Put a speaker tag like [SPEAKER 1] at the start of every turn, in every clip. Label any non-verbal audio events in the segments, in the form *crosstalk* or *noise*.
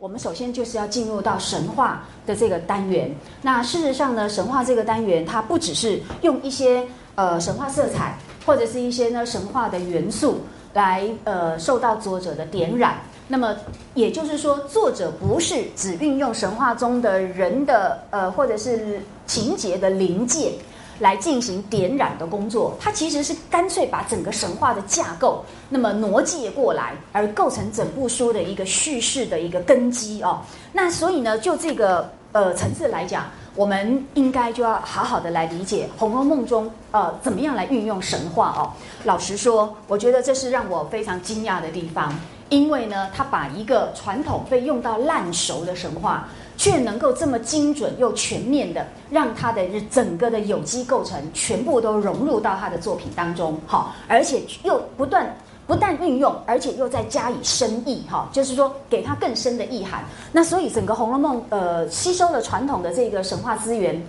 [SPEAKER 1] 我们首先就是要进入到神话的这个单元。那事实上呢，神话这个单元它不只是用一些呃神话色彩或者是一些呢神话的元素来呃受到作者的点染。那么也就是说，作者不是只运用神话中的人的呃或者是情节的临界。来进行点染的工作，它其实是干脆把整个神话的架构那么挪借过来，而构成整部书的一个叙事的一个根基哦。那所以呢，就这个呃层次来讲，我们应该就要好好的来理解《红楼梦》中呃怎么样来运用神话哦。老实说，我觉得这是让我非常惊讶的地方，因为呢，他把一个传统被用到烂熟的神话。却能够这么精准又全面的让他的整个的有机构成全部都融入到他的作品当中，好，而且又不断不但运用，而且又再加以深意，哈，就是说给他更深的意涵。那所以整个《红楼梦》呃吸收了传统的这个神话资源，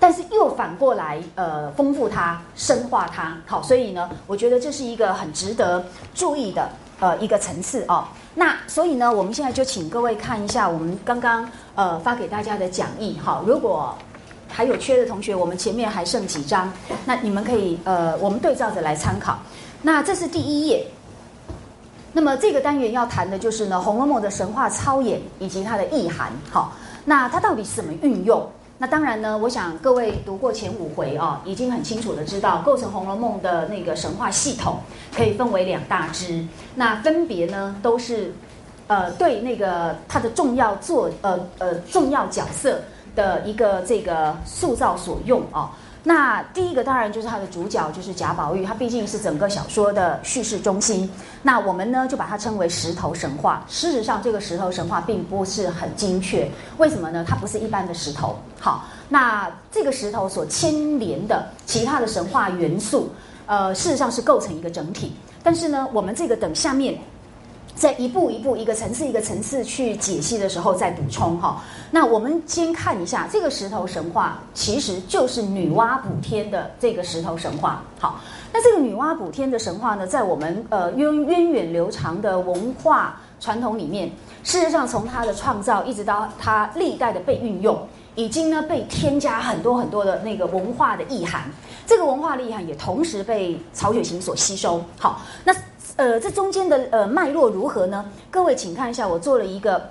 [SPEAKER 1] 但是又反过来呃丰富它、深化它，好，所以呢，我觉得这是一个很值得注意的呃一个层次哦。那所以呢，我们现在就请各位看一下我们刚刚呃发给大家的讲义哈。如果还有缺的同学，我们前面还剩几张，那你们可以呃我们对照着来参考。那这是第一页。那么这个单元要谈的就是呢《红楼梦》的神话操演以及它的意涵。好，那它到底是怎么运用？那当然呢，我想各位读过前五回哦，已经很清楚的知道构成《红楼梦》的那个神话系统可以分为两大支，那分别呢都是，呃，对那个它的重要作呃呃重要角色的一个这个塑造所用哦。那第一个当然就是它的主角就是贾宝玉，他毕竟是整个小说的叙事中心。那我们呢就把它称为石头神话。事实上，这个石头神话并不是很精确，为什么呢？它不是一般的石头。好，那这个石头所牵连的其他的神话元素，呃，事实上是构成一个整体。但是呢，我们这个等下面。在一步一步、一个层次一个层次去解析的时候，再补充哈。那我们先看一下这个石头神话，其实就是女娲补天的这个石头神话。好，那这个女娲补天的神话呢，在我们呃源源远流长的文化传统里面，事实上从它的创造一直到它历代的被运用，已经呢被添加很多很多的那个文化的意涵。这个文化的意涵也同时被曹雪芹所吸收。好，那。呃，这中间的呃脉络如何呢？各位请看一下，我做了一个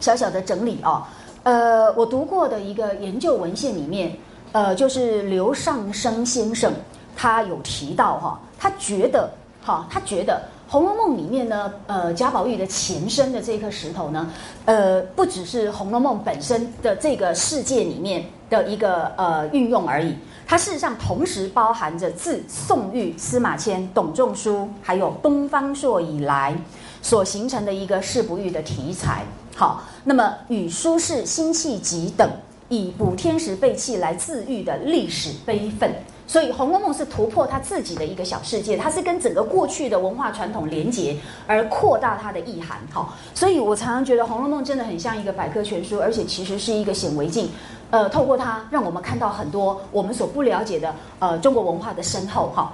[SPEAKER 1] 小小的整理哦。呃，我读过的一个研究文献里面，呃，就是刘尚生先生他有提到哈，他觉得哈，他觉得《红楼梦》里面呢，呃，贾宝玉的前身的这颗石头呢，呃，不只是《红楼梦》本身的这个世界里面的一个呃运用而已。它事实上同时包含着自宋玉、司马迁、董仲舒，还有东方朔以来所形成的一个世不遇的题材。好，那么与苏轼辛弃疾等以补天时被弃来自愈的历史悲愤。所以《红楼梦》是突破它自己的一个小世界，它是跟整个过去的文化传统连结，而扩大它的意涵。好，所以我常常觉得《红楼梦》真的很像一个百科全书，而且其实是一个显微镜。呃，透过它，让我们看到很多我们所不了解的呃中国文化的深厚。哈，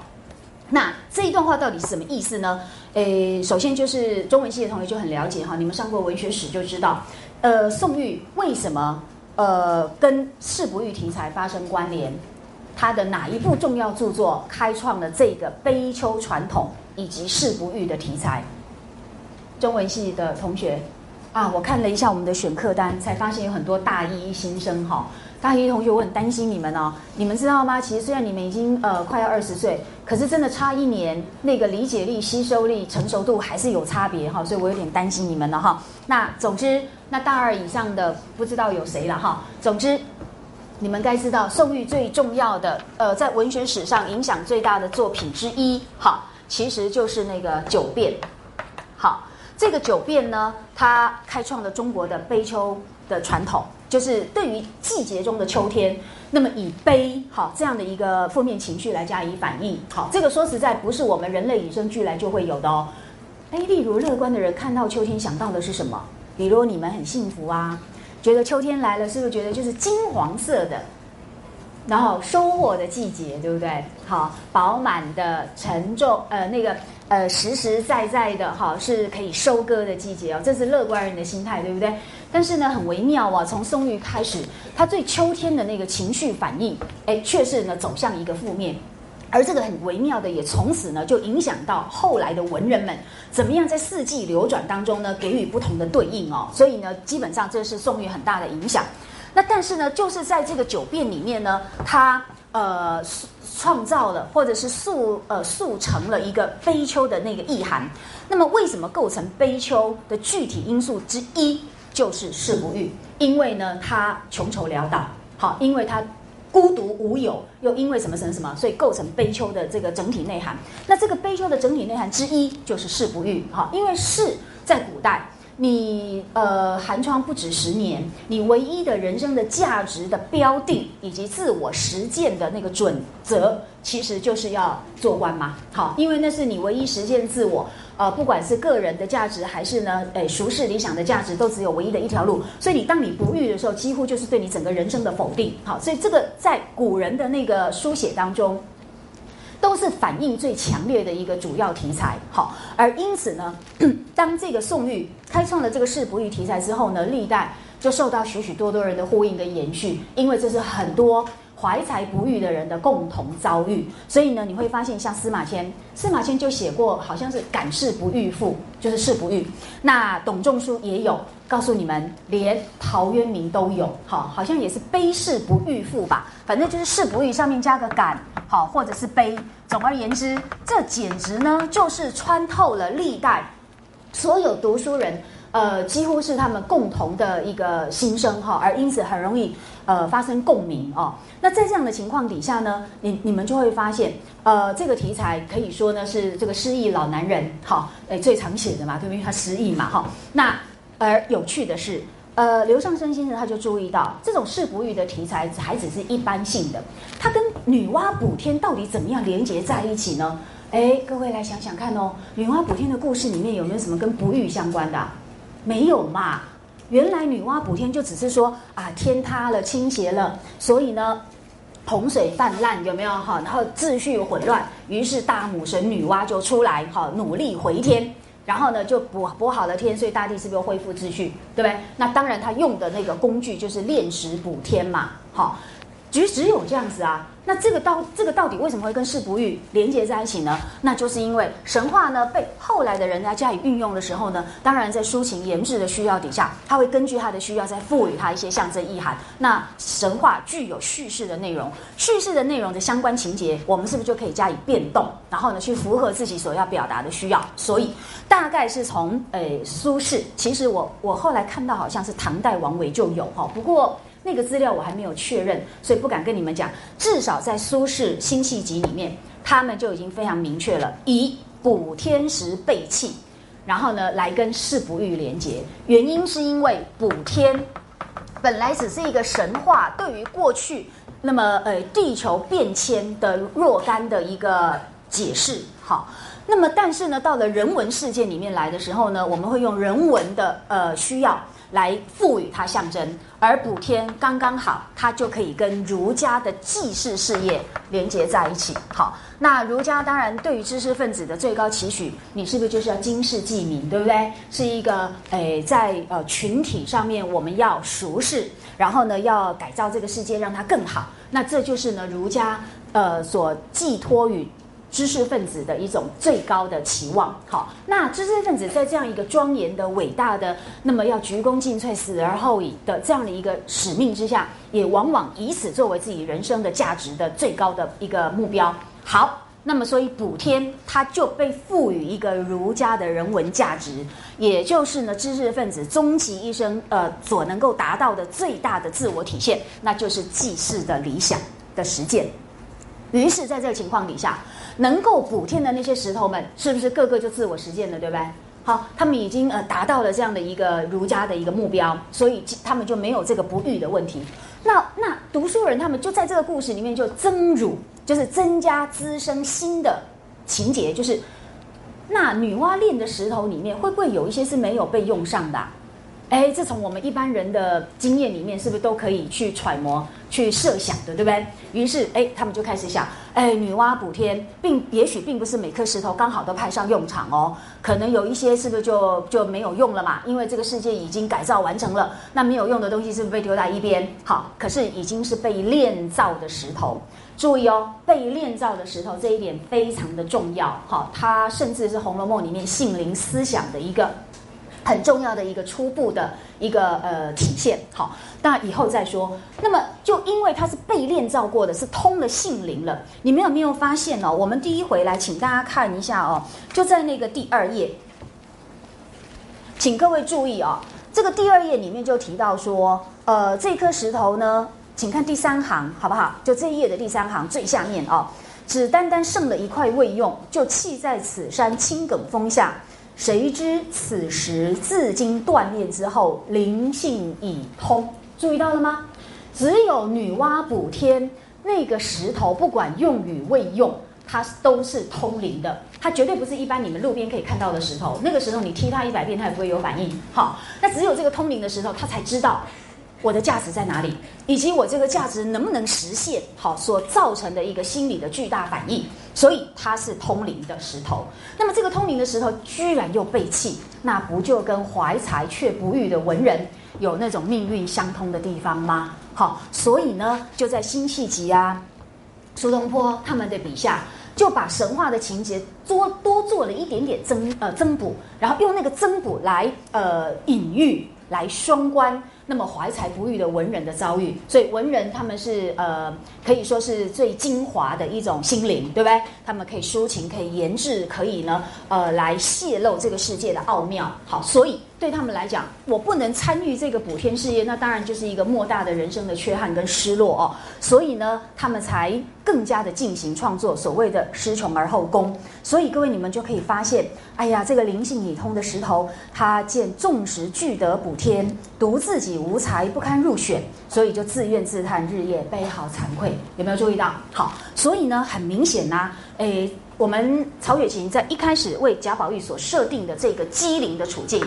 [SPEAKER 1] 那这一段话到底是什么意思呢？诶，首先就是中文系的同学就很了解哈，你们上过文学史就知道，呃，宋玉为什么呃跟世不遇题材发生关联？他的哪一部重要著作开创了这个悲秋传统以及世不遇的题材？中文系的同学啊，我看了一下我们的选课单，才发现有很多大一新生哈。大一同学，我很担心你们哦。你们知道吗？其实虽然你们已经呃快要二十岁，可是真的差一年，那个理解力、吸收力、成熟度还是有差别哈。所以我有点担心你们了哈。那总之，那大二以上的不知道有谁了哈。总之。你们该知道，宋玉最重要的，呃，在文学史上影响最大的作品之一，好，其实就是那个《九变》。好，这个《九变》呢，它开创了中国的悲秋的传统，就是对于季节中的秋天，那么以悲，好这样的一个负面情绪来加以反应。好，这个说实在不是我们人类与生俱来就会有的哦。哎，例如乐观的人看到秋天想到的是什么？比如你们很幸福啊。觉得秋天来了，是不是觉得就是金黄色的然后收获的季节，对不对？好，饱满的、沉重，呃，那个呃，实实在在的，哈，是可以收割的季节哦。这是乐观人的心态，对不对？但是呢，很微妙啊。从宋玉开始，他对秋天的那个情绪反应，哎，却是呢走向一个负面。而这个很微妙的，也从此呢就影响到后来的文人们怎么样在四季流转当中呢给予不同的对应哦。所以呢，基本上这是宋玉很大的影响。那但是呢，就是在这个九变里面呢，他呃创造了或者是塑呃塑成了一个悲秋的那个意涵。那么为什么构成悲秋的具体因素之一就是世不遇？因为呢，他穷愁潦倒，好，因为他。孤独无有，又因为什么什么什么，所以构成悲秋的这个整体内涵。那这个悲秋的整体内涵之一就是世不遇，哈，因为世在古代，你呃寒窗不止十年，你唯一的人生的价值的标定以及自我实践的那个准则，其实就是要做官嘛，好，因为那是你唯一实现自我。呃，不管是个人的价值，还是呢，诶，俗世理想的价值，都只有唯一的一条路。所以你当你不遇的时候，几乎就是对你整个人生的否定。好，所以这个在古人的那个书写当中，都是反映最强烈的一个主要题材。好，而因此呢，*clears throat* 当这个宋玉开创了这个世不遇题材之后呢，历代就受到许许多多人的呼应跟延续，因为这是很多。怀才不遇的人的共同遭遇，所以呢，你会发现像司马迁，司马迁就写过，好像是感世不遇赋，就是世不遇。那董仲舒也有，告诉你们，连陶渊明都有，好，好像也是悲世不遇赋吧。反正就是世不遇上面加个感，好，或者是悲。总而言之，这简直呢，就是穿透了历代所有读书人。呃，几乎是他们共同的一个心声哈，而因此很容易呃发生共鸣哦。那在这样的情况底下呢，你你们就会发现，呃，这个题材可以说呢是这个失忆老男人哈，诶最常写的嘛，对不对？因为他失忆嘛哈。那而有趣的是，呃，刘尚生先生他就注意到，这种世不遇的题材还只是一般性的，它跟女娲补天到底怎么样连接在一起呢？哎，各位来想想看哦，女娲补天的故事里面有没有什么跟不遇相关的？没有嘛？原来女娲补天就只是说啊，天塌了，倾斜了，所以呢，洪水泛滥，有没有哈？然后秩序混乱，于是大母神女娲就出来哈，努力回天，然后呢就补补好了天，所以大地是不是恢复秩序？对不对？那当然，他用的那个工具就是炼石补天嘛，好，只只有这样子啊。那这个到这个到底为什么会跟世不遇连接在一起呢？那就是因为神话呢被后来的人来加以运用的时候呢，当然在抒情言志的需要底下，他会根据他的需要再赋予他一些象征意涵。那神话具有叙事的内容，叙事的内容的相关情节，我们是不是就可以加以变动，然后呢去符合自己所要表达的需要？所以大概是从诶苏轼，其实我我后来看到好像是唐代王维就有哈，不过。那个资料我还没有确认，所以不敢跟你们讲。至少在苏轼《辛弃疾》里面，他们就已经非常明确了，以补天时背气，然后呢来跟世不遇连结。原因是因为补天本来只是一个神话，对于过去那么呃地球变迁的若干的一个解释。好，那么但是呢，到了人文世界里面来的时候呢，我们会用人文的呃需要。来赋予它象征，而补天刚刚好，它就可以跟儒家的祭祀事业连接在一起。好，那儒家当然对于知识分子的最高期许，你是不是就是要经世济民，对不对？是一个诶，在呃群体上面我们要熟视，然后呢要改造这个世界，让它更好。那这就是呢儒家呃所寄托于。知识分子的一种最高的期望，好，那知识分子在这样一个庄严的、伟大的，那么要鞠躬尽瘁、死而后已的这样的一个使命之下，也往往以此作为自己人生的价值的最高的一个目标。好，那么所以补天，它就被赋予一个儒家的人文价值，也就是呢，知识分子终其一生呃所能够达到的最大的自我体现，那就是济世的理想的实践。于是，在这个情况底下。能够补天的那些石头们，是不是个个就自我实践了，对不对？好，他们已经呃达到了这样的一个儒家的一个目标，所以他们就没有这个不育的问题。那那读书人他们就在这个故事里面就增乳，就是增加滋生新的情节，就是那女娲炼的石头里面会不会有一些是没有被用上的？哎，这从我们一般人的经验里面，是不是都可以去揣摩、去设想的，对不对？于是，哎，他们就开始想，哎，女娲补天，并也许并不是每颗石头刚好都派上用场哦，可能有一些是不是就就没有用了嘛？因为这个世界已经改造完成了，那没有用的东西是不是被丢在一边？好，可是已经是被炼造的石头，注意哦，被炼造的石头这一点非常的重要。好，它甚至是《红楼梦》里面性灵思想的一个。很重要的一个初步的一个呃体现，好，那以后再说。那么就因为它是被炼造过的，是通了性灵了。你们有没有发现哦？我们第一回来，请大家看一下哦，就在那个第二页，请各位注意哦，这个第二页里面就提到说，呃，这颗石头呢，请看第三行好不好？就这一页的第三行最下面哦，只单单剩了一块未用，就弃在此山青埂峰下。谁知此时自经锻炼之后，灵性已通。注意到了吗？只有女娲补天那个石头，不管用与未用，它都是通灵的。它绝对不是一般你们路边可以看到的石头。那个石头你踢它一百遍，它也不会有反应。好，那只有这个通灵的石头，它才知道。我的价值在哪里，以及我这个价值能不能实现？好，所造成的一个心理的巨大反应，所以它是通灵的石头。那么这个通灵的石头居然又被弃，那不就跟怀才却不遇的文人有那种命运相通的地方吗？好，所以呢，就在辛弃疾啊、苏东坡他们的笔下，就把神话的情节多多做了一点点增呃增补，然后用那个增补来呃隐喻。来双关，那么怀才不遇的文人的遭遇，所以文人他们是呃可以说是最精华的一种心灵，对不对？他们可以抒情，可以研制，可以呢呃来泄露这个世界的奥妙。好，所以对他们来讲，我不能参与这个补天事业，那当然就是一个莫大的人生的缺憾跟失落哦。所以呢，他们才更加的进行创作，所谓的失穷而后功。所以各位你们就可以发现。哎呀，这个灵性已通的石头，他见众石俱得补天，独自己无才不堪入选，所以就自怨自叹，日夜悲嚎惭愧。有没有注意到？好，所以呢，很明显呐，诶，我们曹雪芹在一开始为贾宝玉所设定的这个机灵的处境。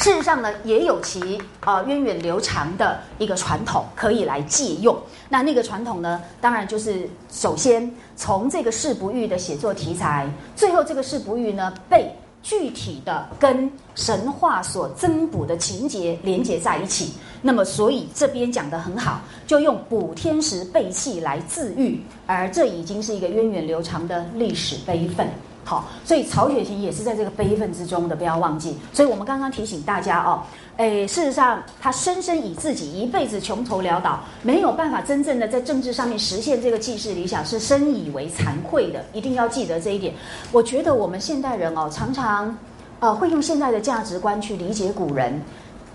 [SPEAKER 1] 事实上呢，也有其呃源远流长的一个传统可以来借用。那那个传统呢，当然就是首先从这个事不遇的写作题材，最后这个事不遇呢被具体的跟神话所增补的情节连接在一起。那么，所以这边讲的很好，就用补天时背弃来自愈，而这已经是一个源远流长的历史悲愤。好，所以曹雪芹也是在这个悲愤之中的，不要忘记。所以我们刚刚提醒大家哦，诶，事实上他深深以自己一辈子穷愁潦倒，没有办法真正的在政治上面实现这个济世理想，是深以为惭愧的。一定要记得这一点。我觉得我们现代人哦，常常呃会用现在的价值观去理解古人，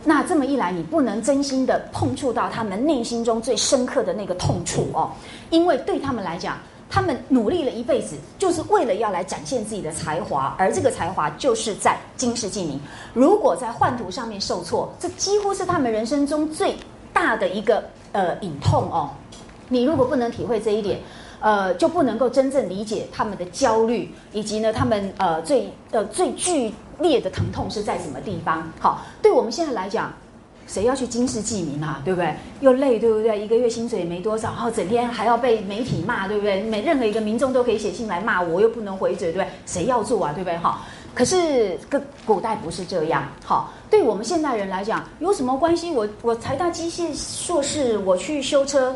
[SPEAKER 1] 那这么一来，你不能真心的碰触到他们内心中最深刻的那个痛处哦，因为对他们来讲。他们努力了一辈子，就是为了要来展现自己的才华，而这个才华就是在经世济民。如果在宦途上面受挫，这几乎是他们人生中最大的一个呃隐痛哦。你如果不能体会这一点，呃，就不能够真正理解他们的焦虑，以及呢，他们呃最呃最剧烈的疼痛是在什么地方。好，对我们现在来讲。谁要去经世济民啊？对不对？又累，对不对？一个月薪水也没多少，然后整天还要被媒体骂，对不对？每任何一个民众都可以写信来骂我，又不能回嘴，对不对？谁要做啊？对不对？哈。可是个古代不是这样，好。对我们现代人来讲，有什么关系？我我财大机械硕士，我去修车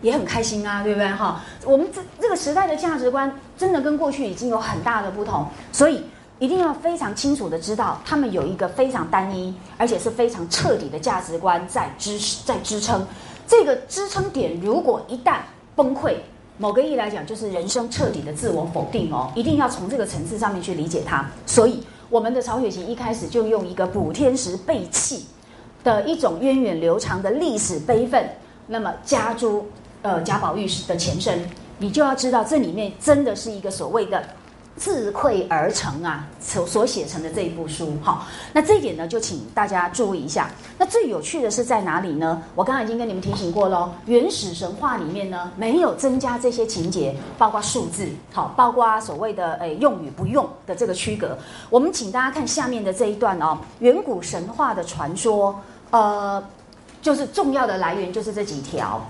[SPEAKER 1] 也很开心啊，对不对？哈。我们这这个时代的价值观真的跟过去已经有很大的不同，所以。一定要非常清楚的知道，他们有一个非常单一，而且是非常彻底的价值观在支在支撑。这个支撑点如果一旦崩溃，某个意义来讲，就是人生彻底的自我否定哦。一定要从这个层次上面去理解它。所以，我们的曹雪芹一开始就用一个补天时被弃的一种源远流长的历史悲愤，那么加诸呃贾宝玉的前身，你就要知道这里面真的是一个所谓的。自愧而成啊，所所写成的这一部书，哈，那这一点呢，就请大家注意一下。那最有趣的是在哪里呢？我刚刚已经跟你们提醒过喽，原始神话里面呢，没有增加这些情节，包括数字，好，包括所谓的诶用与不用的这个区隔。我们请大家看下面的这一段哦，远古神话的传说，呃，就是重要的来源就是这几条。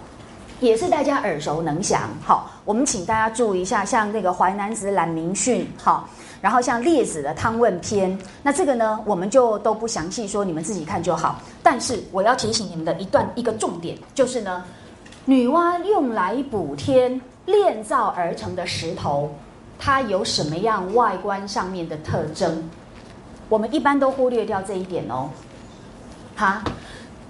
[SPEAKER 1] 也是大家耳熟能详，好，我们请大家注意一下，像那个《淮南子·览明训》，好，然后像《列子》的《汤问篇》，那这个呢，我们就都不详细说，你们自己看就好。但是我要提醒你们的一段一个重点，就是呢，女娲用来补天炼造而成的石头，它有什么样外观上面的特征？我们一般都忽略掉这一点哦，哈。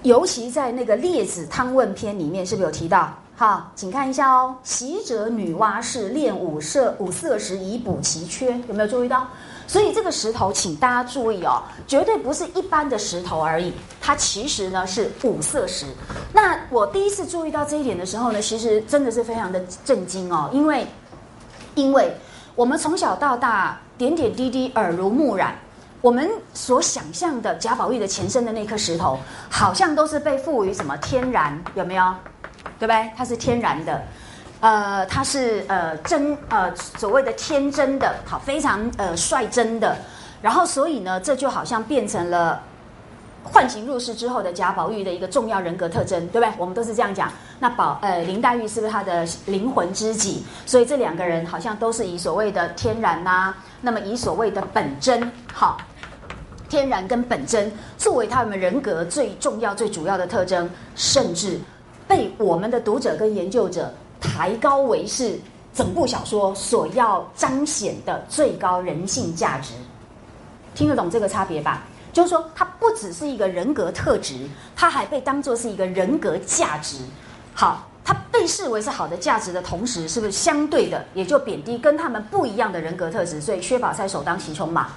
[SPEAKER 1] 尤其在那个《列子汤问篇》里面，是不是有提到？好，请看一下哦。习者女娲是炼五色五色石以补其缺，有没有注意到？所以这个石头，请大家注意哦，绝对不是一般的石头而已，它其实呢是五色石。那我第一次注意到这一点的时候呢，其实真的是非常的震惊哦，因为因为我们从小到大点点滴滴耳濡目染。我们所想象的贾宝玉的前身的那颗石头，好像都是被赋予什么天然，有没有？对不对？它是天然的，呃，它是呃真呃所谓的天真的，好，非常呃率真的。然后，所以呢，这就好像变成了唤醒入世之后的贾宝玉的一个重要人格特征，对不对？我们都是这样讲。那宝呃林黛玉是不是他的灵魂知己？所以这两个人好像都是以所谓的天然呐，那么以所谓的本真，好。天然跟本真作为他们人格最重要、最主要的特征，甚至被我们的读者跟研究者抬高为是整部小说所要彰显的最高人性价值。听得懂这个差别吧？就是说，它不只是一个人格特质，它还被当作是一个人格价值。好，它被视为是好的价值的同时，是不是相对的也就贬低跟他们不一样的人格特质？所以，薛宝钗首当其冲嘛。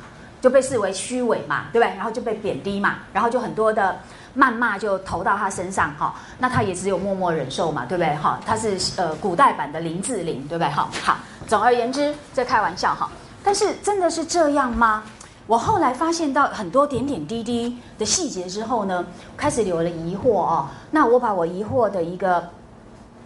[SPEAKER 1] 就被视为虚伪嘛，对不对？然后就被贬低嘛，然后就很多的谩骂就投到他身上哈。那他也只有默默忍受嘛，对不对？哈，他是呃古代版的林志玲，对不对？哈，好。总而言之，在开玩笑哈。但是真的是这样吗？我后来发现到很多点点滴滴的细节之后呢，开始有了疑惑哦。那我把我疑惑的一个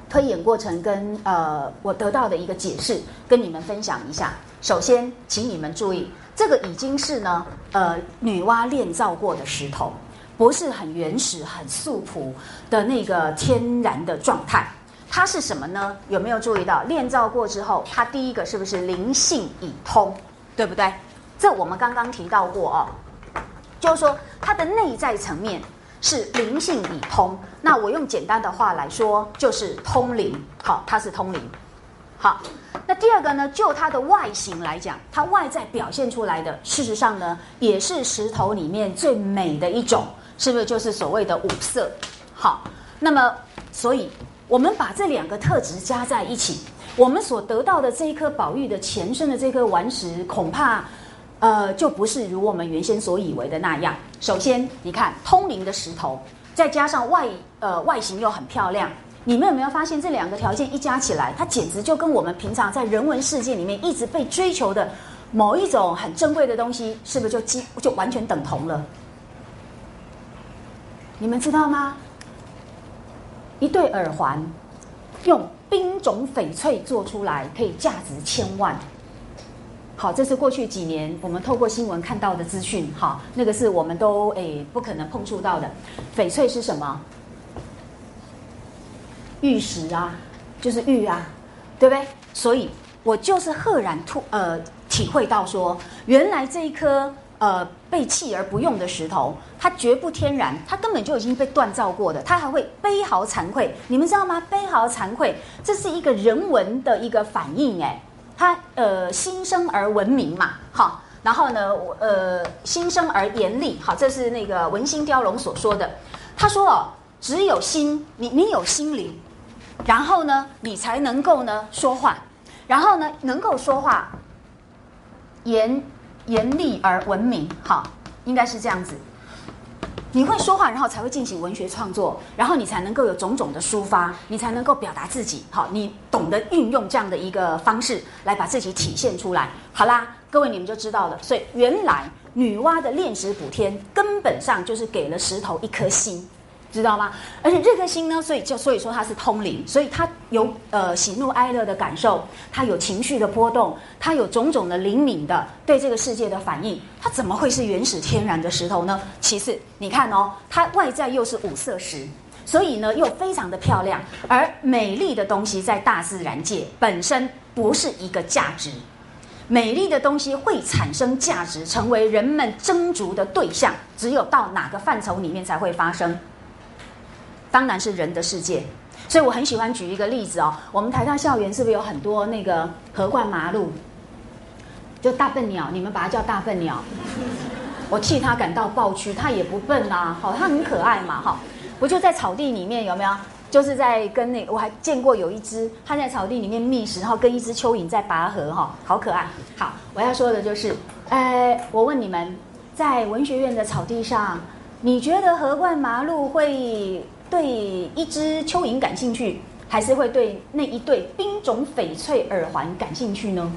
[SPEAKER 1] 推演过程跟呃我得到的一个解释跟你们分享一下。首先，请你们注意。这个已经是呢，呃，女娲炼造过的石头，不是很原始、很素朴的那个天然的状态。它是什么呢？有没有注意到炼造过之后，它第一个是不是灵性已通，对不对？这我们刚刚提到过哦，就是说它的内在层面是灵性已通。那我用简单的话来说，就是通灵。好，它是通灵。好。那第二个呢？就它的外形来讲，它外在表现出来的，事实上呢，也是石头里面最美的一种，是不是？就是所谓的五色。好，那么，所以我们把这两个特质加在一起，我们所得到的这一颗宝玉的前身的这颗顽石，恐怕，呃，就不是如我们原先所以为的那样。首先，你看通灵的石头，再加上外呃外形又很漂亮。你们有没有发现这两个条件一加起来，它简直就跟我们平常在人文世界里面一直被追求的某一种很珍贵的东西，是不是就几乎就完全等同了？你们知道吗？一对耳环用冰种翡翠做出来，可以价值千万。好，这是过去几年我们透过新闻看到的资讯。好，那个是我们都诶不可能碰触到的。翡翠是什么？玉石啊，就是玉啊，对不对？所以我就是赫然突呃体会到说，原来这一颗呃被弃而不用的石头，它绝不天然，它根本就已经被锻造过的，它还会悲嚎惭愧。你们知道吗？悲嚎惭愧，这是一个人文的一个反应哎，他呃新生而文明嘛，好，然后呢，呃新生而严厉，好，这是那个文心雕龙所说的。他说哦，只有心，你你有心灵。然后呢，你才能够呢说话，然后呢能够说话，严严厉而文明，好，应该是这样子。你会说话，然后才会进行文学创作，然后你才能够有种种的抒发，你才能够表达自己。好，你懂得运用这样的一个方式来把自己体现出来。好啦，各位你们就知道了。所以原来女娲的炼石补天，根本上就是给了石头一颗心。知道吗？而且这颗心呢，所以就所以说它是通灵，所以它有呃喜怒哀乐的感受，它有情绪的波动，它有种种的灵敏的对这个世界的反应。它怎么会是原始天然的石头呢？其次，你看哦，它外在又是五色石，所以呢又非常的漂亮。而美丽的东西在大自然界本身不是一个价值，美丽的东西会产生价值，成为人们争逐的对象，只有到哪个范畴里面才会发生。当然是人的世界，所以我很喜欢举一个例子哦。我们台大校园是不是有很多那个河冠麻鹿？就大笨鸟，你们把它叫大笨鸟。我替它感到抱屈，它也不笨呐，好，它很可爱嘛，哈。不就在草地里面有没有？就是在跟那我还见过有一只，它在草地里面觅食，然后跟一只蚯蚓在拔河，哈，好可爱。好，我要说的就是，呃，我问你们，在文学院的草地上，你觉得河冠麻鹿会？对一只蚯蚓感兴趣，还是会对那一对冰种翡翠耳环感兴趣呢？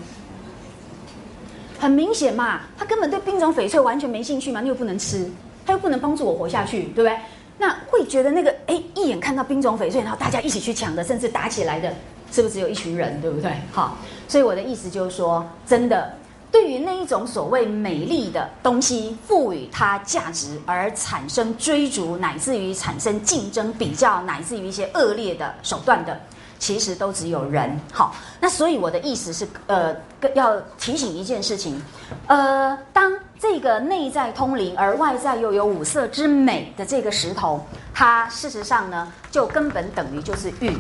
[SPEAKER 1] 很明显嘛，他根本对冰种翡翠完全没兴趣嘛，你又不能吃，他又不能帮助我活下去，对不对？那会觉得那个哎，一眼看到冰种翡翠，然后大家一起去抢的，甚至打起来的，是不是只有一群人，对不对？好，所以我的意思就是说，真的。对于那一种所谓美丽的东西，赋予它价值而产生追逐，乃至于产生竞争、比较，乃至于一些恶劣的手段的，其实都只有人。好，那所以我的意思是，呃，要提醒一件事情，呃，当这个内在通灵而外在又有五色之美的这个石头，它事实上呢，就根本等于就是玉。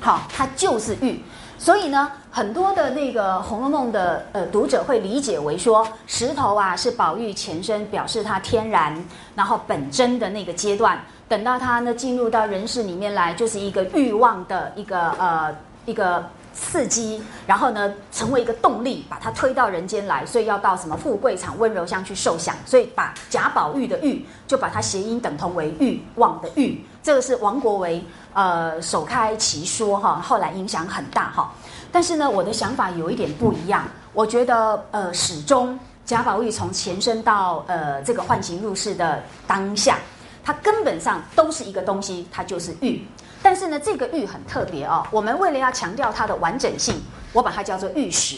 [SPEAKER 1] 好，它就是玉。所以呢，很多的那个《红楼梦》的呃读者会理解为说，石头啊是宝玉前身，表示它天然，然后本真的那个阶段。等到它呢进入到人世里面来，就是一个欲望的一个呃一个刺激，然后呢成为一个动力，把它推到人间来。所以要到什么富贵场、温柔乡去受享。所以把贾宝玉的玉，就把它谐音等同为欲望的欲。这个是王国维。呃，首开其说哈，后来影响很大哈。但是呢，我的想法有一点不一样。我觉得呃，始终贾宝玉从前身到呃这个唤醒入世的当下，它根本上都是一个东西，它就是玉。但是呢，这个玉很特别哦。我们为了要强调它的完整性，我把它叫做玉石。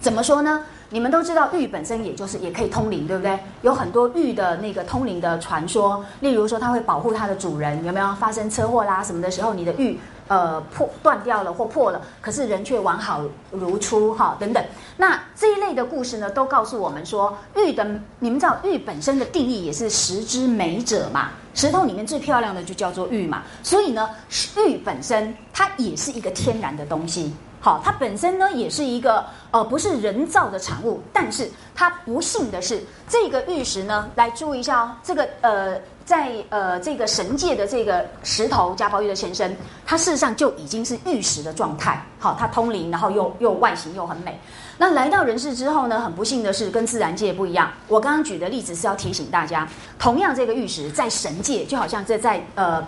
[SPEAKER 1] 怎么说呢？你们都知道玉本身也就是也可以通灵，对不对？有很多玉的那个通灵的传说，例如说它会保护它的主人，有没有发生车祸啦什么的时候，你的玉呃破断掉了或破了，可是人却完好如初哈等等。那这一类的故事呢，都告诉我们说，玉的你们知道玉本身的定义也是石之美者嘛，石头里面最漂亮的就叫做玉嘛，所以呢，玉本身它也是一个天然的东西。好，它本身呢也是一个呃不是人造的产物，但是它不幸的是，这个玉石呢，来注意一下哦，这个呃在呃这个神界的这个石头贾宝玉的前身，它事实上就已经是玉石的状态。好，它通灵，然后又又外形又很美。那来到人世之后呢，很不幸的是跟自然界不一样。我刚刚举的例子是要提醒大家，同样这个玉石在神界就好像这在呃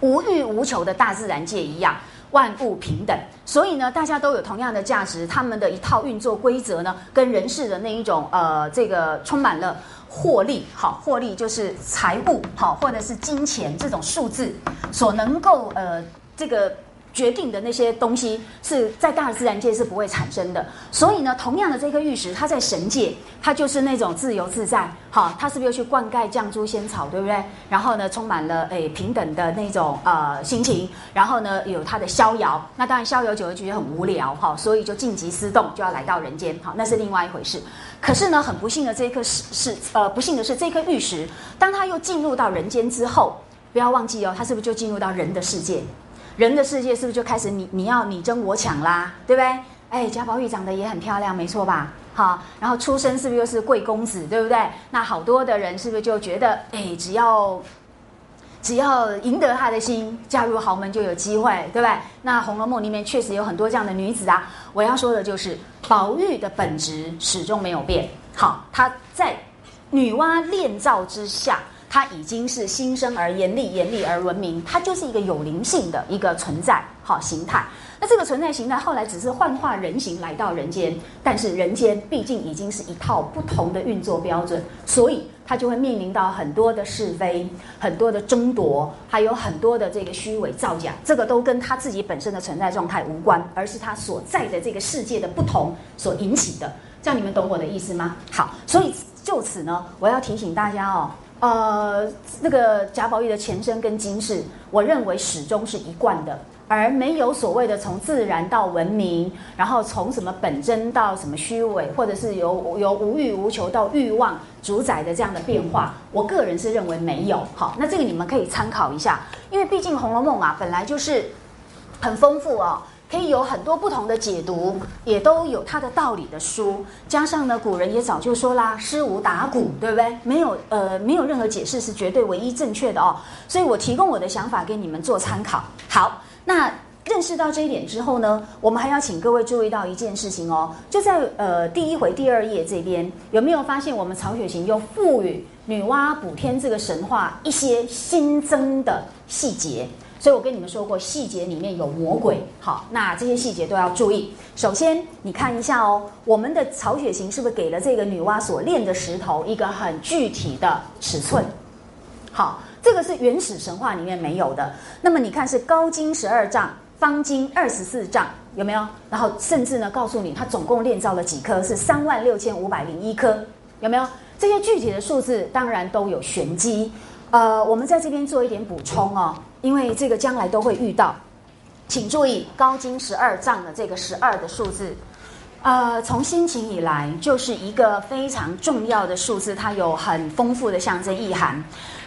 [SPEAKER 1] 无欲无求的大自然界一样。万物平等，所以呢，大家都有同样的价值。他们的一套运作规则呢，跟人世的那一种呃，这个充满了获利，好，获利就是财务，好，或者是金钱这种数字所能够呃，这个。决定的那些东西是在大自然界是不会产生的，所以呢，同样的这颗玉石，它在神界，它就是那种自由自在，好，它是不是又去灌溉绛珠仙草，对不对？然后呢，充满了诶平等的那种呃心情，然后呢，有它的逍遥，那当然逍遥久了觉得很无聊，哈，所以就静极思动，就要来到人间，好，那是另外一回事。可是呢，很不幸的这一颗是是呃不幸的是这颗玉石，当它又进入到人间之后，不要忘记哦，它是不是就进入到人的世界？人的世界是不是就开始你你要你争我抢啦，对不对？哎，贾宝玉长得也很漂亮，没错吧？好，然后出身是不是又是贵公子，对不对？那好多的人是不是就觉得，哎，只要只要赢得他的心，嫁入豪门就有机会，对不对？那《红楼梦》里面确实有很多这样的女子啊。我要说的就是，宝玉的本质始终没有变。好，他在女娲炼造之下。它已经是新生而严厉，严厉而文明，它就是一个有灵性的一个存在，好形态。那这个存在形态后来只是幻化人形来到人间，但是人间毕竟已经是一套不同的运作标准，所以它就会面临到很多的是非、很多的争夺，还有很多的这个虚伪造假。这个都跟他自己本身的存在状态无关，而是他所在的这个世界的不同所引起的。这样你们懂我的意思吗？好，所以就此呢，我要提醒大家哦，呃，那个贾宝玉的前身跟今世，我认为始终是一贯的。而没有所谓的从自然到文明，然后从什么本真到什么虚伪，或者是由由无欲无求到欲望主宰的这样的变化，我个人是认为没有。好，那这个你们可以参考一下，因为毕竟《红楼梦》啊本来就是很丰富哦，可以有很多不同的解读，也都有它的道理的书。加上呢，古人也早就说啦，“诗无打鼓”，对不对？没有呃，没有任何解释是绝对唯一正确的哦。所以我提供我的想法给你们做参考。好。那认识到这一点之后呢，我们还要请各位注意到一件事情哦，就在呃第一回第二页这边，有没有发现我们曹雪芹又赋予女娲补天这个神话一些新增的细节？所以我跟你们说过，细节里面有魔鬼。好，那这些细节都要注意。首先，你看一下哦，我们的曹雪芹是不是给了这个女娲所炼的石头一个很具体的尺寸？好。这个是原始神话里面没有的。那么你看是高经十二丈，方经二十四丈，有没有？然后甚至呢，告诉你它总共炼造了几颗，是三万六千五百零一颗，有没有？这些具体的数字当然都有玄机。呃，我们在这边做一点补充哦，因为这个将来都会遇到，请注意高经十二丈的这个十二的数字。呃，从先秦以来就是一个非常重要的数字，它有很丰富的象征意涵。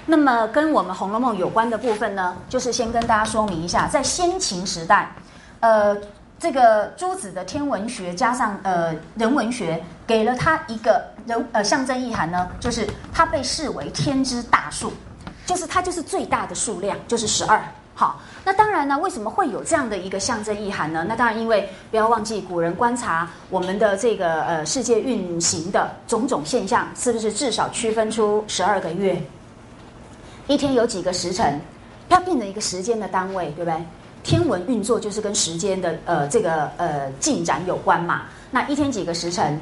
[SPEAKER 1] 那么跟我们《红楼梦》有关的部分呢，就是先跟大家说明一下，在先秦时代，呃，这个朱子的天文学加上呃人文学，给了他一个人呃象征意涵呢，就是它被视为天之大数，就是它就是最大的数量，就是十二。好，那当然呢，为什么会有这样的一个象征意涵呢？那当然，因为不要忘记古人观察我们的这个呃世界运行的种种现象，是不是至少区分出十二个月？一天有几个时辰，要变成一个时间的单位，对不对？天文运作就是跟时间的呃这个呃进展有关嘛。那一天几个时辰？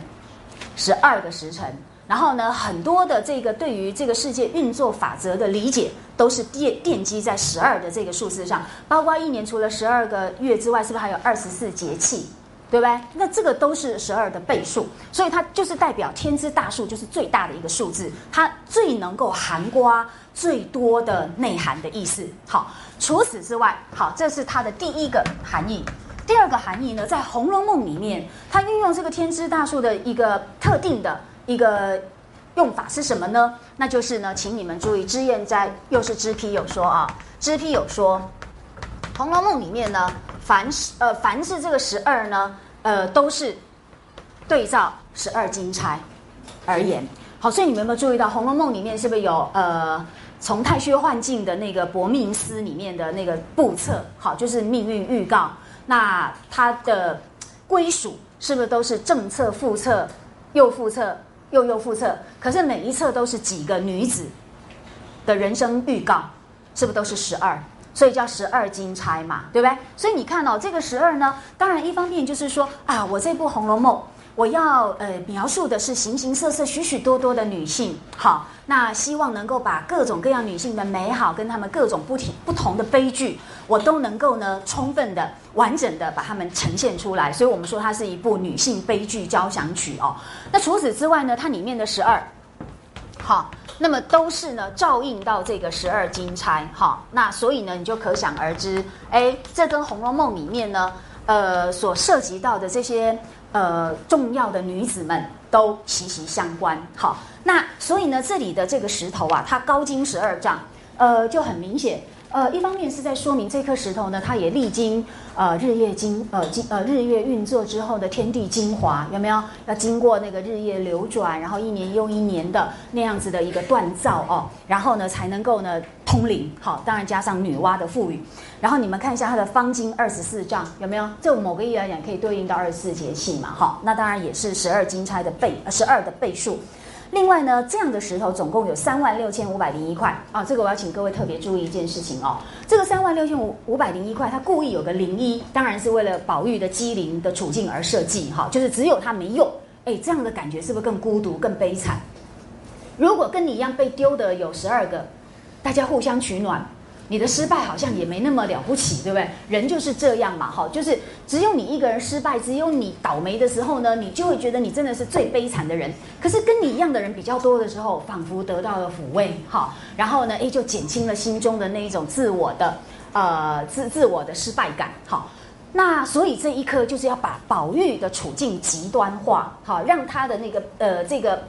[SPEAKER 1] 十二个时辰。然后呢，很多的这个对于这个世界运作法则的理解，都是奠奠基在十二的这个数字上。包括一年除了十二个月之外，是不是还有二十四节气？对不对？那这个都是十二的倍数，所以它就是代表天之大数，就是最大的一个数字，它最能够含瓜最多的内涵的意思。好，除此之外，好，这是它的第一个含义。第二个含义呢，在《红楼梦》里面，它运用这个天之大数的一个特定的一个用法是什么呢？那就是呢，请你们注意，脂砚斋又是脂批有说啊，脂批有说，《红楼梦》里面呢。凡是呃，凡是这个十二呢，呃，都是对照十二金钗而言。好，所以你们有没有注意到《红楼梦》里面是不是有呃，从太虚幻境的那个《薄命司》里面的那个布册？好，就是命运预告。那它的归属是不是都是正册、副册、又副册、又又复册？可是每一册都是几个女子的人生预告，是不是都是十二？所以叫十二金钗嘛，对不对？所以你看哦，这个十二呢，当然一方面就是说啊，我这部《红楼梦》，我要呃描述的是形形色色、许许多多的女性，好，那希望能够把各种各样女性的美好跟她们各种不同不同的悲剧，我都能够呢充分的、完整的把它们呈现出来。所以我们说它是一部女性悲剧交响曲哦。那除此之外呢，它里面的十二，好。那么都是呢，照应到这个十二金钗，哈，那所以呢，你就可想而知，哎，这跟《红楼梦》里面呢，呃，所涉及到的这些呃重要的女子们都息息相关，好，那所以呢，这里的这个石头啊，它高经十二丈，呃，就很明显。呃，一方面是在说明这颗石头呢，它也历经呃日月精呃精呃日月运作之后的天地精华，有没有？要经过那个日夜流转，然后一年又一年的那样子的一个锻造哦，然后呢才能够呢通灵。好，当然加上女娲的赋予，然后你们看一下它的方经二十四丈，有没有？就某个意义来讲，可以对应到二十四节气嘛。好，那当然也是十二金钗的倍，十二的倍数。另外呢，这样的石头总共有三万六千五百零一块啊。这个我要请各位特别注意一件事情哦。这个三万六千五五百零一块，它故意有个零一，当然是为了宝玉的机灵的处境而设计哈。就是只有他没用，哎，这样的感觉是不是更孤独、更悲惨？如果跟你一样被丢的有十二个，大家互相取暖。你的失败好像也没那么了不起，对不对？人就是这样嘛，哈，就是只有你一个人失败，只有你倒霉的时候呢，你就会觉得你真的是最悲惨的人。可是跟你一样的人比较多的时候，仿佛得到了抚慰，哈，然后呢，哎，就减轻了心中的那一种自我的呃自自我的失败感，好。那所以这一刻就是要把宝玉的处境极端化，好，让他的那个呃这个。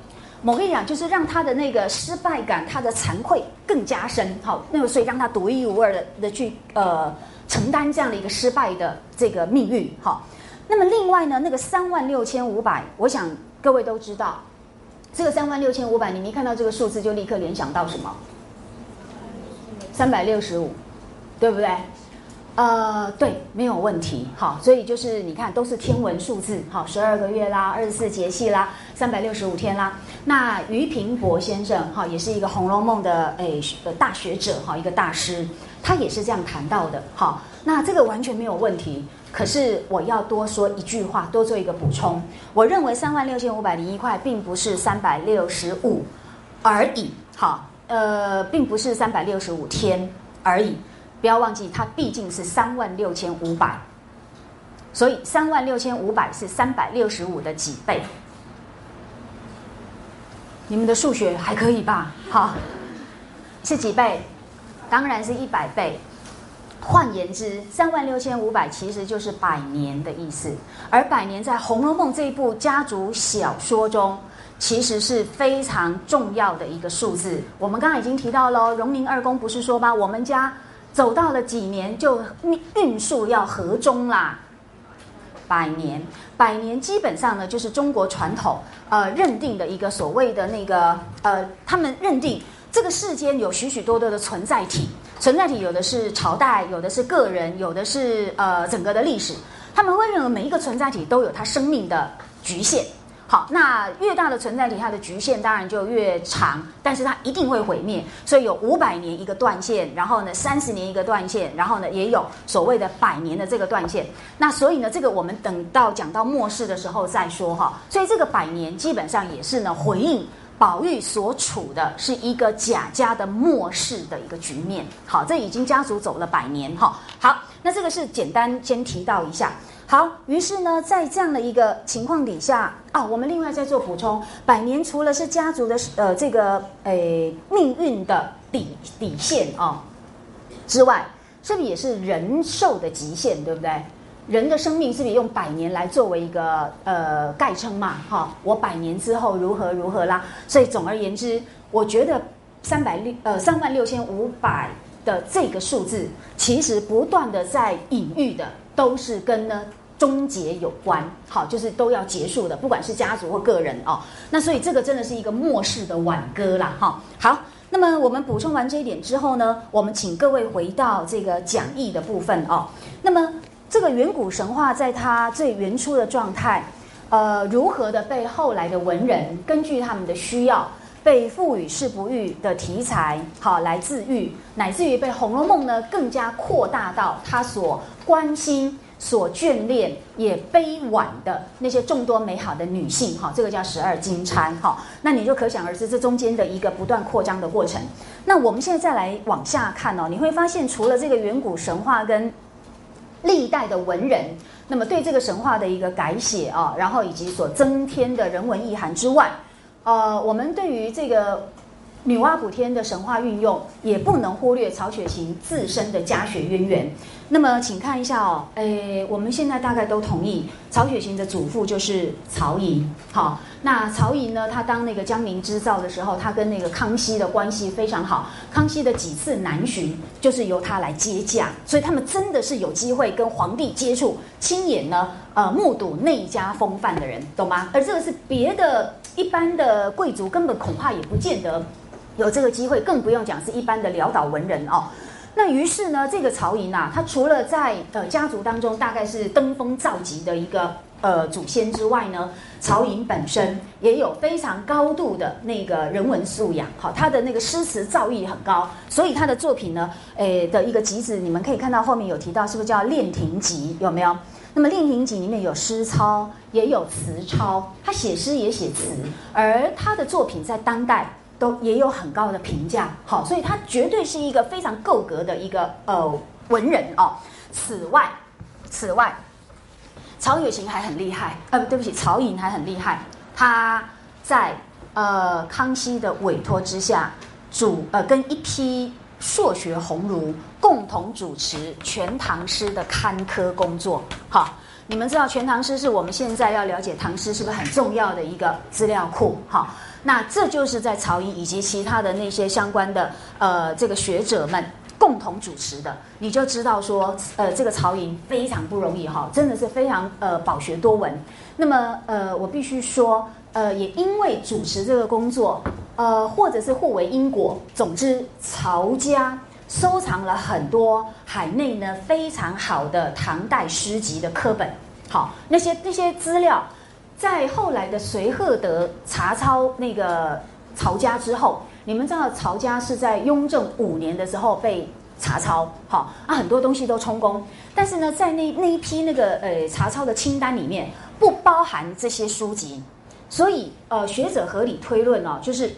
[SPEAKER 1] 我跟你讲，就是让他的那个失败感，他的惭愧更加深，好，那么所以让他独一无二的的去呃承担这样的一个失败的这个命运，好。那么另外呢，那个三万六千五百，我想各位都知道，这个三万六千五百，你一看到这个数字就立刻联想到什么？三百六十五，对不对？呃，对，没有问题，好，所以就是你看，都是天文数字，好，十二个月啦，二十四节气啦，三百六十五天啦。那俞平伯先生，哈，也是一个《红楼梦》的诶大学者，哈，一个大师，他也是这样谈到的，好，那这个完全没有问题。可是我要多说一句话，多做一个补充，我认为三万六千五百零一块，并不是三百六十五而已，好，呃，并不是三百六十五天而已。不要忘记，它毕竟是三万六千五百，所以三万六千五百是三百六十五的几倍？你们的数学还可以吧？好，是几倍？当然是一百倍。换言之，三万六千五百其实就是百年的意思。而百年在《红楼梦》这一部家族小说中，其实是非常重要的一个数字。我们刚刚已经提到了，荣宁二公不是说吗，我们家。走到了几年就运数要合中啦，百年，百年基本上呢就是中国传统呃认定的一个所谓的那个呃，他们认定这个世间有许许多多的存在体，存在体有的是朝代，有的是个人，有的是呃整个的历史，他们会认为每一个存在体都有它生命的局限。好，那越大的存在体，它的局限当然就越长，但是它一定会毁灭，所以有五百年一个断线，然后呢三十年一个断线，然后呢也有所谓的百年的这个断线。那所以呢，这个我们等到讲到末世的时候再说哈。所以这个百年基本上也是呢回应宝玉所处的是一个贾家的末世的一个局面。好，这已经家族走了百年哈。好，那这个是简单先提到一下。好，于是呢，在这样的一个情况底下啊，我们另外再做补充，百年除了是家族的呃这个诶命运的底底线啊之外，是不是也是人寿的极限，对不对？人的生命是不是用百年来作为一个呃概称嘛？哈，我百年之后如何如何啦？所以总而言之，我觉得三百六呃三万六千五百的这个数字，其实不断的在隐喻的都是跟呢。终结有关，好，就是都要结束的，不管是家族或个人哦。那所以这个真的是一个末世的挽歌啦，哈。好，那么我们补充完这一点之后呢，我们请各位回到这个讲义的部分哦。那么这个远古神话在它最原初的状态，呃，如何的被后来的文人根据他们的需要，被赋予是不育的题材，好来自愈，乃至于被《红楼梦》呢更加扩大到他所关心。所眷恋也悲婉的那些众多美好的女性，哈，这个叫十二金钗，哈，那你就可想而知这中间的一个不断扩张的过程。那我们现在再来往下看哦，你会发现除了这个远古神话跟历代的文人，那么对这个神话的一个改写啊，然后以及所增添的人文意涵之外，呃，我们对于这个。女娲补天的神话运用，也不能忽略曹雪芹自身的家学渊源。那么，请看一下哦，诶，我们现在大概都同意，曹雪芹的祖父就是曹寅。好，那曹寅呢，他当那个江宁织造的时候，他跟那个康熙的关系非常好。康熙的几次南巡，就是由他来接驾，所以他们真的是有机会跟皇帝接触，亲眼呢，呃，目睹内家风范的人，懂吗？而这个是别的一般的贵族根本恐怕也不见得。有这个机会，更不用讲是一般的潦倒文人哦。那于是呢，这个曹寅啊，他除了在呃家族当中大概是登峰造极的一个呃祖先之外呢，曹寅本身也有非常高度的那个人文素养，好，他的那个诗词造诣很高，所以他的作品呢，诶的一个集子，你们可以看到后面有提到，是不是叫《练亭集》？有没有？那么《练亭集》里面有诗抄，也有词抄，他写诗也写词，而他的作品在当代都也有很高的评价，好，所以他绝对是一个非常够格的一个呃文人哦。此外，此外。曹雪芹还很厉害，呃，对不起，曹寅还很厉害。他在呃康熙的委托之下，主呃跟一批硕学鸿儒共同主持《全唐诗》的刊刻工作。好，你们知道《全唐诗》是我们现在要了解唐诗是不是很重要的一个资料库？好，那这就是在曹寅以及其他的那些相关的呃这个学者们。共同主持的，你就知道说，呃，这个曹寅非常不容易哈，真的是非常呃饱学多闻。那么呃，我必须说，呃，也因为主持这个工作，呃，或者是互为因果，总之，曹家收藏了很多海内呢非常好的唐代诗集的课本。好，那些那些资料，在后来的随赫德查抄那个曹家之后。你们知道曹家是在雍正五年的时候被查抄，好啊，很多东西都充公，但是呢，在那那一批那个呃查抄的清单里面不包含这些书籍，所以呃学者合理推论哦，就是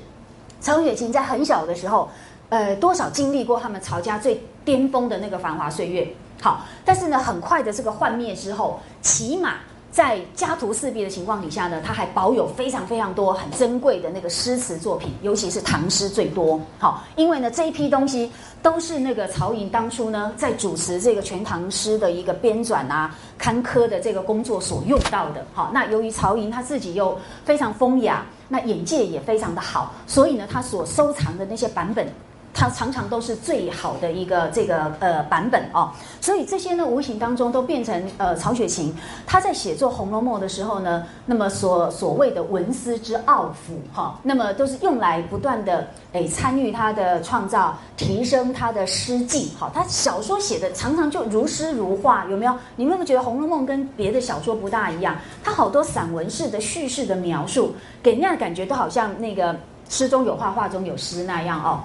[SPEAKER 1] 曹雪芹在很小的时候，呃多少经历过他们曹家最巅峰的那个繁华岁月，好，但是呢，很快的这个幻灭之后，起码。在家徒四壁的情况底下呢，他还保有非常非常多很珍贵的那个诗词作品，尤其是唐诗最多。好，因为呢这一批东西都是那个曹寅当初呢在主持这个全唐诗的一个编纂啊刊刻的这个工作所用到的。好，那由于曹寅他自己又非常风雅，那眼界也非常的好，所以呢他所收藏的那些版本。它常常都是最好的一个这个呃版本哦，所以这些呢无形当中都变成呃曹雪芹他在写作《红楼梦》的时候呢，那么所所谓的文思之奥府哈，那么都是用来不断的诶参与他的创造，提升他的诗境。好，他小说写的常常就如诗如画，有没有？你们有没有觉得《红楼梦》跟别的小说不大一样？它好多散文式的叙事的描述，给人家的感觉都好像那个诗中有画，画中有诗那样哦。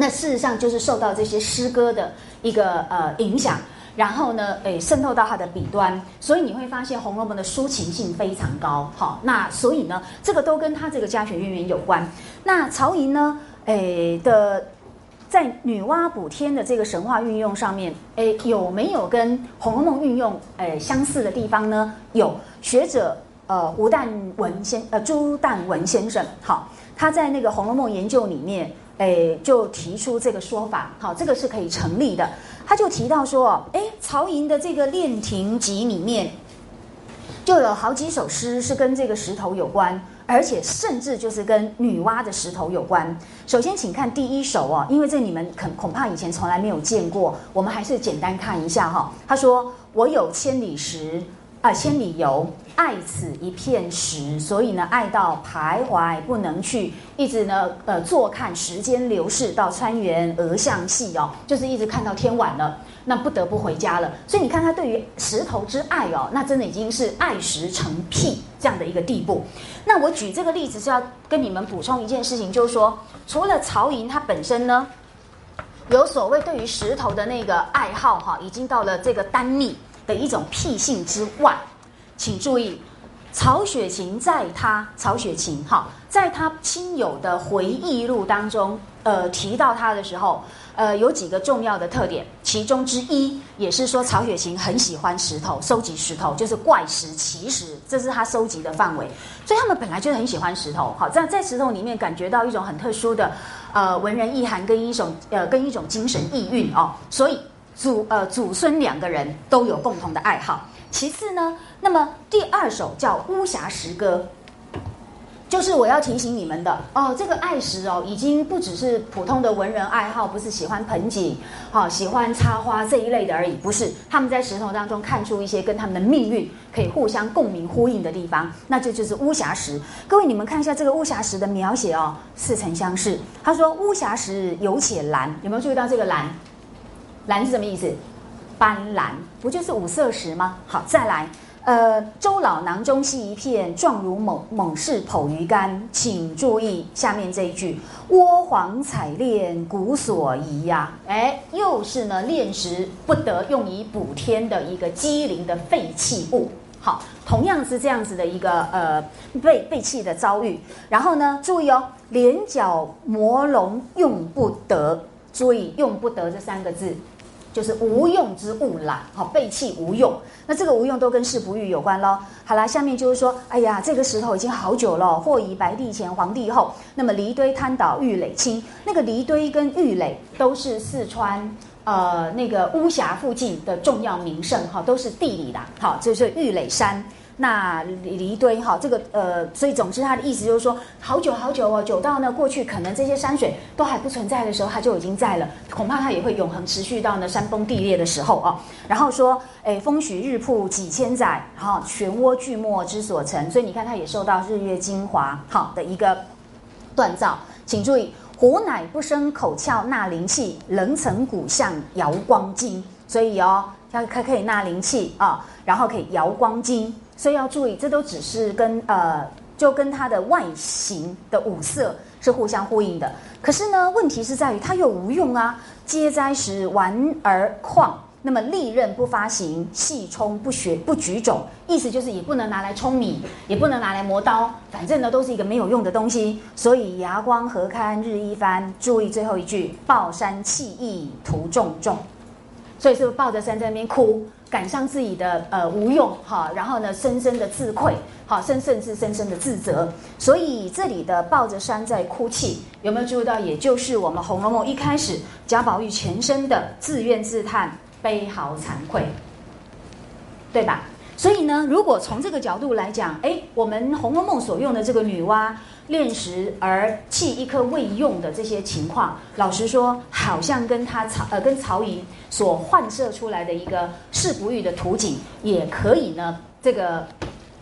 [SPEAKER 1] 那事实上就是受到这些诗歌的一个呃影响，然后呢，诶渗透到他的笔端，所以你会发现《红楼梦》的抒情性非常高。好，那所以呢，这个都跟他这个家学渊源有关。那曹寅呢，诶的在女娲补天的这个神话运用上面，诶有没有跟《红楼梦》运用诶相似的地方呢？有学者呃吴旦文先呃朱旦文先生，好，他在那个《红楼梦》研究里面。诶，就提出这个说法，好，这个是可以成立的。他就提到说，诶，曹寅的这个《练亭集》里面，就有好几首诗是跟这个石头有关，而且甚至就是跟女娲的石头有关。首先，请看第一首哦，因为这你们恐恐怕以前从来没有见过，我们还是简单看一下哈。他说：“我有千里石。”啊，千里游，爱此一片石，所以呢，爱到徘徊不能去，一直呢，呃，坐看时间流逝，到川原鹅向细哦，就是一直看到天晚了，那不得不回家了。所以你看他对于石头之爱哦，那真的已经是爱石成癖这样的一个地步。那我举这个例子是要跟你们补充一件事情，就是说，除了曹寅他本身呢，有所谓对于石头的那个爱好哈，已经到了这个丹蜜。的一种癖性之外，请注意，曹雪芹在他曹雪芹哈，在他亲友的回忆录当中，呃，提到他的时候，呃，有几个重要的特点，其中之一也是说曹雪芹很喜欢石头，收集石头就是怪石奇石，这是他收集的范围，所以他们本来就很喜欢石头，好，在在石头里面感觉到一种很特殊的呃文人意涵跟一种呃跟一种精神意蕴哦，所以。祖呃祖孙两个人都有共同的爱好。其次呢，那么第二首叫《巫峡石歌》，就是我要提醒你们的哦，这个爱石哦，已经不只是普通的文人爱好，不是喜欢盆景，好喜欢插花这一类的而已，不是。他们在石头当中看出一些跟他们的命运可以互相共鸣呼应的地方，那这就是巫峡石。各位，你们看一下这个巫峡石的描写哦，似曾相识。他说巫峡石有且蓝，有没有注意到这个蓝？蓝是什么意思？斑斓不就是五色石吗？好，再来，呃，周老囊中系一片，状如猛猛士剖鱼干。请注意下面这一句：倭皇采炼，古所宜呀。哎，又是呢，炼石不得用以补天的一个机灵的废弃物。好，同样是这样子的一个呃被废弃的遭遇。然后呢，注意哦，连角磨龙用不得。注意用不得这三个字。就是无用之物啦，好背弃无用，那这个无用都跟世不遇有关喽。好啦，下面就是说，哎呀，这个石头已经好久了，或以白帝前、黄帝后，那么离堆滩倒玉垒青，那个离堆跟玉垒都是四川呃那个巫峡附近的重要名胜哈，都是地理的，好，就是玉垒山。那离堆哈，这个呃，所以总之他的意思就是说，好久好久哦，久到呢过去可能这些山水都还不存在的时候，它就已经在了，恐怕它也会永恒持续到呢山崩地裂的时候啊。然后说，哎，风许日曝几千载，哈，漩涡巨墨之所成，所以你看它也受到日月精华好的一个锻造。请注意，虎乃不生口窍纳灵气，人层骨相摇光金，所以哦，它可可以纳灵气啊，然后可以摇光金。所以要注意，这都只是跟呃，就跟它的外形的五色是互相呼应的。可是呢，问题是在于它又无用啊。皆哉时玩而旷，那么利刃不发行，细冲不学不举种，意思就是也不能拿来冲米，也不能拿来磨刀，反正呢都是一个没有用的东西。所以牙光何堪日一番？注意最后一句，抱山弃意图重重。所以是抱着山在那边哭。赶上自己的呃无用哈，然后呢，深深的自愧，好，甚甚至深深的自责。所以这里的抱着山在哭泣，有没有注意到？也就是我们《红楼梦》一开始贾宝玉全身的自怨自叹、悲嚎惭愧，对吧？所以呢，如果从这个角度来讲，哎，我们《红楼梦》所用的这个女娲。炼石而弃一颗未用的这些情况，老实说，好像跟他曹呃跟曹寅所幻设出来的一个世不遇的图景，也可以呢这个。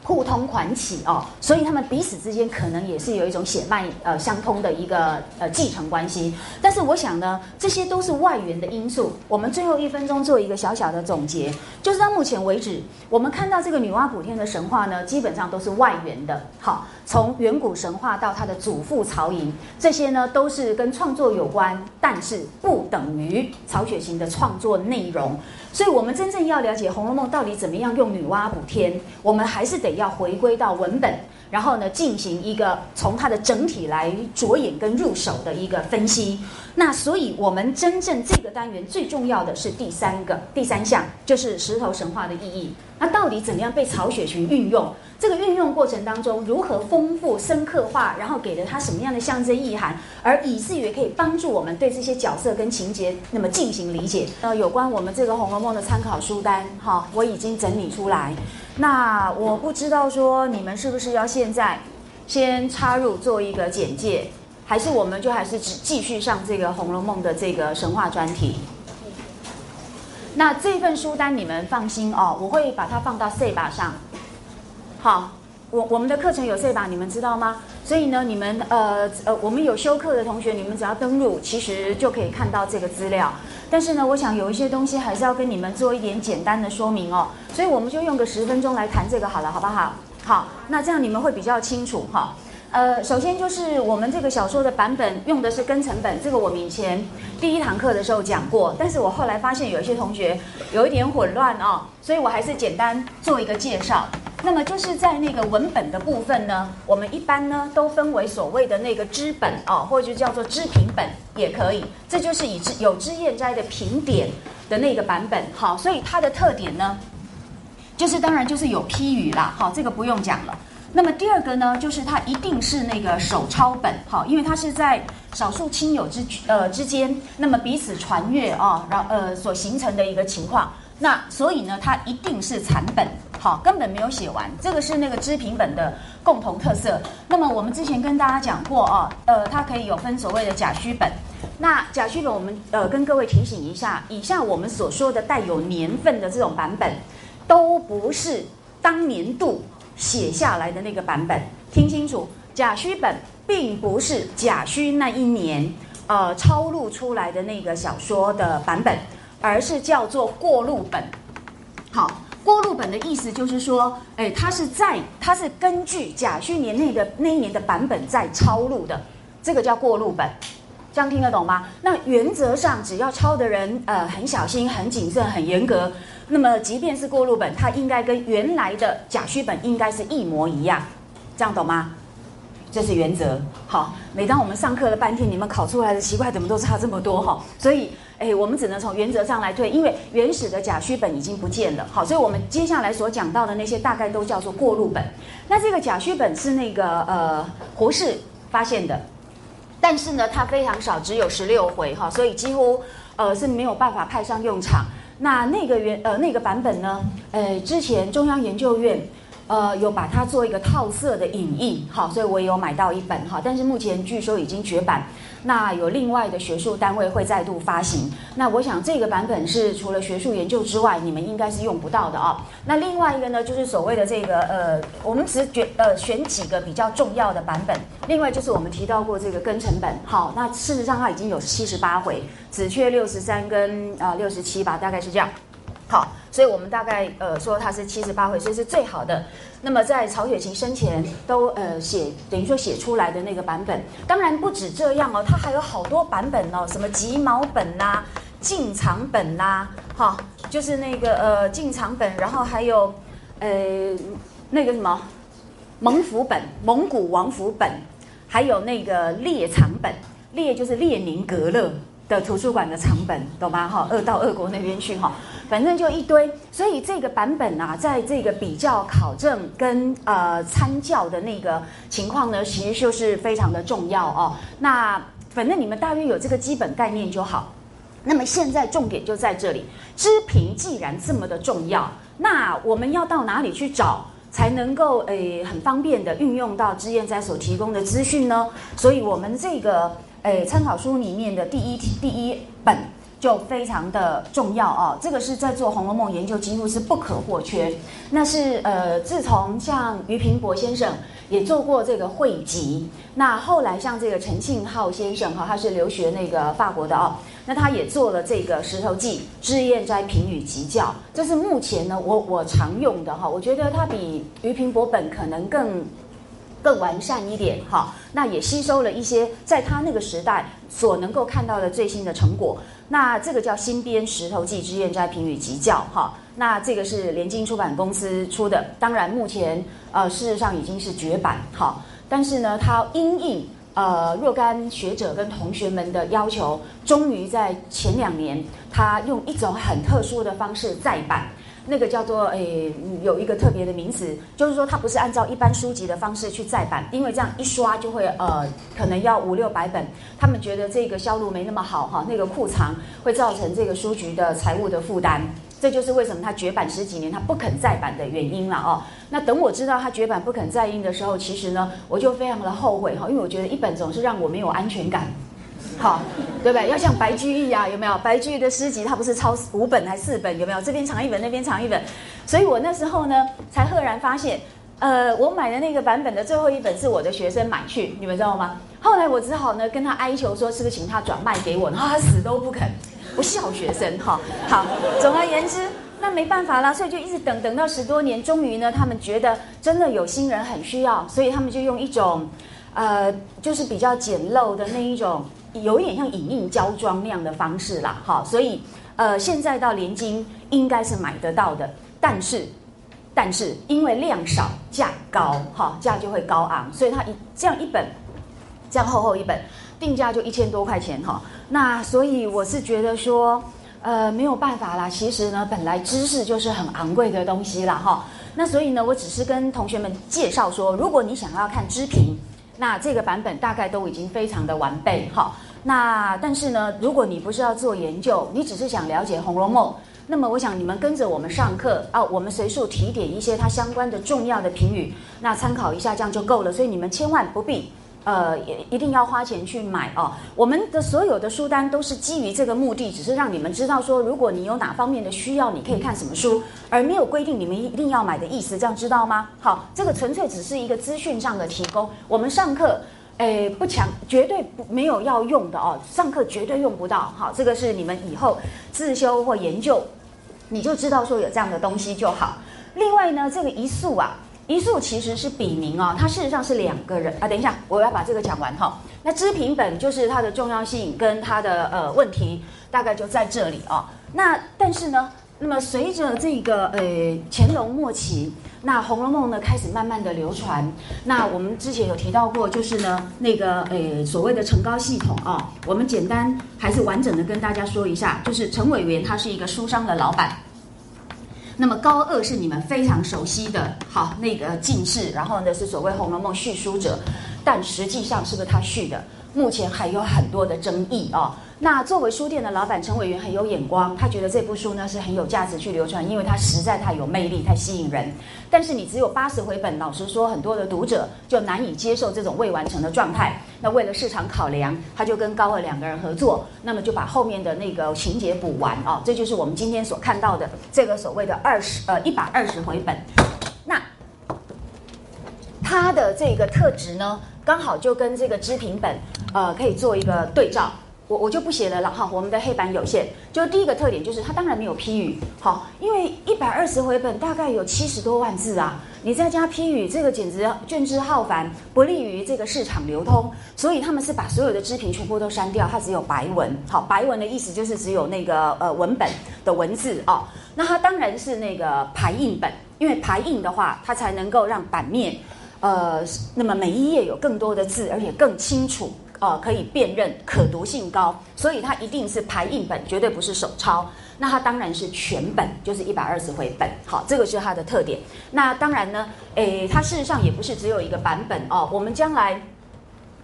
[SPEAKER 1] 互通款起哦，所以他们彼此之间可能也是有一种血脉呃相通的一个呃继承关系。但是我想呢，这些都是外援的因素。我们最后一分钟做一个小小的总结，就是到目前为止，我们看到这个女娲补天的神话呢，基本上都是外援的。好，从远古神话到他的祖父曹寅，这些呢都是跟创作有关，但是不等于曹雪芹的创作内容。所以，我们真正要了解《红楼梦》到底怎么样用女娲补天，我们还是得要回归到文本，然后呢，进行一个从它的整体来着眼跟入手的一个分析。那所以，我们真正这个单元最重要的是第三个、第三项，就是石头神话的意义。那到底怎么样被曹雪芹运用？这个运用过程当中如何丰富、深刻化，然后给了他什么样的象征意涵，而以至于可以帮助我们对这些角色跟情节那么进行理解。呃，有关我们这个《红楼梦》的参考书单，哈，我已经整理出来。那我不知道说你们是不是要现在先插入做一个简介，还是我们就还是只继续上这个《红楼梦》的这个神话专题？那这份书单你们放心哦，我会把它放到 C 把上。好，我我们的课程有 C 把，你们知道吗？所以呢，你们呃呃，我们有修课的同学，你们只要登录，其实就可以看到这个资料。但是呢，我想有一些东西还是要跟你们做一点简单的说明哦。所以我们就用个十分钟来谈这个好了，好不好？好，那这样你们会比较清楚哈。呃，首先就是我们这个小说的版本用的是根成本，这个我们以前第一堂课的时候讲过，但是我后来发现有一些同学有一点混乱哦，所以我还是简单做一个介绍。那么就是在那个文本的部分呢，我们一般呢都分为所谓的那个知本哦，或者就叫做知评本也可以。这就是以知有知燕斋的评点的那个版本。好，所以它的特点呢，就是当然就是有批语啦。好，这个不用讲了。那么第二个呢，就是它一定是那个手抄本。好，因为它是在少数亲友之呃之间，那么彼此传阅啊，然呃所形成的一个情况。那所以呢，它一定是残本。好，根本没有写完，这个是那个知评本的共同特色。那么我们之前跟大家讲过哦，呃，它可以有分所谓的假虚本。那假虚本，我们呃跟各位提醒一下，以下我们所说的带有年份的这种版本，都不是当年度写下来的那个版本。听清楚，假虚本并不是假虚那一年呃抄录出来的那个小说的版本，而是叫做过录本。好。过路本的意思就是说，哎，它是在它是根据甲戌年那的那一年的版本在抄录的，这个叫过路本。这样听得懂吗？那原则上，只要抄的人呃很小心、很谨慎、很严格，那么即便是过路本，它应该跟原来的甲戌本应该是一模一样。这样懂吗？这是原则。好，每当我们上课了半天，你们考出来的奇怪怎么都差这么多哈？所以，哎，我们只能从原则上来推，因为原始的甲戌本已经不见了。好，所以我们接下来所讲到的那些大概都叫做过路本。那这个甲戌本是那个呃胡适发现的。但是呢，它非常少，只有十六回哈，所以几乎呃是没有办法派上用场。那那个原呃那个版本呢，呃之前中央研究院。呃，有把它做一个套色的影印，好，所以我也有买到一本哈，但是目前据说已经绝版。那有另外的学术单位会再度发行。那我想这个版本是除了学术研究之外，你们应该是用不到的啊。那另外一个呢，就是所谓的这个呃，我们只选呃选几个比较重要的版本。另外就是我们提到过这个庚辰本，好，那事实上它已经有七十八回，只缺六十三跟啊六十七吧，大概是这样。好，所以我们大概呃说它是七十八回，所以是最好的。那么在曹雪芹生前都呃写等于说写出来的那个版本，当然不止这样哦，它还有好多版本哦，什么集毛本啦、进藏本啦，哈，就是那个呃进藏本，然后还有呃那个什么蒙福本、蒙古王府本，还有那个列藏本，列就是列宁格勒。的图书馆的藏本，懂吗？哈，二到俄国那边去哈，反正就一堆。所以这个版本啊，在这个比较考证跟呃参教的那个情况呢，其实就是非常的重要哦。那反正你们大约有这个基本概念就好。那么现在重点就在这里，知评既然这么的重要，那我们要到哪里去找，才能够诶很方便的运用到知燕斋所提供的资讯呢？所以我们这个。诶，参考书里面的第一第一本就非常的重要哦，这个是在做《红楼梦》研究几乎是不可或缺。那是呃，自从像俞平伯先生也做过这个汇集，那后来像这个陈庆浩先生哈，他是留学那个法国的哦，那他也做了这个《石头记》《脂砚斋评语集教》，这是目前呢我我常用的哈，我觉得它比俞平伯本可能更。更完善一点，哈，那也吸收了一些在他那个时代所能够看到的最新的成果。那这个叫新编《石头记之砚斋评语集教》，哈，那这个是联经出版公司出的。当然，目前呃事实上已经是绝版，哈，但是呢，它因应呃若干学者跟同学们的要求，终于在前两年，他用一种很特殊的方式再版。那个叫做诶，有一个特别的名词，就是说它不是按照一般书籍的方式去再版，因为这样一刷就会呃，可能要五六百本，他们觉得这个销路没那么好哈，那个库藏会造成这个书局的财务的负担，这就是为什么它绝版十几年它不肯再版的原因了哦。那等我知道它绝版不肯再印的时候，其实呢，我就非常的后悔哈，因为我觉得一本总是让我没有安全感。好，对不对？要像白居易啊，有没有？白居易的诗集，他不是抄五本还四本？有没有？这边藏一本，那边藏一本。所以我那时候呢，才赫然发现，呃，我买的那个版本的最后一本是我的学生买去，你们知道吗？后来我只好呢跟他哀求说，是不是请他转卖给我？然后他死都不肯，不孝学生哈。好，总而言之，那没办法啦，所以就一直等等到十多年，终于呢，他们觉得真的有新人很需要，所以他们就用一种，呃，就是比较简陋的那一种。有一点像影印胶装那样的方式啦，哈，所以呃，现在到连金应该是买得到的，但是但是因为量少价高，哈，价就会高昂，所以它一这样一本这样厚厚一本，定价就一千多块钱，哈，那所以我是觉得说，呃，没有办法啦，其实呢，本来知识就是很昂贵的东西啦，哈，那所以呢，我只是跟同学们介绍说，如果你想要看知评，那这个版本大概都已经非常的完备，哈。那但是呢，如果你不是要做研究，你只是想了解《红楼梦》，那么我想你们跟着我们上课啊，我们随处提点一些它相关的重要的评语，那参考一下这样就够了。所以你们千万不必，呃，也一定要花钱去买哦。我们的所有的书单都是基于这个目的，只是让你们知道说，如果你有哪方面的需要，你可以看什么书，而没有规定你们一定要买的意思，这样知道吗？好，这个纯粹只是一个资讯上的提供。我们上课。诶，不强，绝对不没有要用的哦。上课绝对用不到，好，这个是你们以后自修或研究你就知道说有这样的东西就好。另外呢，这个一宿啊，一宿其实是笔名啊，它事实上是两个人啊。等一下，我要把这个讲完哈。那知评本就是它的重要性跟它的呃问题，大概就在这里啊。那但是呢？那么随着这个呃乾隆末期，那《红楼梦》呢开始慢慢的流传。那我们之前有提到过，就是呢那个呃所谓的成高系统啊，我们简单还是完整的跟大家说一下，就是陈委员他是一个书商的老板。那么高二是你们非常熟悉的，好那个进士，然后呢是所谓《红楼梦》续书者，但实际上是不是他续的？目前还有很多的争议啊。那作为书店的老板陈委员很有眼光，他觉得这部书呢是很有价值去流传，因为它实在太有魅力、太吸引人。但是你只有八十回本，老实说，很多的读者就难以接受这种未完成的状态。那为了市场考量，他就跟高二两个人合作，那么就把后面的那个情节补完啊。这就是我们今天所看到的这个所谓的二十呃一百二十回本。那它的这个特质呢，刚好就跟这个知评本呃可以做一个对照。我我就不写了了哈，我们的黑板有限。就第一个特点就是它当然没有批语，好，因为一百二十回本大概有七十多万字啊，你再加批语，这个简直卷帙浩繁，不利于这个市场流通。所以他们是把所有的支评全部都删掉，它只有白文。好，白文的意思就是只有那个呃文本的文字哦。那它当然是那个排印本，因为排印的话，它才能够让版面呃那么每一页有更多的字，而且更清楚。呃，可以辨认，可读性高，所以它一定是排印本，绝对不是手抄。那它当然是全本，就是一百二十回本。好，这个是它的特点。那当然呢，诶，它事实上也不是只有一个版本哦。我们将来，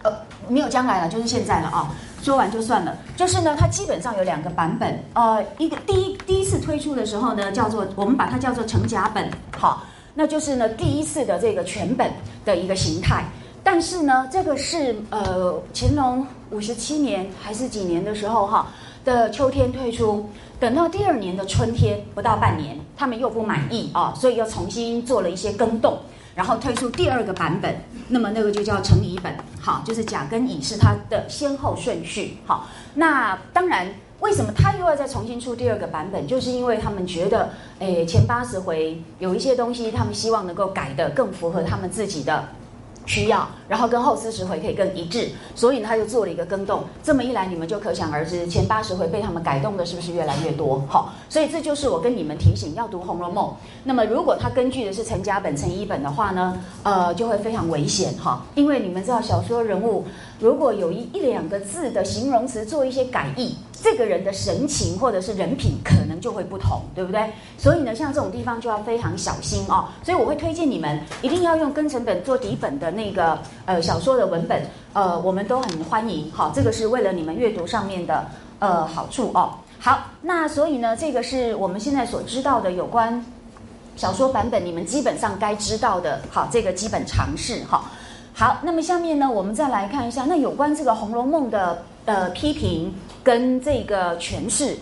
[SPEAKER 1] 呃，没有将来了，就是现在了啊。说完就算了。就是呢，它基本上有两个版本。呃，一个第一第一次推出的时候呢，叫做我们把它叫做成甲本。好，那就是呢第一次的这个全本的一个形态。但是呢，这个是呃乾隆五十七年还是几年的时候哈的秋天推出，等到第二年的春天不到半年，他们又不满意啊，所以又重新做了一些更动，然后推出第二个版本。那么那个就叫成乙本，好，就是甲跟乙是它的先后顺序。好，那当然为什么他又要再重新出第二个版本，就是因为他们觉得，诶前八十回有一些东西，他们希望能够改的更符合他们自己的。需要，然后跟后四十回可以更一致，所以他就做了一个更动。这么一来，你们就可想而知，前八十回被他们改动的是不是越来越多？好，所以这就是我跟你们提醒要读《红楼梦》。那么，如果他根据的是陈家本、陈一本的话呢，呃，就会非常危险哈，因为你们知道，小说人物如果有一一两个字的形容词做一些改译。这个人的神情或者是人品可能就会不同，对不对？所以呢，像这种地方就要非常小心哦。所以我会推荐你们一定要用跟成本做底本的那个呃小说的文本，呃，我们都很欢迎。好，这个是为了你们阅读上面的呃好处哦。好，那所以呢，这个是我们现在所知道的有关小说版本，你们基本上该知道的，好，这个基本常识哈。好，那么下面呢，我们再来看一下，那有关这个《红楼梦》的呃批评跟这个诠释。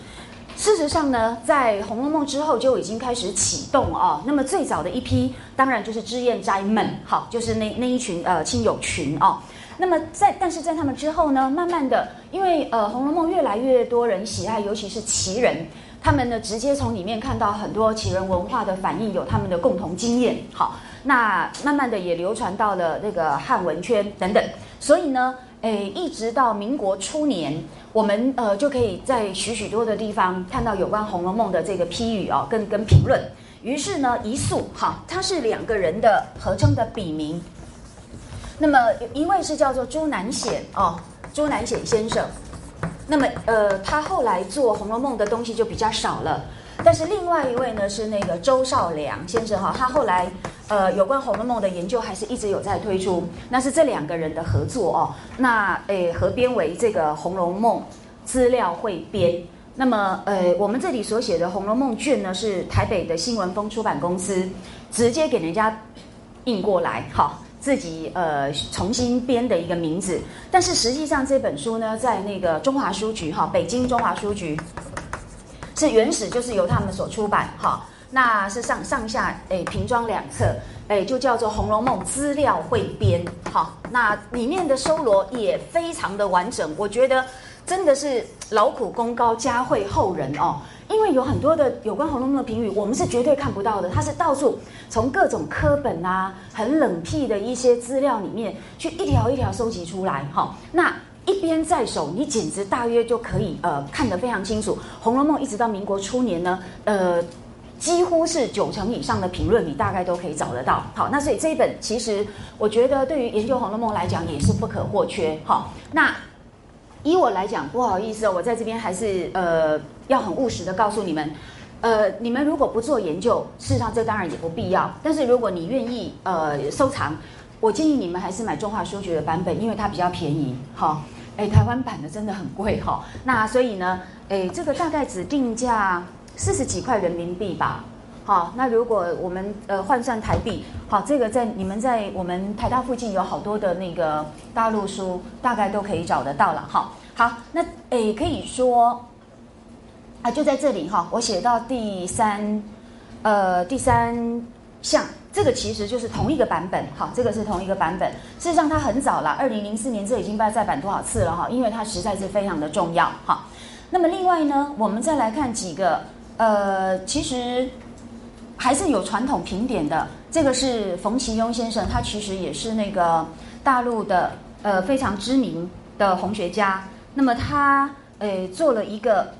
[SPEAKER 1] 事实上呢，在《红楼梦》之后就已经开始启动啊。那么最早的一批，当然就是脂砚斋们，好，就是那那一群呃亲友群啊。那么在但是在他们之后呢，慢慢的，因为呃《红楼梦》越来越多人喜爱，尤其是奇人，他们呢直接从里面看到很多奇人文化的反应，有他们的共同经验，好。那慢慢的也流传到了那个汉文圈等等，所以呢，诶，一直到民国初年，我们呃就可以在许许多的地方看到有关《红楼梦》的这个批语哦，跟跟评论。于是呢，一宿哈，他是两个人的合称的笔名。那么一位是叫做朱南显哦，朱南显先生。那么呃，他后来做《红楼梦》的东西就比较少了。但是另外一位呢是那个周少良先生哈，他后来呃有关《红楼梦》的研究还是一直有在推出，那是这两个人的合作哦。那诶合编为这个《红楼梦资料汇编》。那么呃我们这里所写的《红楼梦》卷呢是台北的新闻风出版公司直接给人家印过来，好自己呃重新编的一个名字。但是实际上这本书呢在那个中华书局哈，北京中华书局。是原始，就是由他们所出版，哈，那是上上下诶平装两册，诶就叫做《红楼梦资料汇编》，哈，那里面的收罗也非常的完整，我觉得真的是劳苦功高，嘉惠后人哦，因为有很多的有关《红楼梦》的评语，我们是绝对看不到的，它是到处从各种科本啊、很冷僻的一些资料里面去一条一条收集出来。哈，那一边在手，你简直大约就可以呃看得非常清楚，《红楼梦》一直到民国初年呢，呃。几乎是九成以上的评论，你大概都可以找得到。好，那所以这一本其实我觉得对于研究《红楼梦》来讲也是不可或缺。好，那以我来讲，不好意思，我在这边还是呃要很务实的告诉你们，呃，你们如果不做研究，事实上这当然也不必要。但是如果你愿意呃收藏，我建议你们还是买中华书局的版本，因为它比较便宜。好，哎，台湾版的真的很贵哈。那所以呢，哎，这个大概只定价。四十几块人民币吧，好，那如果我们呃换算台币，好，这个在你们在我们台大附近有好多的那个大陆书，大概都可以找得到了，哈，好，那诶可以说啊就在这里哈，我写到第三呃第三像，这个其实就是同一个版本，好，这个是同一个版本，事实上它很早了，二零零四年这已经不知道再版多少次了哈，因为它实在是非常的重要，哈，那么另外呢，我们再来看几个。呃，其实还是有传统评点的。这个是冯其庸先生，他其实也是那个大陆的呃非常知名的红学家。那么他呃做了一个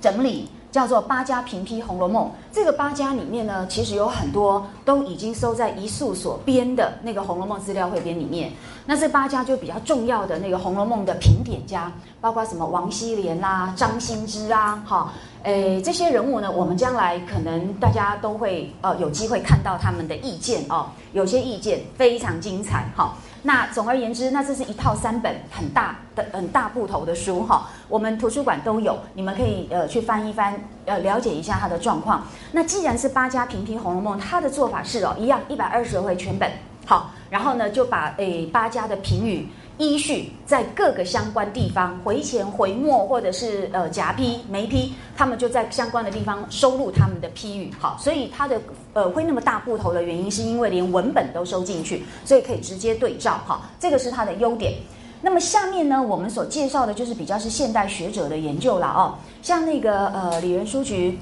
[SPEAKER 1] 整理。叫做八家评批《红楼梦》，这个八家里面呢，其实有很多都已经收在一树所编的那个《红楼梦》资料汇编里面。那这八家就比较重要的那个《红楼梦》的评点家，包括什么王熙莲啦、张新之啊，哈，诶，这些人物呢，我们将来可能大家都会呃有机会看到他们的意见哦，有些意见非常精彩，哈。那总而言之，那这是一套三本很大的、很大部头的书哈，我们图书馆都有，你们可以呃去翻一翻，呃了解一下它的状况。那既然是八家评批《红楼梦》，它的做法是哦，一样一百二十回全本，好，然后呢就把诶八家的评语。依序在各个相关地方回前回末，或者是呃夹批没批，他们就在相关的地方收录他们的批语。好，所以它的呃会那么大部头的原因，是因为连文本都收进去，所以可以直接对照。哈，这个是它的优点。那么下面呢，我们所介绍的就是比较是现代学者的研究了哦，像那个呃理人书局，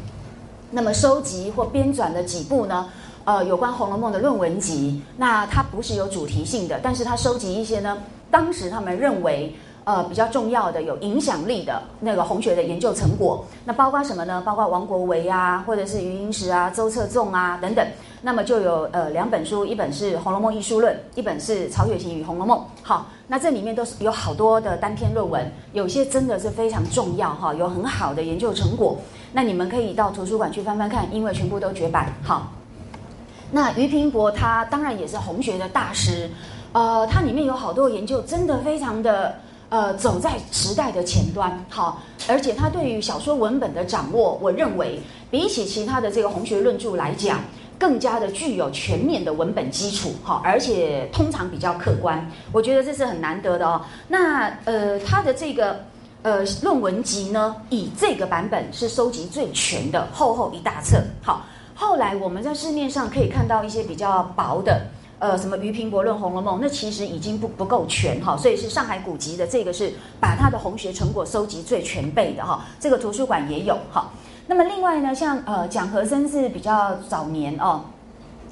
[SPEAKER 1] 那么收集或编纂的几部呢，呃有关《红楼梦》的论文集，那它不是有主题性的，但是它收集一些呢。当时他们认为，呃，比较重要的、有影响力的那个红学的研究成果，那包括什么呢？包括王国维啊，或者是余英时啊、周策纵啊等等。那么就有呃两本书，一本是《红楼梦艺术论》，一本是《曹雪芹与红楼梦》。好，那这里面都是有好多的单篇论文，有些真的是非常重要哈，有很好的研究成果。那你们可以到图书馆去翻翻看，因为全部都绝版。好，那俞平伯他当然也是红学的大师。呃，它里面有好多研究，真的非常的呃，走在时代的前端，好，而且它对于小说文本的掌握，我认为比起其他的这个红学论著来讲，更加的具有全面的文本基础，好，而且通常比较客观，我觉得这是很难得的哦。那呃，它的这个呃论文集呢，以这个版本是收集最全的，厚厚一大册，好，后来我们在市面上可以看到一些比较薄的。呃，什么俞平伯论《红楼梦》，那其实已经不不够全哈，所以是上海古籍的这个是把他的红学成果收集最全备的哈，这个图书馆也有哈。那么另外呢，像呃蒋和森是比较早年哦，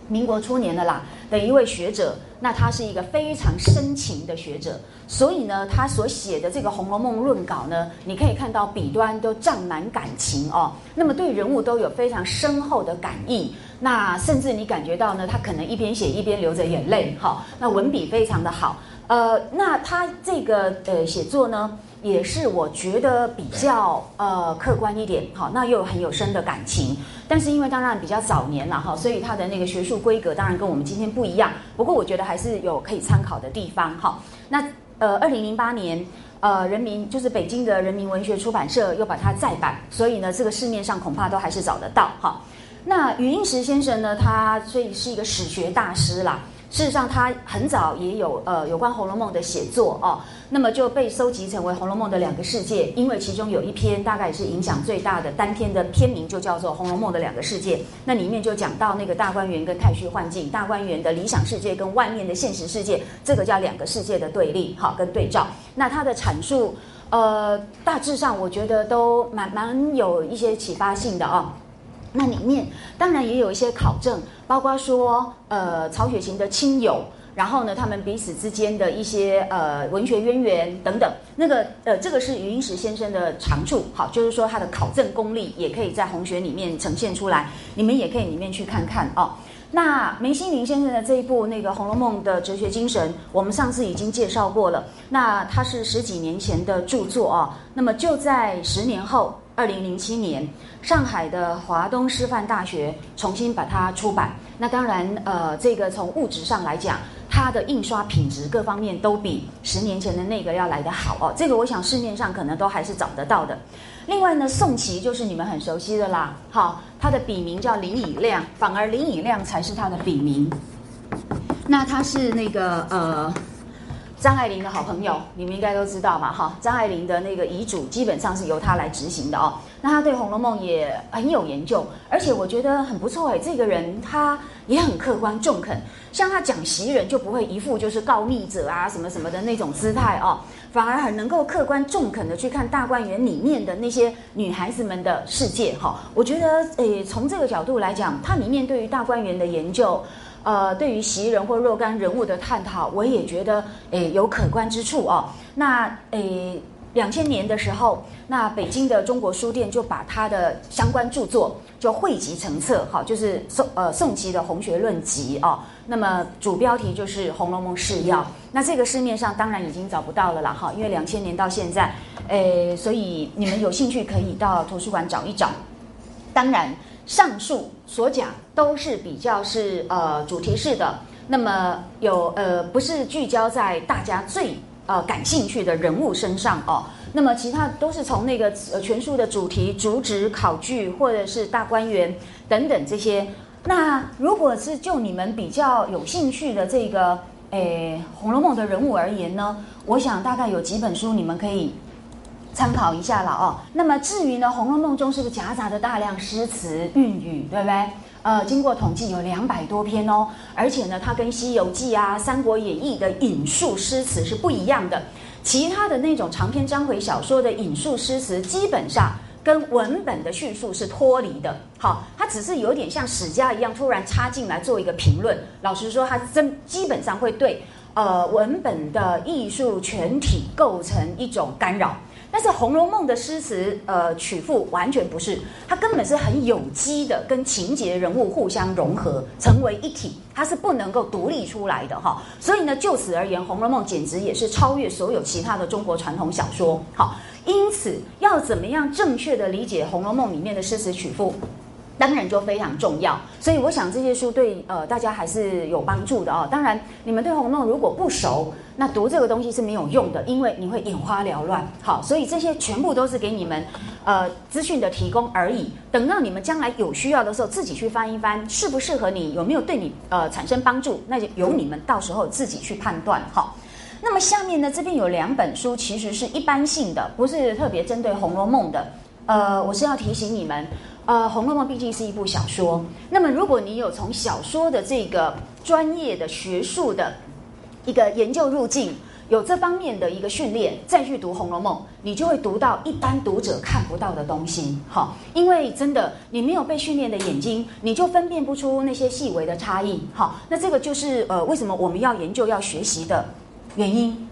[SPEAKER 1] 民国初年的啦的一位学者。那他是一个非常深情的学者，所以呢，他所写的这个《红楼梦》论稿呢，你可以看到笔端都胀满感情哦。那么对人物都有非常深厚的感意，那甚至你感觉到呢，他可能一边写一边流着眼泪。哈，那文笔非常的好。呃，那他这个呃写作呢？也是我觉得比较呃客观一点，好，那又很有深的感情。但是因为当然比较早年了哈，所以他的那个学术规格当然跟我们今天不一样。不过我觉得还是有可以参考的地方哈。那呃，二零零八年呃，人民就是北京的人民文学出版社又把它再版，所以呢，这个市面上恐怕都还是找得到哈。那余英时先生呢，他所以是一个史学大师啦。事实上他很早也有呃有关《红楼梦》的写作哦，那么就被收集成为《红楼梦》的两个世界，因为其中有一篇大概是影响最大的单篇的篇名就叫做《红楼梦》的两个世界，那里面就讲到那个大观园跟太虚幻境，大观园的理想世界跟外面的现实世界，这个叫两个世界的对立，好跟对照。那他的阐述，呃，大致上我觉得都蛮蛮有一些启发性的哦。那里面当然也有一些考证，包括说，呃，曹雪芹的亲友，然后呢，他们彼此之间的一些呃文学渊源等等。那个呃，这个是余英时先生的长处，好，就是说他的考证功力也可以在红学里面呈现出来，你们也可以里面去看看哦。那梅心林先生的这一部那个《红楼梦》的哲学精神，我们上次已经介绍过了。那它是十几年前的著作哦，那么就在十年后。二零零七年，上海的华东师范大学重新把它出版。那当然，呃，这个从物质上来讲，它的印刷品质各方面都比十年前的那个要来得好哦。这个我想市面上可能都还是找得到的。另外呢，宋琦就是你们很熟悉的啦，好，他的笔名叫林以亮，反而林以亮才是他的笔名。那他是那个呃。张爱玲的好朋友，你们应该都知道嘛，哈。张爱玲的那个遗嘱基本上是由她来执行的哦。那她对《红楼梦》也很有研究，而且我觉得很不错哎。这个人他也很客观中肯，像他讲袭人就不会一副就是告密者啊什么什么的那种姿态哦，反而很能够客观中肯的去看大观园里面的那些女孩子们的世界哈。我觉得诶，从这个角度来讲，他里面对于大观园的研究。呃，对于袭人或若干人物的探讨，我也觉得诶有可观之处哦。那诶，两千年的时候，那北京的中国书店就把他的相关著作就汇集成册，好，就是宋呃宋琦的《红学论集》哦。那么主标题就是《红楼梦释要》。那这个市面上当然已经找不到了啦，哈，因为两千年到现在，诶，所以你们有兴趣可以到图书馆找一找。当然。上述所讲都是比较是呃主题式的，那么有呃不是聚焦在大家最呃感兴趣的人物身上哦，那么其他都是从那个呃全书的主题、主旨、考据或者是大观园等等这些。那如果是就你们比较有兴趣的这个诶《红楼梦》的人物而言呢，我想大概有几本书你们可以。参考一下了哦。那么至于呢，《红楼梦》中是不是夹杂着大量诗词韵语，对不对？呃，经过统计有两百多篇哦，而且呢，它跟《西游记》啊、《三国演义》的引述诗词是不一样的。其他的那种长篇章回小说的引述诗词，基本上跟文本的叙述是脱离的。好，它只是有点像史家一样突然插进来做一个评论。老实说，它真基本上会对呃文本的艺术全体构成一种干扰。但是《红楼梦》的诗词，呃，曲赋完全不是，它根本是很有机的，跟情节人物互相融合，成为一体，它是不能够独立出来的哈。所以呢，就此而言，《红楼梦》简直也是超越所有其他的中国传统小说。好，因此要怎么样正确的理解《红楼梦》里面的诗词曲赋？当然就非常重要，所以我想这些书对呃大家还是有帮助的哦。当然，你们对《红楼梦》如果不熟，那读这个东西是没有用的，因为你会眼花缭乱。好，所以这些全部都是给你们呃资讯的提供而已。等到你们将来有需要的时候，自己去翻一翻，适不适合你，有没有对你呃产生帮助，那就由你们到时候自己去判断。好，那么下面呢，这边有两本书，其实是一般性的，不是特别针对《红楼梦》的。呃，我是要提醒你们。呃，《红楼梦》毕竟是一部小说。那么，如果你有从小说的这个专业的学术的一个研究路径，有这方面的一个训练，再去读《红楼梦》，你就会读到一般读者看不到的东西。好，因为真的你没有被训练的眼睛，你就分辨不出那些细微的差异。好，那这个就是呃，为什么我们要研究、要学习的原因。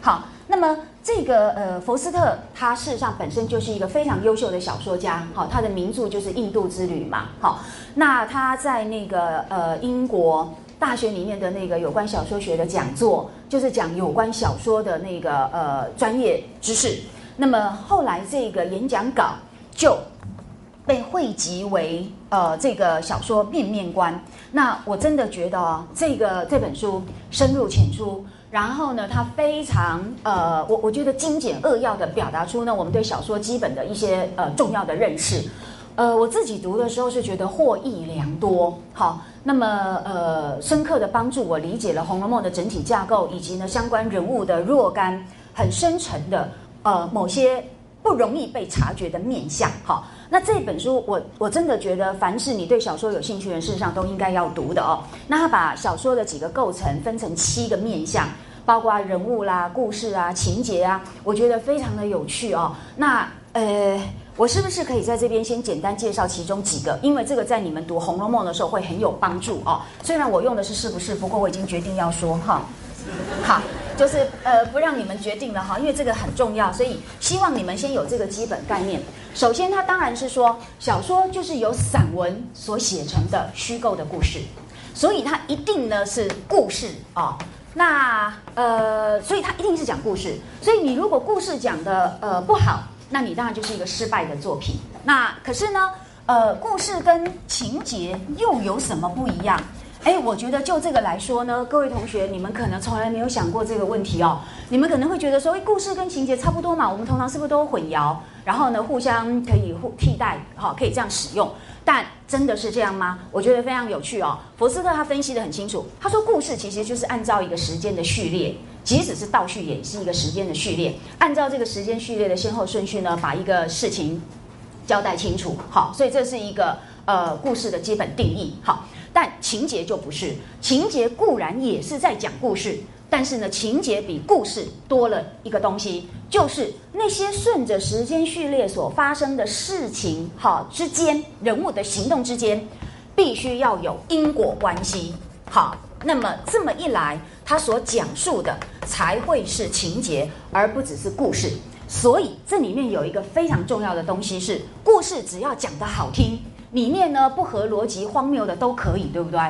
[SPEAKER 1] 好，那么。这个呃，福斯特他事实上本身就是一个非常优秀的小说家，好，他的名著就是《印度之旅》嘛，好，那他在那个呃英国大学里面的那个有关小说学的讲座，就是讲有关小说的那个呃专业知识。那么后来这个演讲稿就被汇集为呃这个小说《面面观》。那我真的觉得哦，这个这本书深入浅出。然后呢，他非常呃，我我觉得精简扼要的表达出呢，我们对小说基本的一些呃重要的认识。呃，我自己读的时候是觉得获益良多。好，那么呃，深刻的帮助我理解了《红楼梦》的整体架构，以及呢相关人物的若干很深沉的呃某些不容易被察觉的面相。好，那这本书我我真的觉得，凡是你对小说有兴趣的人，事实上都应该要读的哦。那他把小说的几个构成分成七个面相。包括人物啦、故事啊、情节啊，我觉得非常的有趣哦。那呃，我是不是可以在这边先简单介绍其中几个？因为这个在你们读《红楼梦》的时候会很有帮助哦。虽然我用的是是不是，不过我已经决定要说哈。好，就是呃，不让你们决定了哈，因为这个很重要，所以希望你们先有这个基本概念。首先，它当然是说小说就是由散文所写成的虚构的故事，所以它一定呢是故事啊。那呃，所以它一定是讲故事。所以你如果故事讲的呃不好，那你当然就是一个失败的作品。那可是呢，呃，故事跟情节又有什么不一样？哎，我觉得就这个来说呢，各位同学，你们可能从来没有想过这个问题哦。你们可能会觉得说，哎，故事跟情节差不多嘛，我们通常是不是都混淆？然后呢，互相可以互替代，好，可以这样使用。但真的是这样吗？我觉得非常有趣哦。佛斯特他分析的很清楚，他说故事其实就是按照一个时间的序列，即使是倒叙也是一个时间的序列，按照这个时间序列的先后顺序呢，把一个事情交代清楚。好，所以这是一个呃故事的基本定义。好，但情节就不是，情节固然也是在讲故事。但是呢，情节比故事多了一个东西，就是那些顺着时间序列所发生的事情，好之间人物的行动之间，必须要有因果关系。好，那么这么一来，他所讲述的才会是情节，而不只是故事。所以这里面有一个非常重要的东西是，故事只要讲得好听，里面呢不合逻辑、荒谬的都可以，对不对？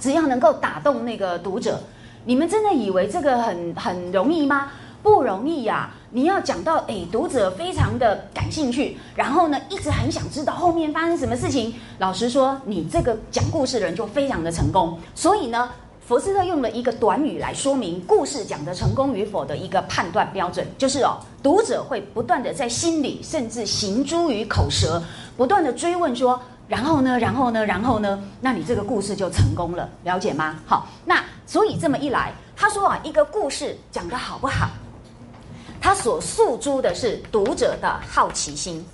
[SPEAKER 1] 只要能够打动那个读者。你们真的以为这个很很容易吗？不容易呀！你要讲到诶，读者非常的感兴趣，然后呢，一直很想知道后面发生什么事情。老实说，你这个讲故事的人就非常的成功。所以呢，佛斯特用了一个短语来说明故事讲的成功与否的一个判断标准，就是哦，读者会不断的在心里，甚至行诸于口舌，不断的追问说。然后呢？然后呢？然后呢？那你这个故事就成功了，了解吗？好，那所以这么一来，他说啊，一个故事讲得好不好，他所诉诸的是读者的好奇心。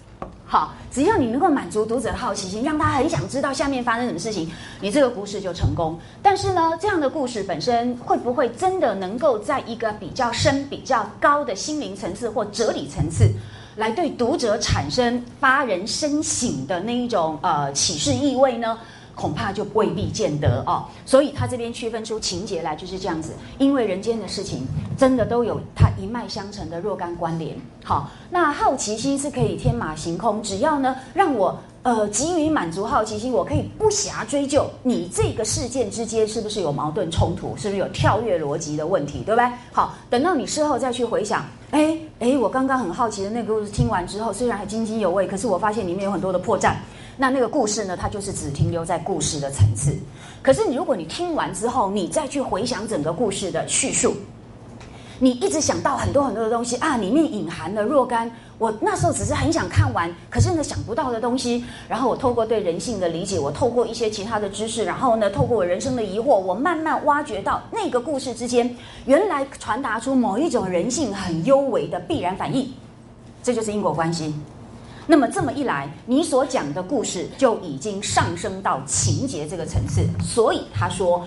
[SPEAKER 1] 好，只要你能够满足读者的好奇心，让他很想知道下面发生什么事情，你这个故事就成功。但是呢，这样的故事本身会不会真的能够在一个比较深、比较高的心灵层次或哲理层次？来对读者产生发人深省的那一种呃启示意味呢，恐怕就未必见得哦。所以他这边区分出情节来就是这样子，因为人间的事情真的都有它一脉相承的若干关联。好，那好奇心是可以天马行空，只要呢让我。呃，急于满足好奇心，我可以不暇追究你这个事件之间是不是有矛盾冲突，是不是有跳跃逻辑的问题，对不对？好，等到你事后再去回想，哎哎，我刚刚很好奇的那个故事听完之后，虽然还津津有味，可是我发现里面有很多的破绽。那那个故事呢，它就是只停留在故事的层次。可是你如果你听完之后，你再去回想整个故事的叙述。你一直想到很多很多的东西啊，里面隐含了若干我那时候只是很想看完，可是呢想不到的东西。然后我透过对人性的理解，我透过一些其他的知识，然后呢透过我人生的疑惑，我慢慢挖掘到那个故事之间，原来传达出某一种人性很幽微的必然反应，这就是因果关系。那么这么一来，你所讲的故事就已经上升到情节这个层次。所以他说，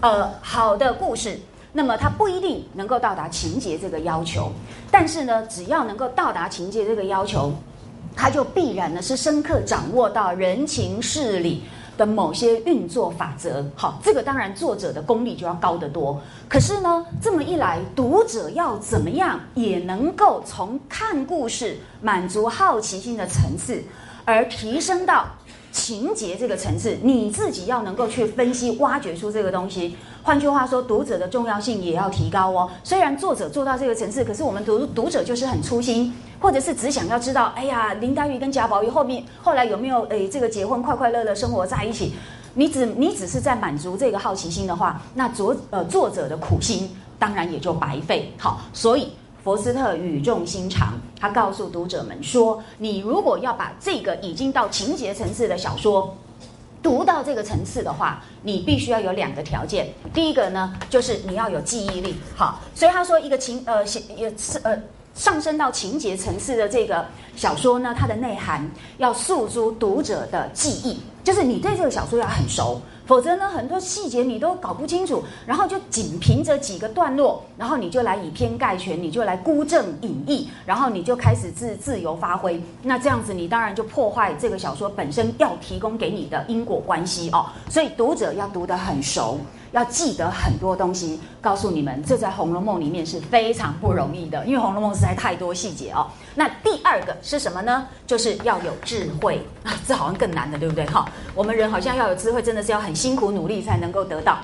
[SPEAKER 1] 呃，好的故事。那么它不一定能够到达情节这个要求，但是呢，只要能够到达情节这个要求，它就必然呢是深刻掌握到人情事理的某些运作法则。好，这个当然作者的功力就要高得多。可是呢，这么一来，读者要怎么样也能够从看故事满足好奇心的层次，而提升到情节这个层次，你自己要能够去分析、挖掘出这个东西。换句话说，读者的重要性也要提高哦。虽然作者做到这个层次，可是我们读读者就是很粗心，或者是只想要知道，哎呀，林黛玉跟贾宝玉后面后来有没有诶这个结婚，快快乐乐生活在一起？你只你只是在满足这个好奇心的话，那作呃作者的苦心当然也就白费。好，所以佛斯特语重心长，他告诉读者们说：“你如果要把这个已经到情节层次的小说读到这个层次的话，你必须要有两个条件。第一个呢，就是你要有记忆力。好，所以他说一个情呃写也是呃上升到情节层次的这个小说呢，它的内涵要诉诸读者的记忆，就是你对这个小说要很熟。”否则呢，很多细节你都搞不清楚，然后就仅凭着几个段落，然后你就来以偏概全，你就来孤证隐逸，然后你就开始自自由发挥。那这样子，你当然就破坏这个小说本身要提供给你的因果关系哦。所以读者要读得很熟。要记得很多东西，告诉你们，这在《红楼梦》里面是非常不容易的，因为《红楼梦》实在太多细节哦。那第二个是什么呢？就是要有智慧啊，这好像更难的，对不对？哈，我们人好像要有智慧，真的是要很辛苦努力才能够得到，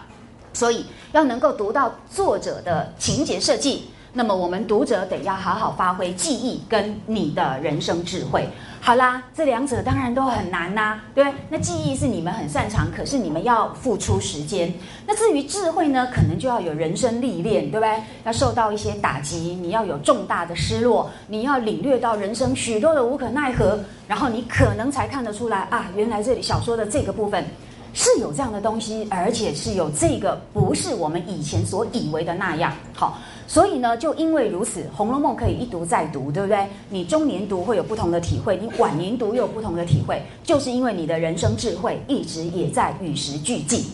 [SPEAKER 1] 所以要能够读到作者的情节设计。那么我们读者得要好好发挥记忆跟你的人生智慧。好啦，这两者当然都很难呐，对不对？那记忆是你们很擅长，可是你们要付出时间。那至于智慧呢，可能就要有人生历练，对不对？要受到一些打击，你要有重大的失落，你要领略到人生许多的无可奈何，然后你可能才看得出来啊，原来这里小说的这个部分。是有这样的东西，而且是有这个，不是我们以前所以为的那样。好，所以呢，就因为如此，《红楼梦》可以一读再读，对不对？你中年读会有不同的体会，你晚年读又有不同的体会，就是因为你的人生智慧一直也在与时俱进。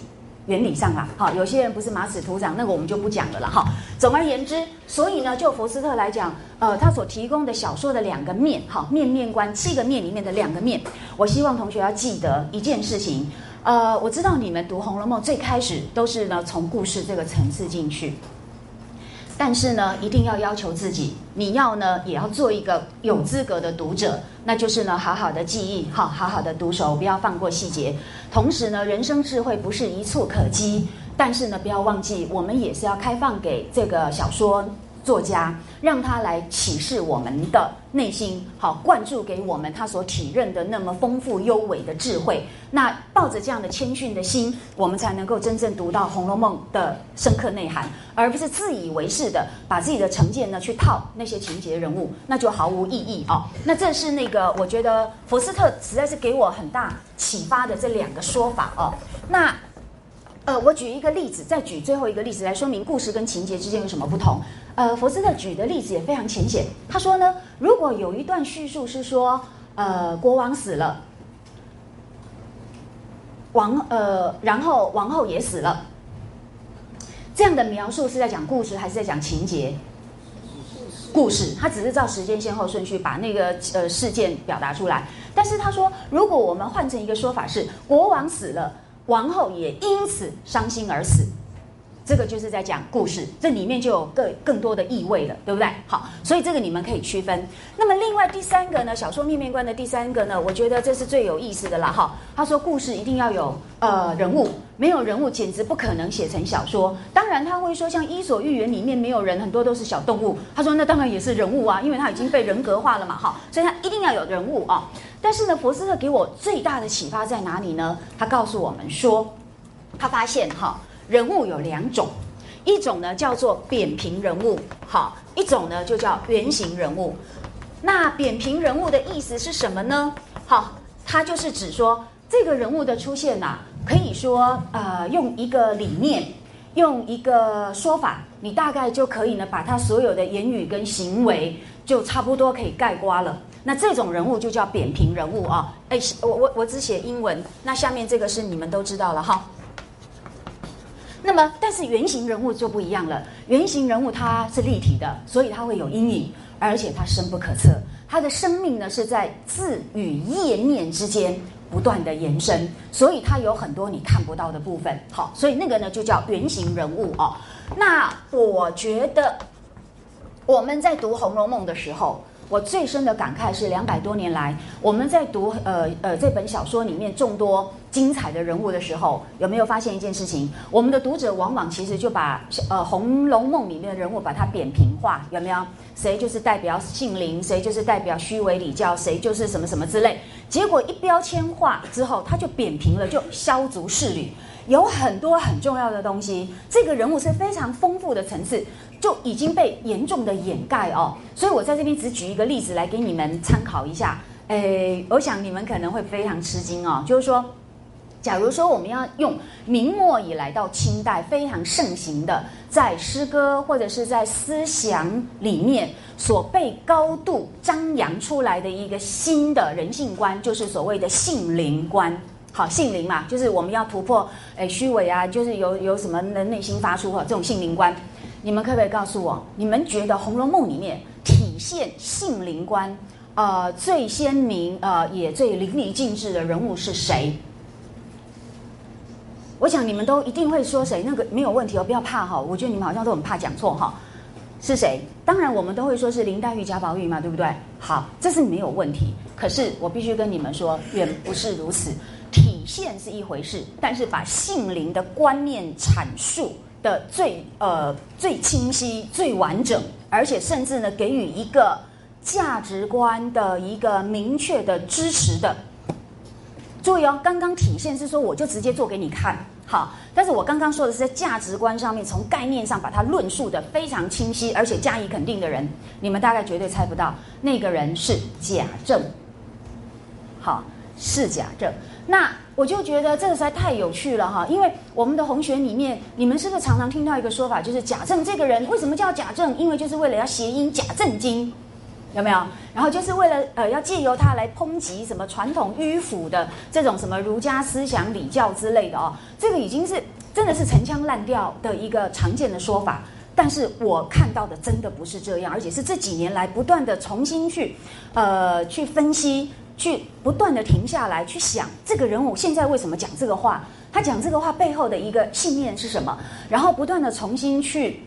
[SPEAKER 1] 原理上啊，好，有些人不是马齿土长，那个我们就不讲了了哈。总而言之，所以呢，就福斯特来讲，呃，他所提供的小说的两个面，好，面面观七个面里面的两个面，我希望同学要记得一件事情。呃，我知道你们读《红楼梦》最开始都是呢从故事这个层次进去，但是呢，一定要要求自己，你要呢也要做一个有资格的读者，那就是呢好好的记忆，好好好的读熟，不要放过细节。同时呢，人生智慧不是一触可及，但是呢，不要忘记，我们也是要开放给这个小说。作家让他来启示我们的内心，好灌注给我们他所体认的那么丰富优美的智慧。那抱着这样的谦逊的心，我们才能够真正读到《红楼梦》的深刻内涵，而不是自以为是的把自己的成见呢去套那些情节人物，那就毫无意义哦。那这是那个我觉得福斯特实在是给我很大启发的这两个说法哦。那。呃，我举一个例子，再举最后一个例子来说明故事跟情节之间有什么不同。呃，佛斯特举的例子也非常浅显。他说呢，如果有一段叙述是说，呃，国王死了，王呃，然后王后也死了，这样的描述是在讲故事还是在讲情节？故事，他只是照时间先后顺序把那个呃事件表达出来。但是他说，如果我们换成一个说法是，国王死了。王后也因此伤心而死，这个就是在讲故事，这里面就有更更多的意味了，对不对？好，所以这个你们可以区分。那么另外第三个呢，小说面面观的第三个呢，我觉得这是最有意思的了哈。他说故事一定要有呃人物，没有人物简直不可能写成小说。当然他会说像《伊索寓言》里面没有人，很多都是小动物。他说那当然也是人物啊，因为他已经被人格化了嘛，哈，所以他一定要有人物啊。但是呢，佛斯特给我最大的启发在哪里呢？他告诉我们说，他发现哈，人物有两种，一种呢叫做扁平人物，好，一种呢就叫圆形人物。那扁平人物的意思是什么呢？好，它就是指说这个人物的出现呐，可以说呃，用一个理念，用一个说法，你大概就可以呢，把他所有的言语跟行为，就差不多可以概括了。那这种人物就叫扁平人物啊！哎，我我我只写英文，那下面这个是你们都知道了哈。那么，但是圆形人物就不一样了。圆形人物它是立体的，所以它会有阴影，而且它深不可测。它的生命呢是在字与页面之间不断的延伸，所以它有很多你看不到的部分。好，所以那个呢就叫圆形人物哦。那我觉得我们在读《红楼梦》的时候。我最深的感慨是，两百多年来，我们在读呃呃这本小说里面众多精彩的人物的时候，有没有发现一件事情？我们的读者往往其实就把呃《红楼梦》里面的人物把它扁平化，有没有？谁就是代表姓林，谁就是代表虚伪礼教，谁就是什么什么之类。结果一标签化之后，他就扁平了，就削足适履。有很多很重要的东西，这个人物是非常丰富的层次。就已经被严重的掩盖哦。所以我在这边只举一个例子来给你们参考一下。诶，我想你们可能会非常吃惊哦，就是说。假如说我们要用明末以来到清代非常盛行的，在诗歌或者是在思想里面所被高度张扬出来的一个新的人性观，就是所谓的性灵观。好，性灵嘛，就是我们要突破诶虚伪啊，就是有有什么的内心发出哈这种性灵观。你们可不可以告诉我，你们觉得《红楼梦》里面体现性灵观呃最鲜明呃也最淋漓尽致的人物是谁？我想你们都一定会说谁那个没有问题哦，不要怕哈。我觉得你们好像都很怕讲错哈。是谁？当然我们都会说是林黛玉、贾宝玉嘛，对不对？好，这是没有问题。可是我必须跟你们说，远不是如此。体现是一回事，但是把性灵的观念阐述的最呃最清晰、最完整，而且甚至呢给予一个价值观的一个明确的支持的。注意哦，刚刚体现是说我就直接做给你看。好，但是我刚刚说的是在价值观上面，从概念上把它论述的非常清晰，而且加以肯定的人，你们大概绝对猜不到，那个人是贾政。好，是贾政。那我就觉得这个实在太有趣了哈，因为我们的红学里面，你们是不是常常听到一个说法，就是贾政这个人为什么叫贾政？因为就是为了要谐音贾正经。有没有？然后就是为了呃，要借由他来抨击什么传统迂腐的这种什么儒家思想礼教之类的哦，这个已经是真的是陈腔滥调的一个常见的说法。但是我看到的真的不是这样，而且是这几年来不断的重新去呃去分析，去不断的停下来去想这个人物现在为什么讲这个话，他讲这个话背后的一个信念是什么，然后不断的重新去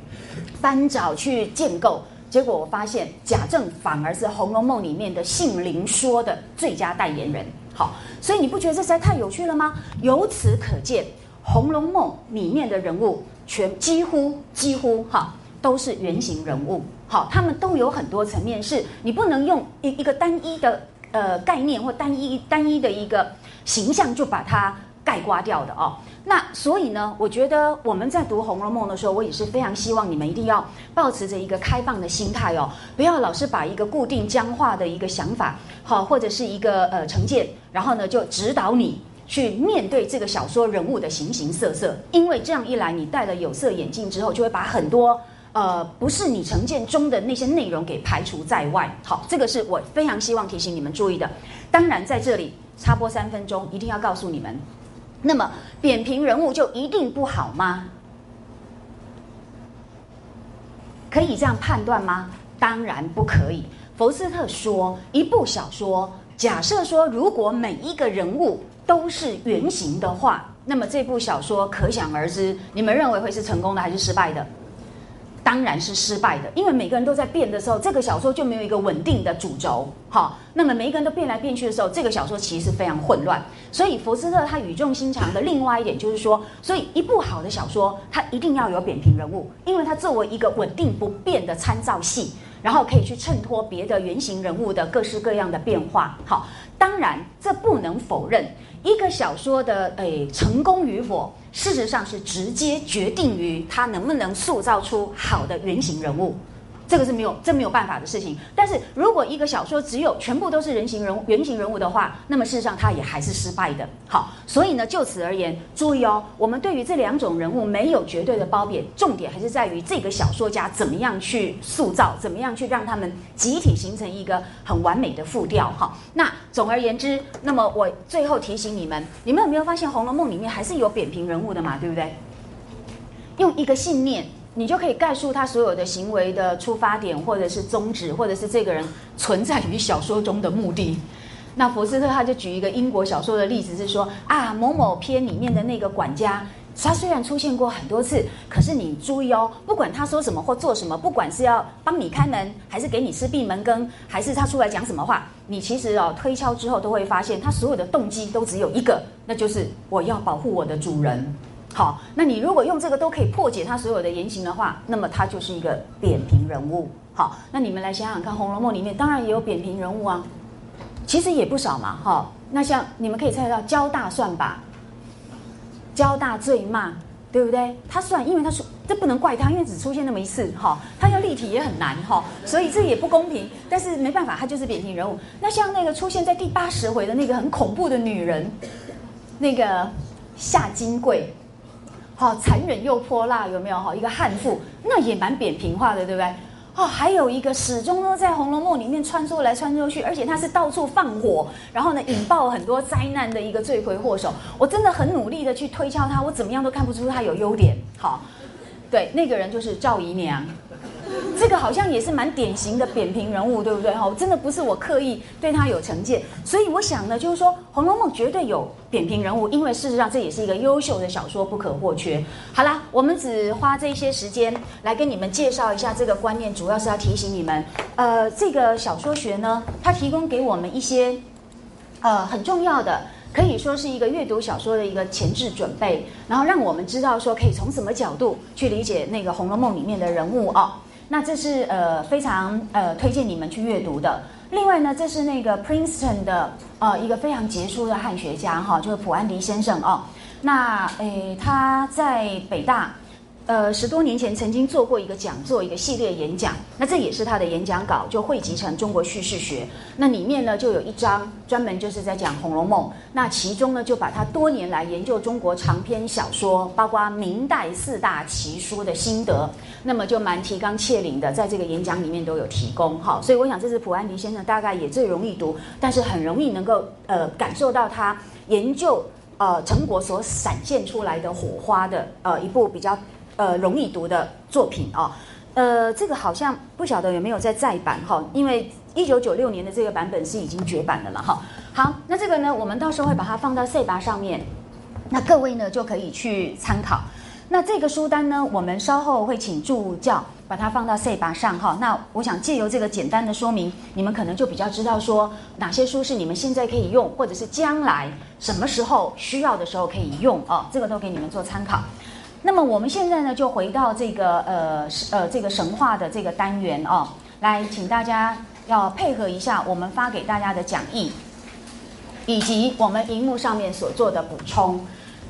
[SPEAKER 1] 翻找去建构。结果我发现贾政反而是《红楼梦》里面的性灵说的最佳代言人。好，所以你不觉得这实在太有趣了吗？由此可见，《红楼梦》里面的人物全几乎几乎哈都是原型人物。好，他们都有很多层面，是你不能用一一个单一的呃概念或单一单一的一个形象就把它盖刮掉的哦。那所以呢，我觉得我们在读《红楼梦》的时候，我也是非常希望你们一定要保持着一个开放的心态哦，不要老是把一个固定僵化的一个想法，好或者是一个呃成见，然后呢就指导你去面对这个小说人物的形形色色。因为这样一来，你戴了有色眼镜之后，就会把很多呃不是你成见中的那些内容给排除在外。好，这个是我非常希望提醒你们注意的。当然，在这里插播三分钟，一定要告诉你们。那么扁平人物就一定不好吗？可以这样判断吗？当然不可以。福斯特说，一部小说，假设说如果每一个人物都是原型的话，那么这部小说可想而知，你们认为会是成功的还是失败的？当然是失败的，因为每个人都在变的时候，这个小说就没有一个稳定的主轴。好，那么每一个人都变来变去的时候，这个小说其实是非常混乱。所以福斯特他语重心长的另外一点就是说，所以一部好的小说，它一定要有扁平人物，因为它作为一个稳定不变的参照系，然后可以去衬托别的原型人物的各式各样的变化。好，当然这不能否认一个小说的诶成功与否。事实上是直接决定于它能不能塑造出好的原型人物。这个是没有，这没有办法的事情。但是如果一个小说只有全部都是人形人物、原型人物的话，那么事实上它也还是失败的。好，所以呢，就此而言，注意哦，我们对于这两种人物没有绝对的褒贬，重点还是在于这个小说家怎么样去塑造，怎么样去让他们集体形成一个很完美的复调。哈，那总而言之，那么我最后提醒你们，你们有没有发现《红楼梦》里面还是有扁平人物的嘛？对不对？用一个信念。你就可以概述他所有的行为的出发点，或者是宗旨，或者是这个人存在于小说中的目的。那福斯特他就举一个英国小说的例子，是说啊，某某篇里面的那个管家，他虽然出现过很多次，可是你注意哦，不管他说什么或做什么，不管是要帮你开门，还是给你吃闭门羹，还是他出来讲什么话，你其实哦推敲之后都会发现，他所有的动机都只有一个，那就是我要保护我的主人。好，那你如果用这个都可以破解他所有的言行的话，那么他就是一个扁平人物。好，那你们来想想看，《红楼梦》里面当然也有扁平人物啊，其实也不少嘛。哈，那像你们可以猜得到焦大算吧，焦大最骂，对不对？他算，因为他说这不能怪他，因为只出现那么一次哈，他要立体也很难哈，所以这也不公平。但是没办法，他就是扁平人物。那像那个出现在第八十回的那个很恐怖的女人，那个夏金贵，好残忍又泼辣，有没有哈？一个悍妇，那也蛮扁平化的，对不对？哦，还有一个始终都在《红楼梦》里面穿梭来穿梭去，而且他是到处放火，然后呢引爆很多灾难的一个罪魁祸首。我真的很努力的去推敲他，我怎么样都看不出他有优点。好，对，那个人就是赵姨娘。这个好像也是蛮典型的扁平人物，对不对？哈，真的不是我刻意对他有成见，所以我想呢，就是说《红楼梦》绝对有扁平人物，因为事实上这也是一个优秀的小说，不可或缺。好啦，我们只花这些时间来跟你们介绍一下这个观念，主要是要提醒你们，呃，这个小说学呢，它提供给我们一些呃很重要的，可以说是一个阅读小说的一个前置准备，然后让我们知道说可以从什么角度去理解那个《红楼梦》里面的人物啊。那这是呃非常呃推荐你们去阅读的。另外呢，这是那个 Princeton 的呃一个非常杰出的汉学家哈，就是普安迪先生哦。那诶他在北大。呃，十多年前曾经做过一个讲座，一个系列演讲。那这也是他的演讲稿，就汇集成《中国叙事学》。那里面呢，就有一章专门就是在讲《红楼梦》。那其中呢，就把他多年来研究中国长篇小说，包括明代四大奇书的心得，那么就蛮提纲挈领的，在这个演讲里面都有提供。哈，所以我想这是普安迪先生大概也最容易读，但是很容易能够呃感受到他研究呃成果所闪现出来的火花的呃一部比较。呃，容易读的作品哦，呃，这个好像不晓得有没有在再版哈，因为一九九六年的这个版本是已经绝版的了哈。好，那这个呢，我们到时候会把它放到 C 拔上面，那各位呢就可以去参考。那这个书单呢，我们稍后会请助教把它放到 C 拔上哈。那我想借由这个简单的说明，你们可能就比较知道说哪些书是你们现在可以用，或者是将来什么时候需要的时候可以用哦，这个都给你们做参考。那么我们现在呢，就回到这个呃呃这个神话的这个单元哦，来，请大家要配合一下我们发给大家的讲义，以及我们荧幕上面所做的补充，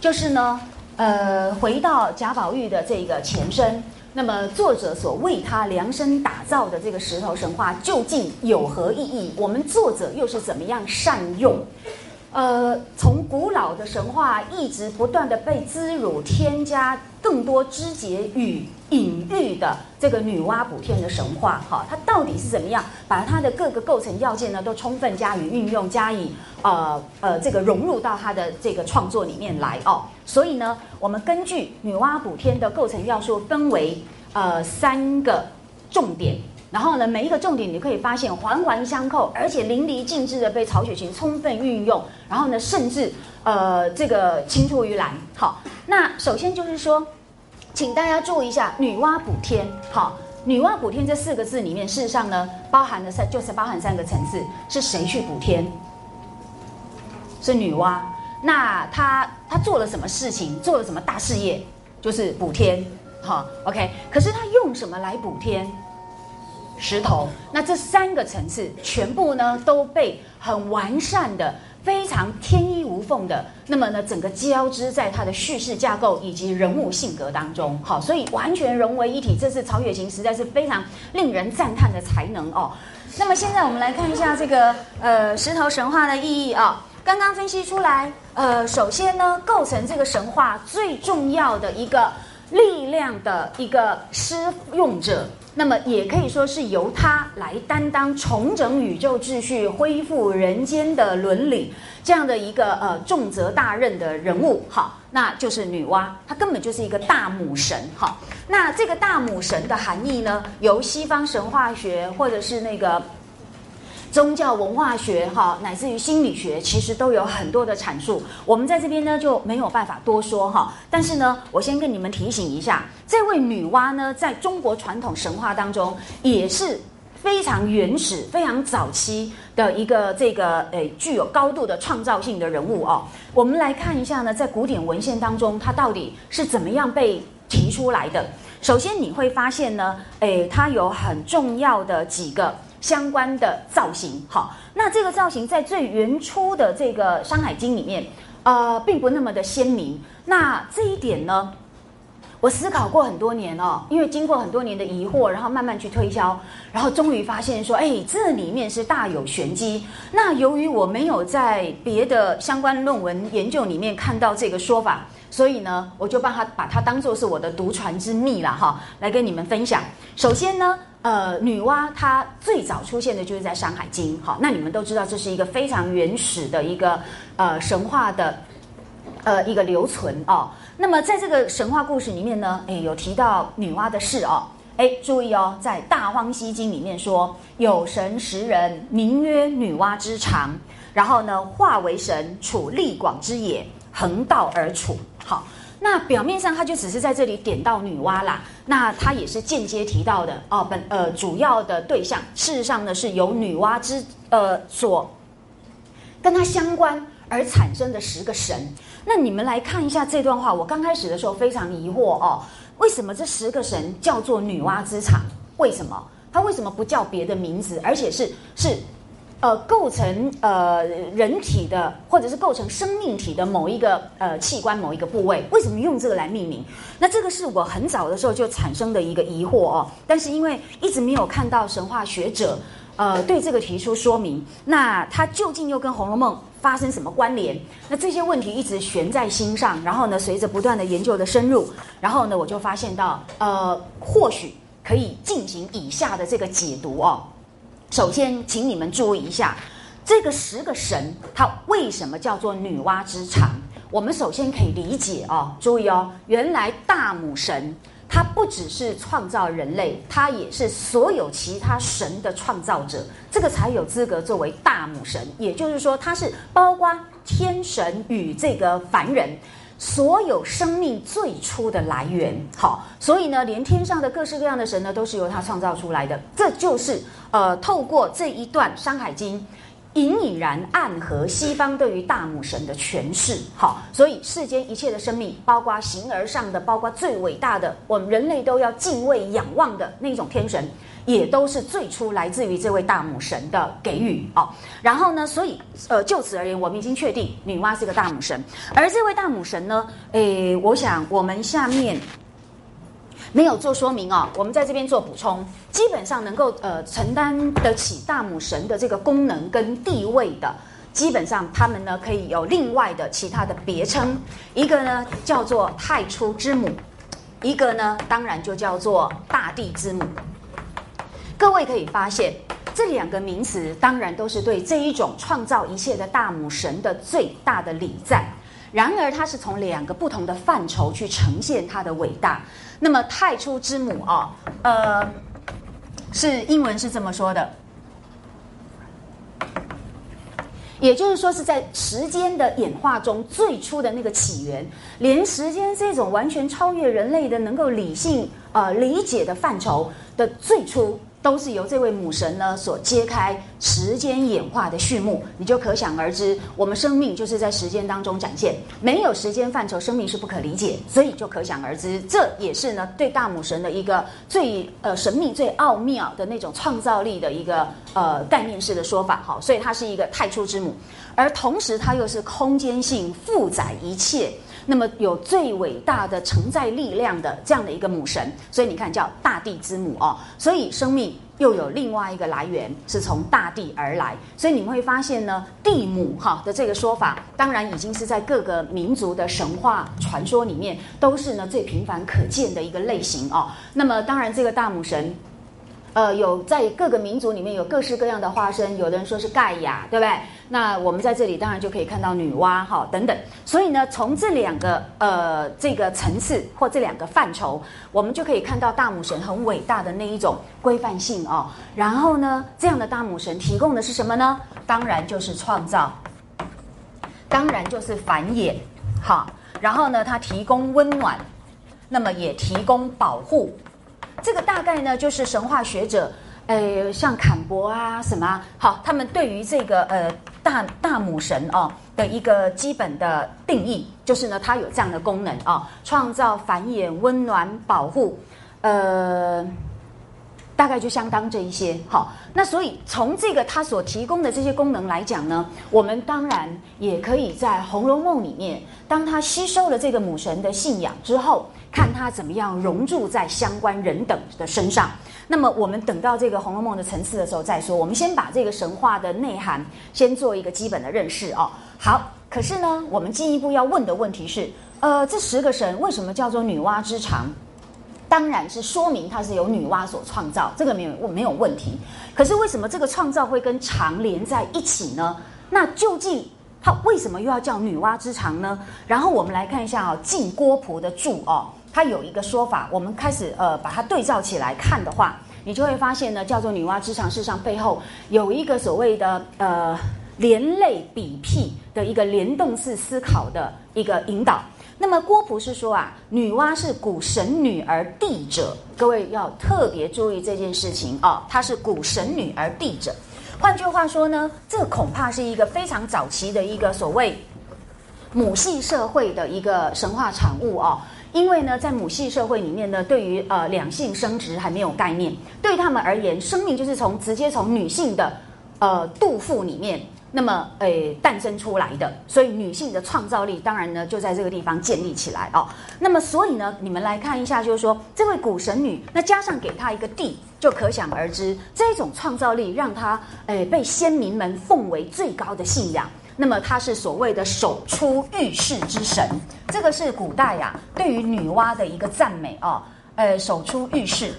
[SPEAKER 1] 就是呢，呃，回到贾宝玉的这个前身，那么作者所为他量身打造的这个石头神话究竟有何意义？我们作者又是怎么样善用？呃，从古老的神话一直不断的被滋辱，添加更多枝节与隐喻的这个女娲补天的神话，哈，它到底是怎么样把它的各个构成要件呢都充分加以运用，加以呃呃这个融入到它的这个创作里面来哦。所以呢，我们根据女娲补天的构成要素分为呃三个重点。然后呢，每一个重点你可以发现环环相扣，而且淋漓尽致的被曹雪芹充分运用。然后呢，甚至呃这个青出于蓝。好，那首先就是说，请大家注意一下“女娲补天”。好，“女娲补天”这四个字里面，事实上呢，包含了三，就是包含三个层次。是谁去补天？是女娲。那她她做了什么事情？做了什么大事业？就是补天。好，OK。可是她用什么来补天？石头，那这三个层次全部呢都被很完善的、非常天衣无缝的，那么呢整个交织在它的叙事架构以及人物性格当中，好，所以完全融为一体，这是曹雪芹实在是非常令人赞叹的才能哦。那么现在我们来看一下这个呃石头神话的意义啊，刚刚分析出来，呃，首先呢构成这个神话最重要的一个力量的一个施用者。那么也可以说是由他来担当重整宇宙秩序、恢复人间的伦理这样的一个呃重责大任的人物，好，那就是女娲，她根本就是一个大母神，好，那这个大母神的含义呢，由西方神话学或者是那个。宗教文化学哈，乃至于心理学，其实都有很多的阐述。我们在这边呢就没有办法多说哈。但是呢，我先跟你们提醒一下，这位女娲呢，在中国传统神话当中也是非常原始、非常早期的一个这个诶具有高度的创造性的人物哦。我们来看一下呢，在古典文献当中，它到底是怎么样被提出来的？首先你会发现呢，诶，它有很重要的几个。相关的造型，好，那这个造型在最原初的这个《山海经》里面，呃，并不那么的鲜明。那这一点呢，我思考过很多年哦，因为经过很多年的疑惑，然后慢慢去推敲，然后终于发现说，哎，这里面是大有玄机。那由于我没有在别的相关论文研究里面看到这个说法，所以呢，我就把它把它当做是我的独传之秘了哈，来跟你们分享。首先呢，呃，女娲她最早出现的就是在《山海经》好，那你们都知道这是一个非常原始的一个呃神话的呃一个留存哦。那么在这个神话故事里面呢，哎，有提到女娲的事哦，哎，注意哦，在《大荒西经》里面说，有神十人，名曰女娲之长，然后呢，化为神，处力广之野，横道而处。好，那表面上他就只是在这里点到女娲啦，那他也是间接提到的哦，本呃主要的对象，事实上呢是由女娲之呃所跟他相关而产生的十个神。那你们来看一下这段话，我刚开始的时候非常疑惑哦，为什么这十个神叫做女娲之场？为什么？它为什么不叫别的名字？而且是是，呃，构成呃人体的或者是构成生命体的某一个呃器官某一个部位，为什么用这个来命名？那这个是我很早的时候就产生的一个疑惑哦，但是因为一直没有看到神话学者呃对这个提出说明，那它究竟又跟《红楼梦》？发生什么关联？那这些问题一直悬在心上。然后呢，随着不断的研究的深入，然后呢，我就发现到，呃，或许可以进行以下的这个解读哦。首先，请你们注意一下，这个十个神，它为什么叫做女娲之长？我们首先可以理解哦，注意哦，原来大母神。它不只是创造人类，它也是所有其他神的创造者，这个才有资格作为大母神。也就是说，它是包括天神与这个凡人所有生命最初的来源。好，所以呢，连天上的各式各样的神呢，都是由他创造出来的。这就是呃，透过这一段《山海经》。隐隐然暗合西方对于大母神的诠释，好，所以世间一切的生命，包括形而上的，包括最伟大的，我们人类都要敬畏仰望的那种天神，也都是最初来自于这位大母神的给予哦。然后呢，所以呃，就此而言，我们已经确定女娲是个大母神，而这位大母神呢，诶，我想我们下面。没有做说明哦，我们在这边做补充。基本上能够呃承担得起大母神的这个功能跟地位的，基本上他们呢可以有另外的其他的别称，一个呢叫做太初之母，一个呢当然就叫做大地之母。各位可以发现，这两个名词当然都是对这一种创造一切的大母神的最大的礼赞。然而，它是从两个不同的范畴去呈现它的伟大。那么太初之母啊，呃，是英文是这么说的，也就是说是在时间的演化中最初的那个起源，连时间这种完全超越人类的能够理性呃理解的范畴的最初。都是由这位母神呢所揭开时间演化的序幕，你就可想而知，我们生命就是在时间当中展现，没有时间范畴，生命是不可理解，所以就可想而知，这也是呢对大母神的一个最呃神秘、最奥妙的那种创造力的一个呃概念式的说法，好，所以它是一个太初之母，而同时它又是空间性负载一切。那么有最伟大的承载力量的这样的一个母神，所以你看叫大地之母哦。所以生命又有另外一个来源，是从大地而来。所以你们会发现呢，地母哈的这个说法，当然已经是在各个民族的神话传说里面都是呢最频繁可见的一个类型哦。那么当然这个大母神。呃，有在各个民族里面有各式各样的化身，有的人说是盖亚，对不对？那我们在这里当然就可以看到女娲，哈，等等。所以呢，从这两个呃这个层次或这两个范畴，我们就可以看到大母神很伟大的那一种规范性哦。然后呢，这样的大母神提供的是什么呢？当然就是创造，当然就是繁衍，哈。然后呢，它提供温暖，那么也提供保护。这个大概呢，就是神话学者，呃，像坎伯啊什么，好，他们对于这个呃大大母神哦的一个基本的定义，就是呢，它有这样的功能哦，创造、繁衍、温暖、保护，呃，大概就相当这一些。好，那所以从这个它所提供的这些功能来讲呢，我们当然也可以在《红楼梦》里面，当它吸收了这个母神的信仰之后，看它怎么样融入在相关人等的身上。那么我们等到这个《红楼梦》的层次的时候再说。我们先把这个神话的内涵先做一个基本的认识哦。好，可是呢，我们进一步要问的问题是。呃，这十个神为什么叫做女娲之长？当然是说明它是由女娲所创造，这个没有没有问题。可是为什么这个创造会跟长连在一起呢？那究竟它为什么又要叫女娲之长呢？然后我们来看一下哦，晋郭璞的注哦，它有一个说法，我们开始呃把它对照起来看的话，你就会发现呢，叫做女娲之长，事实上背后有一个所谓的呃连类比譬的一个联动式思考的一个引导。那么郭璞是说啊，女娲是古神女而帝者，各位要特别注意这件事情啊，她是古神女而帝者。换句话说呢，这恐怕是一个非常早期的一个所谓母系社会的一个神话产物哦。因为呢，在母系社会里面呢，对于呃两性生殖还没有概念，对他们而言，生命就是从直接从女性的呃肚腹里面。那么，诶，诞生出来的，所以女性的创造力当然呢就在这个地方建立起来哦。那么，所以呢，你们来看一下，就是说，这位古神女，那加上给她一个地，就可想而知，这种创造力让她诶被先民们奉为最高的信仰。那么，她是所谓的手出浴室之神，这个是古代呀对于女娲的一个赞美哦。呃，手出浴室。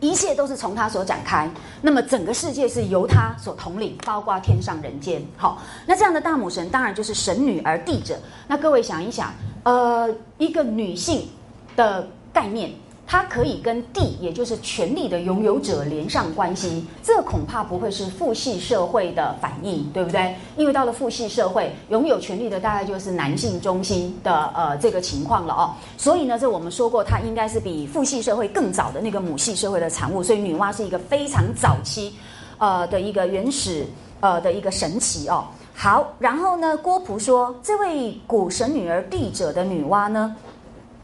[SPEAKER 1] 一切都是从他所展开，那么整个世界是由他所统领，包括天上人间。好，那这样的大母神当然就是神女而帝者。那各位想一想，呃，一个女性的概念。它可以跟地，也就是权力的拥有者连上关系，这恐怕不会是父系社会的反应，对不对？因为到了父系社会，拥有权力的大概就是男性中心的呃这个情况了哦。所以呢，这我们说过，它应该是比父系社会更早的那个母系社会的产物。所以女娲是一个非常早期，呃的一个原始呃的一个神奇哦。好，然后呢，郭璞说，这位古神女儿帝者的女娲呢，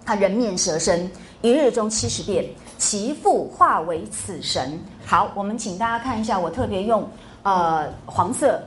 [SPEAKER 1] 她人面蛇身。一日中七十变，其父化为此神。好，我们请大家看一下，我特别用呃黄色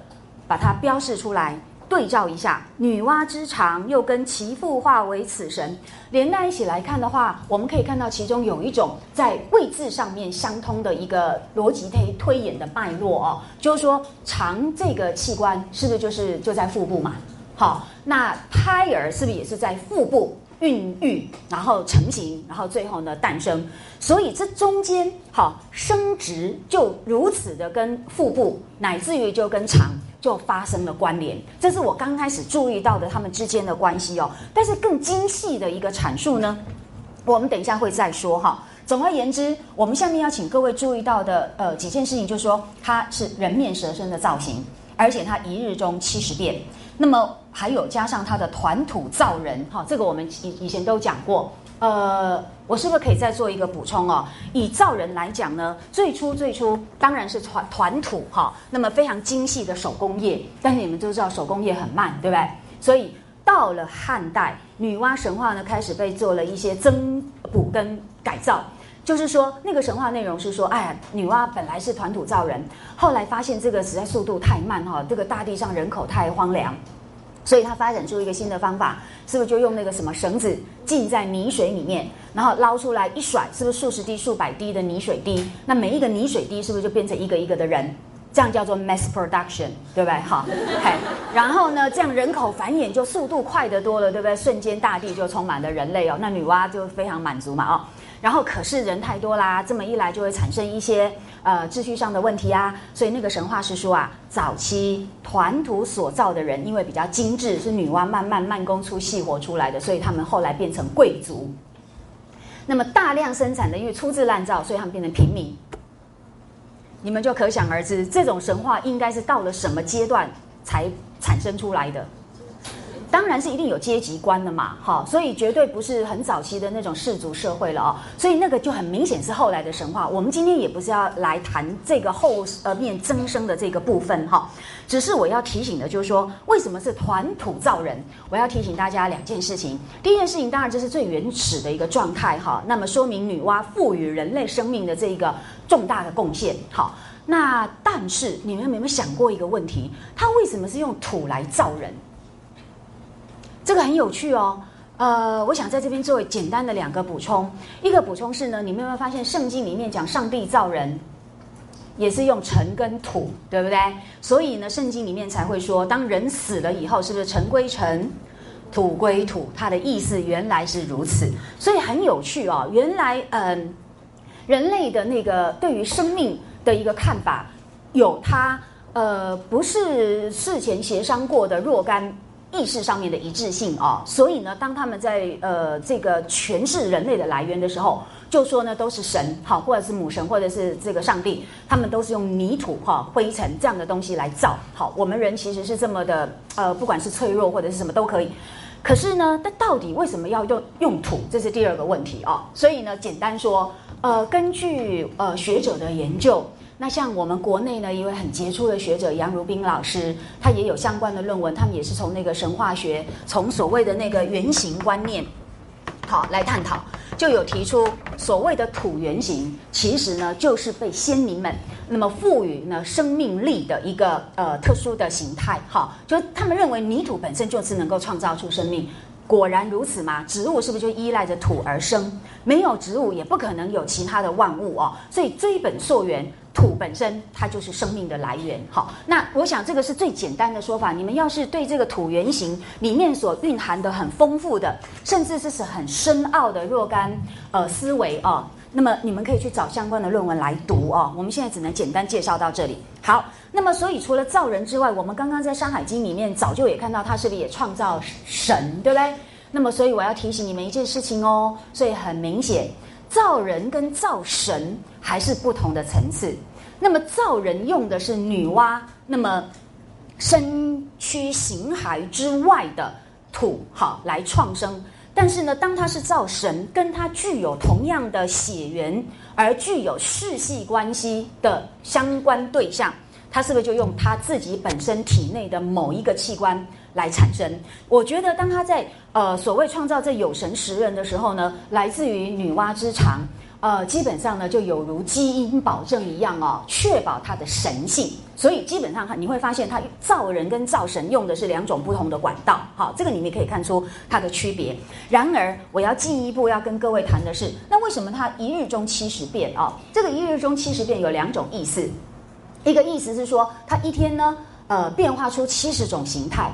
[SPEAKER 1] 把它标示出来，对照一下女娲之长，又跟其父化为此神连在一起来看的话，我们可以看到其中有一种在位置上面相通的一个逻辑推推演的脉络哦，就是说长这个器官是不是就是就在腹部嘛？好，那胎儿是不是也是在腹部？孕育，然后成型，然后最后呢诞生，所以这中间好生殖就如此的跟腹部，乃至于就跟肠就发生了关联。这是我刚开始注意到的他们之间的关系哦。但是更精细的一个阐述呢，我们等一下会再说哈。总而言之，我们下面要请各位注意到的呃几件事情，就是说它是人面蛇身的造型，而且它一日中七十变。那么还有加上它的团土造人，哈，这个我们以以前都讲过。呃，我是不是可以再做一个补充哦？以造人来讲呢，最初最初当然是团团土哈，那么非常精细的手工业，但是你们都知道手工业很慢，对不对？所以到了汉代，女娲神话呢开始被做了一些增补跟改造。就是说，那个神话内容是说，哎呀，女娲本来是团土造人，后来发现这个实在速度太慢哈，这个大地上人口太荒凉，所以他发展出一个新的方法，是不是就用那个什么绳子浸在泥水里面，然后捞出来一甩，是不是数十滴、数百滴的泥水滴？那每一个泥水滴是不是就变成一个一个的人？这样叫做 mass production，对不对？好，嘿，然后呢，这样人口繁衍就速度快得多了，对不对？瞬间大地就充满了人类哦，那女娲就非常满足嘛，哦。然后可是人太多啦，这么一来就会产生一些呃秩序上的问题啊。所以那个神话是说啊，早期团土所造的人，因为比较精致，是女娲慢慢慢工出细活出来的，所以他们后来变成贵族。那么大量生产的，因为粗制滥造，所以他们变成平民。你们就可想而知，这种神话应该是到了什么阶段才产生出来的？当然是一定有阶级观的嘛，哈，所以绝对不是很早期的那种氏族社会了哦，所以那个就很明显是后来的神话。我们今天也不是要来谈这个后呃面增生的这个部分哈，只是我要提醒的就是说，为什么是团土造人？我要提醒大家两件事情。第一件事情，当然这是最原始的一个状态哈，那么说明女娲赋予人类生命的这个重大的贡献。好，那但是你们有没有想过一个问题？它为什么是用土来造人？这个很有趣哦，呃，我想在这边做简单的两个补充。一个补充是呢，你们有没有发现圣经里面讲上帝造人，也是用尘跟土，对不对？所以呢，圣经里面才会说，当人死了以后，是不是尘归尘，土归土？它的意思原来是如此，所以很有趣哦。原来，嗯，人类的那个对于生命的一个看法，有它呃，不是事前协商过的若干。意识上面的一致性啊，所以呢，当他们在呃这个诠释人类的来源的时候，就说呢都是神好，或者是母神，或者是这个上帝，他们都是用泥土哈灰尘这样的东西来造好。我们人其实是这么的呃，不管是脆弱或者是什么都可以。可是呢，那到底为什么要用用土？这是第二个问题啊。所以呢，简单说，呃，根据呃学者的研究。那像我们国内呢，一位很杰出的学者杨如冰老师，他也有相关的论文，他们也是从那个神话学，从所谓的那个原型观念，好来探讨，就有提出所谓的土原型，其实呢就是被先民们那么赋予呢生命力的一个呃特殊的形态，哈，就他们认为泥土本身就是能够创造出生命。果然如此吗？植物是不是就依赖着土而生？没有植物，也不可能有其他的万物哦。所以追本溯源，土本身它就是生命的来源。好，那我想这个是最简单的说法。你们要是对这个土原型里面所蕴含的很丰富的，甚至是是很深奥的若干呃思维啊。那么你们可以去找相关的论文来读哦。我们现在只能简单介绍到这里。好，那么所以除了造人之外，我们刚刚在《山海经》里面早就也看到，他是不是也创造神，对不对？那么所以我要提醒你们一件事情哦。所以很明显，造人跟造神还是不同的层次。那么造人用的是女娲，那么身躯形骸之外的土，好来创生。但是呢，当他是造神，跟他具有同样的血缘而具有世系关系的相关对象，他是不是就用他自己本身体内的某一个器官来产生？我觉得，当他在呃所谓创造这有神十人的时候呢，来自于女娲之长。呃，基本上呢，就有如基因保证一样哦，确保它的神性。所以基本上你会发现，它造人跟造神用的是两种不同的管道。好，这个你们可以看出它的区别。然而，我要进一步要跟各位谈的是，那为什么它一日中七十变啊？这个一日中七十变有两种意思，一个意思是说，它一天呢，呃，变化出七十种形态；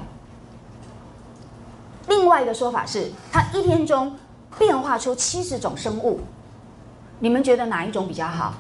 [SPEAKER 1] 另外一个说法是，它一天中变化出七十种生物。你们觉得哪一种比较好？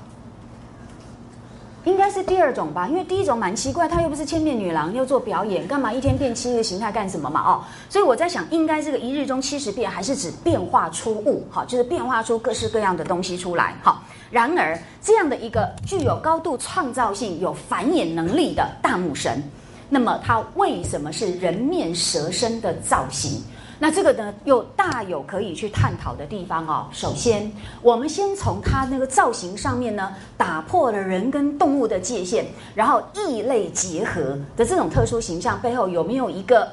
[SPEAKER 1] 应该是第二种吧，因为第一种蛮奇怪，她又不是千面女郎，又做表演，干嘛一天变七个形态干什么嘛？哦，所以我在想，应该这个一日中七十变，还是指变化出物？哈，就是变化出各式各样的东西出来。好，然而这样的一个具有高度创造性、有繁衍能力的大母神，那么它为什么是人面蛇身的造型？那这个呢，又大有可以去探讨的地方哦。首先，我们先从它那个造型上面呢，打破了人跟动物的界限，然后异类结合的这种特殊形象背后，有没有一个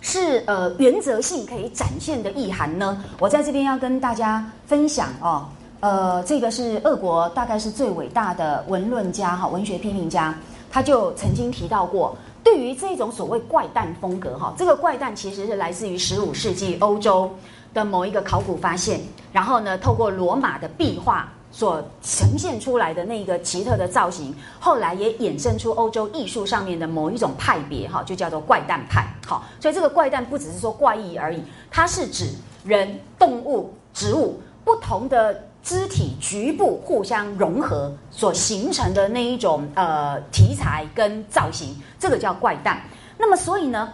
[SPEAKER 1] 是呃原则性可以展现的意涵呢？我在这边要跟大家分享哦。呃，这个是俄国大概是最伟大的文论家哈，文学批评家，他就曾经提到过。对于这种所谓怪诞风格，哈，这个怪诞其实是来自于十五世纪欧洲的某一个考古发现，然后呢，透过罗马的壁画所呈现出来的那个奇特的造型，后来也衍生出欧洲艺术上面的某一种派别，哈，就叫做怪诞派，好，所以这个怪诞不只是说怪异而已，它是指人、动物、植物不同的。肢体局部互相融合所形成的那一种呃题材跟造型，这个叫怪诞。那么所以呢，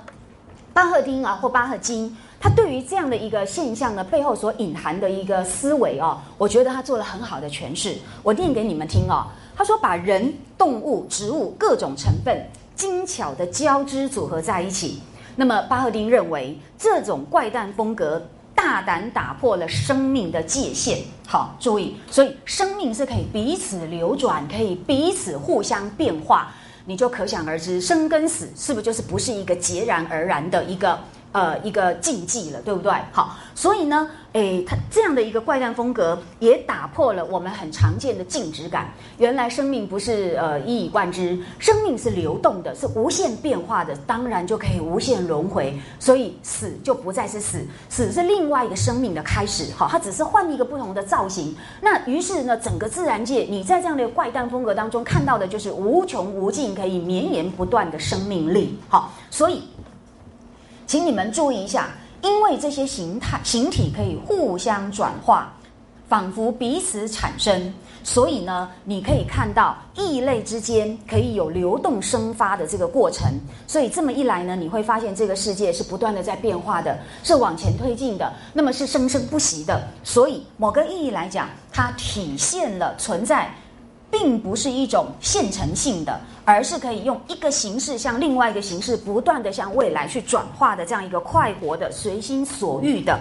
[SPEAKER 1] 巴赫丁啊或巴赫金，他对于这样的一个现象呢背后所隐含的一个思维哦，我觉得他做了很好的诠释。我念给你们听哦。他说把人、动物、植物各种成分精巧的交织组合在一起，那么巴赫丁认为，这种怪诞风格大胆打破了生命的界限。好，注意，所以生命是可以彼此流转，可以彼此互相变化。你就可想而知，生跟死是不是就是不是一个截然而然的一个？呃，一个禁忌了，对不对？好，所以呢，诶，它这样的一个怪诞风格也打破了我们很常见的静止感。原来生命不是呃一以贯之，生命是流动的，是无限变化的，当然就可以无限轮回。所以死就不再是死，死是另外一个生命的开始。好，它只是换一个不同的造型。那于是呢，整个自然界，你在这样的怪诞风格当中看到的就是无穷无尽、可以绵延不断的生命力。好，所以。请你们注意一下，因为这些形态、形体可以互相转化，仿佛彼此产生，所以呢，你可以看到异类之间可以有流动生发的这个过程。所以这么一来呢，你会发现这个世界是不断的在变化的，是往前推进的，那么是生生不息的。所以某个意义来讲，它体现了存在。并不是一种现成性的，而是可以用一个形式向另外一个形式不断的向未来去转化的这样一个快活的、随心所欲的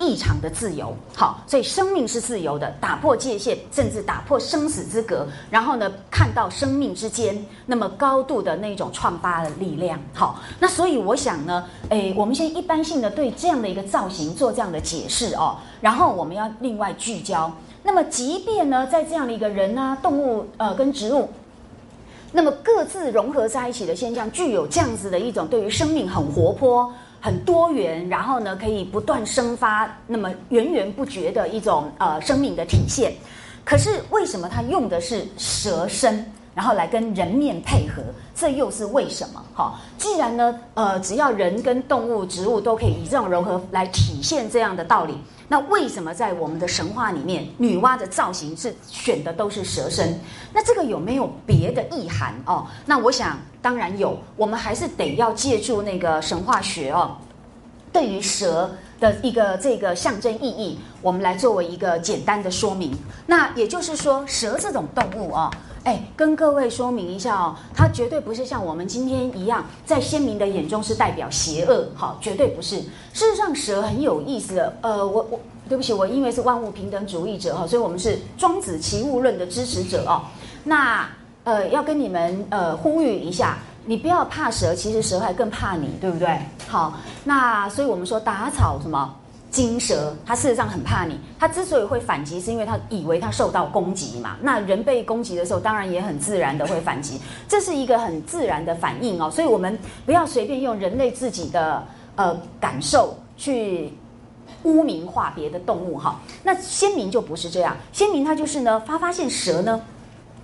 [SPEAKER 1] 异常的自由。好，所以生命是自由的，打破界限，甚至打破生死之隔，然后呢，看到生命之间那么高度的那种创发的力量。好，那所以我想呢，诶，我们先一般性的对这样的一个造型做这样的解释哦，然后我们要另外聚焦。那么，即便呢，在这样的一个人啊、动物呃跟植物，那么各自融合在一起的现象，具有这样子的一种对于生命很活泼、很多元，然后呢可以不断生发，那么源源不绝的一种呃生命的体现。可是，为什么他用的是蛇身？然后来跟人面配合，这又是为什么？哈，既然呢，呃，只要人跟动物、植物都可以以这种融合来体现这样的道理，那为什么在我们的神话里面，女娲的造型是选的都是蛇身？那这个有没有别的意涵哦？那我想当然有，我们还是得要借助那个神话学哦，对于蛇的一个这个象征意义，我们来作为一个简单的说明。那也就是说，蛇这种动物啊。哎，跟各位说明一下哦，它绝对不是像我们今天一样，在先民的眼中是代表邪恶，好，绝对不是。事实上，蛇很有意思的。呃，我我对不起，我因为是万物平等主义者哈，所以我们是庄子齐物论的支持者哦。那呃，要跟你们呃呼吁一下，你不要怕蛇，其实蛇还更怕你，对不对？好，那所以我们说打草什么？金蛇，它事实上很怕你。它之所以会反击，是因为它以为它受到攻击嘛。那人被攻击的时候，当然也很自然的会反击，这是一个很自然的反应哦。所以我们不要随便用人类自己的呃感受去污名化别的动物哈。那先民就不是这样，先民他就是呢发发现蛇呢，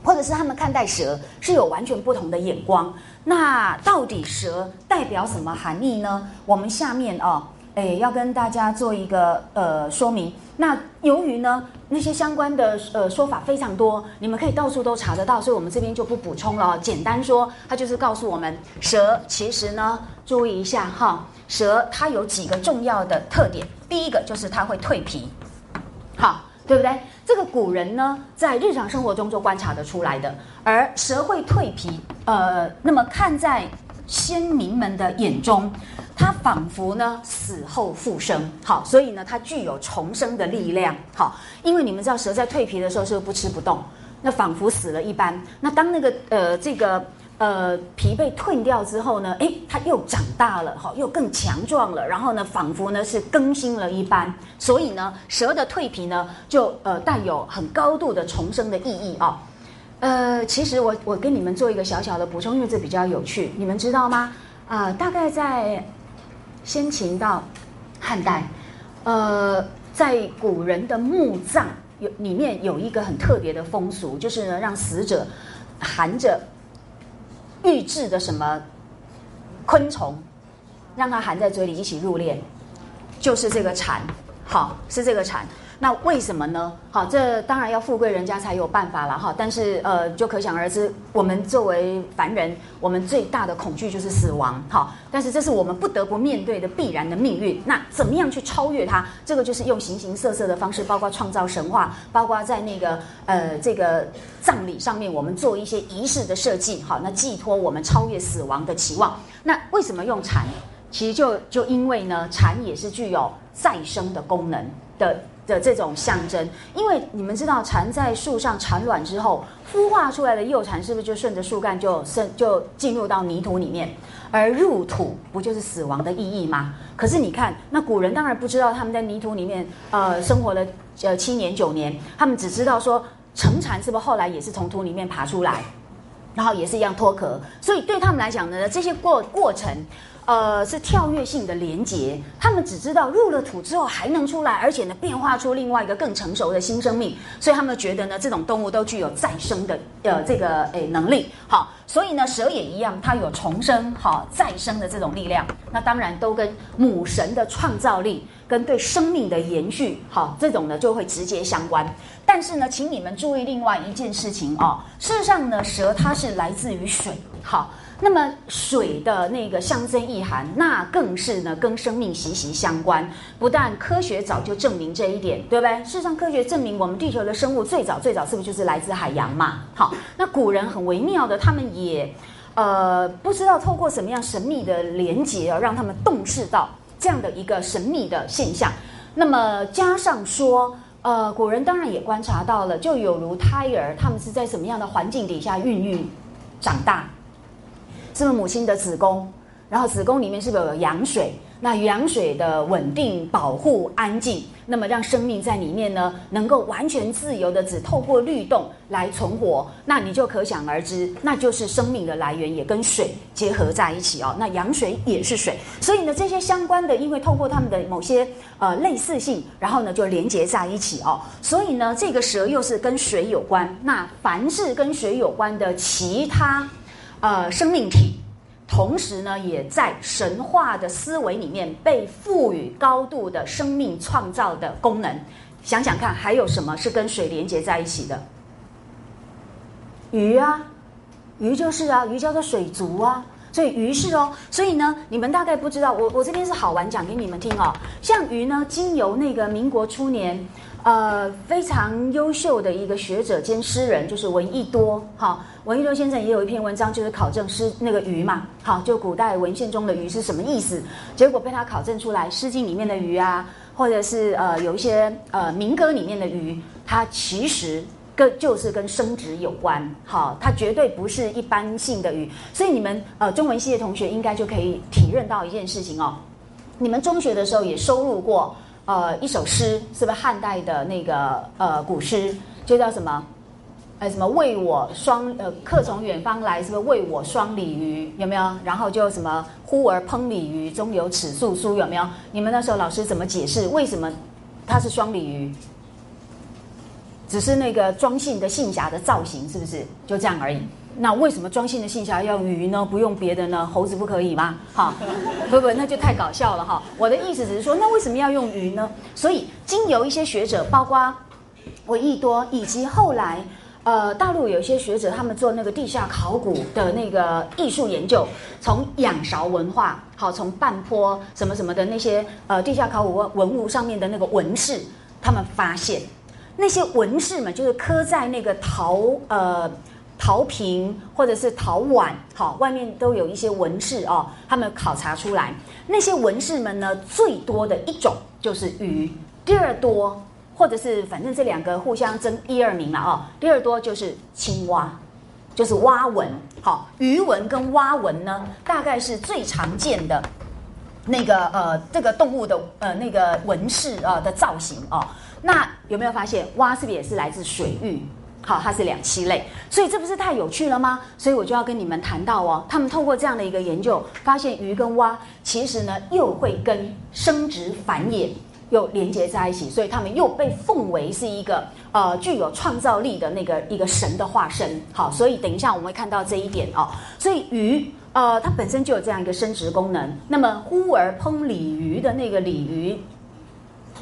[SPEAKER 1] 或者是他们看待蛇是有完全不同的眼光。那到底蛇代表什么含义呢？我们下面哦。哎，要跟大家做一个呃说明。那由于呢那些相关的呃说法非常多，你们可以到处都查得到，所以我们这边就不补充了。简单说，它就是告诉我们，蛇其实呢，注意一下哈，蛇它有几个重要的特点。第一个就是它会蜕皮，好，对不对？这个古人呢在日常生活中就观察得出来的。而蛇会蜕皮，呃，那么看在先民们的眼中。它仿佛呢死后复生，好，所以呢它具有重生的力量，好，因为你们知道蛇在蜕皮的时候是不吃不动，那仿佛死了一般。那当那个呃这个呃皮被褪掉之后呢，诶，它又长大了，好，又更强壮了，然后呢仿佛呢是更新了一般。所以呢蛇的蜕皮呢就呃带有很高度的重生的意义啊。呃，其实我我跟你们做一个小小的补充，因为这比较有趣，你们知道吗？啊，大概在。先秦到汉代，呃，在古人的墓葬有里面有一个很特别的风俗，就是呢让死者含着玉制的什么昆虫，让它含在嘴里一起入殓，就是这个蝉，好，是这个蝉。那为什么呢？好，这当然要富贵人家才有办法了哈。但是呃，就可想而知，我们作为凡人，我们最大的恐惧就是死亡。好，但是这是我们不得不面对的必然的命运。那怎么样去超越它？这个就是用形形色色的方式，包括创造神话，包括在那个呃这个葬礼上面，我们做一些仪式的设计。好，那寄托我们超越死亡的期望。那为什么用禅？其实就就因为呢，蝉也是具有再生的功能的的这种象征。因为你们知道，蝉在树上产卵之后，孵化出来的幼蝉是不是就顺着树干就生就进入到泥土里面？而入土不就是死亡的意义吗？可是你看，那古人当然不知道他们在泥土里面呃生活了呃七年九年，他们只知道说成蝉是不是后来也是从土里面爬出来，然后也是一样脱壳，所以对他们来讲呢，这些过过程。呃，是跳跃性的连接，他们只知道入了土之后还能出来，而且呢变化出另外一个更成熟的新生命，所以他们觉得呢这种动物都具有再生的呃这个诶能力。好，所以呢蛇也一样，它有重生、好再生的这种力量。那当然都跟母神的创造力跟对生命的延续，好这种呢就会直接相关。但是呢，请你们注意另外一件事情哦，事实上呢，蛇它是来自于水，好。那么水的那个象征意涵，那更是呢跟生命息息相关。不但科学早就证明这一点，对不对？事实上，科学证明我们地球的生物最早最早是不是就是来自海洋嘛？好，那古人很微妙的，他们也呃不知道透过什么样神秘的连接啊，让他们洞视到这样的一个神秘的现象。那么加上说，呃，古人当然也观察到了，就有如胎儿，他们是在什么样的环境底下孕育长大？是不是母亲的子宫？然后子宫里面是不是有羊水？那羊水的稳定、保护、安静，那么让生命在里面呢，能够完全自由的只透过律动来存活，那你就可想而知，那就是生命的来源也跟水结合在一起哦。那羊水也是水，所以呢，这些相关的，因为透过它们的某些呃类似性，然后呢就连接在一起哦。所以呢，这个蛇又是跟水有关。那凡是跟水有关的其他。呃，生命体，同时呢，也在神话的思维里面被赋予高度的生命创造的功能。想想看，还有什么是跟水连接在一起的？鱼啊，鱼就是啊，鱼叫做水族啊，所以鱼是哦。所以呢，你们大概不知道，我我这边是好玩讲给你们听哦。像鱼呢，经由那个民国初年。呃，非常优秀的一个学者兼诗人，就是闻一多。好，闻一多先生也有一篇文章，就是考证诗那个鱼嘛。好，就古代文献中的鱼是什么意思？结果被他考证出来，《诗经》里面的鱼啊，或者是呃有一些呃民歌里面的鱼，它其实跟就是跟生殖有关。好，它绝对不是一般性的鱼。所以你们呃中文系的同学应该就可以体认到一件事情哦。你们中学的时候也收录过。呃，一首诗是不是汉代的那个呃古诗，就叫什么？呃，什么为我双呃客从远方来，是不是为我双鲤鱼？有没有？然后就什么呼儿烹鲤鱼，中有尺素书，有没有？你们那时候老师怎么解释？为什么它是双鲤鱼？只是那个庄信的信匣的造型，是不是就这样而已？那为什么装信的信匣要用鱼呢？不用别的呢？猴子不可以吗？哈，不不，那就太搞笑了哈。我的意思只是说，那为什么要用鱼呢？所以经由一些学者，包括闻一多，以及后来呃大陆有一些学者，他们做那个地下考古的那个艺术研究，从仰韶文化，好，从半坡什么什么的那些呃地下考古文物上面的那个纹饰，他们发现那些纹饰嘛，就是刻在那个陶呃。陶瓶或者是陶碗，好，外面都有一些纹饰哦。他们考察出来，那些纹饰们呢，最多的一种就是鱼，第二多或者是反正这两个互相争一二名了哦。第二多就是青蛙，就是蛙纹。好，鱼纹跟蛙纹呢，大概是最常见的那个呃这个动物的呃那个纹饰啊的造型哦。那有没有发现蛙是不是也是来自水域？好，它是两栖类，所以这不是太有趣了吗？所以我就要跟你们谈到哦，他们透过这样的一个研究，发现鱼跟蛙其实呢又会跟生殖繁衍又连接在一起，所以他们又被奉为是一个呃具有创造力的那个一个神的化身。好，所以等一下我们会看到这一点哦。所以鱼呃它本身就有这样一个生殖功能。那么呼而烹鲤鱼的那个鲤鱼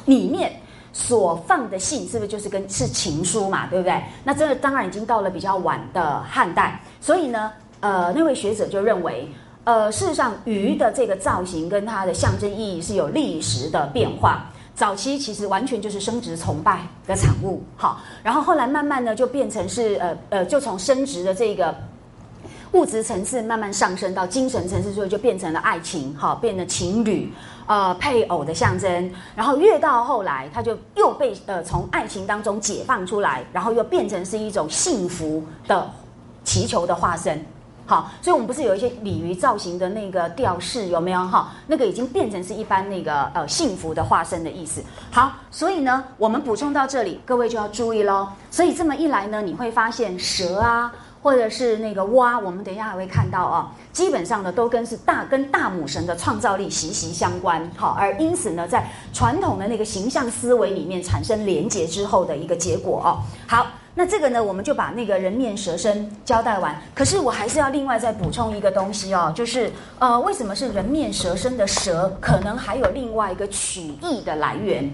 [SPEAKER 1] 里面。所放的信是不是就是跟是情书嘛，对不对？那这个当然已经到了比较晚的汉代，所以呢，呃，那位学者就认为，呃，事实上鱼的这个造型跟它的象征意义是有历史的变化。早期其实完全就是生殖崇拜的产物，好，然后后来慢慢呢就变成是呃呃，就从生殖的这个物质层次慢慢上升到精神层次，所以就变成了爱情，哈，变得情侣，呃，配偶的象征。然后越到后来，他就又被呃从爱情当中解放出来，然后又变成是一种幸福的祈求的化身。好，所以我们不是有一些鲤鱼造型的那个吊饰有没有？哈，那个已经变成是一般那个呃幸福的化身的意思。好，所以呢，我们补充到这里，各位就要注意喽。所以这么一来呢，你会发现蛇啊，或者是那个蛙，我们等一下还会看到啊，基本上呢都跟是大跟大母神的创造力息息相关。好，而因此呢，在传统的那个形象思维里面产生连结之后的一个结果哦。好。那这个呢，我们就把那个人面蛇身交代完。可是我还是要另外再补充一个东西哦，就是呃，为什么是人面蛇身的蛇？可能还有另外一个曲意的来源，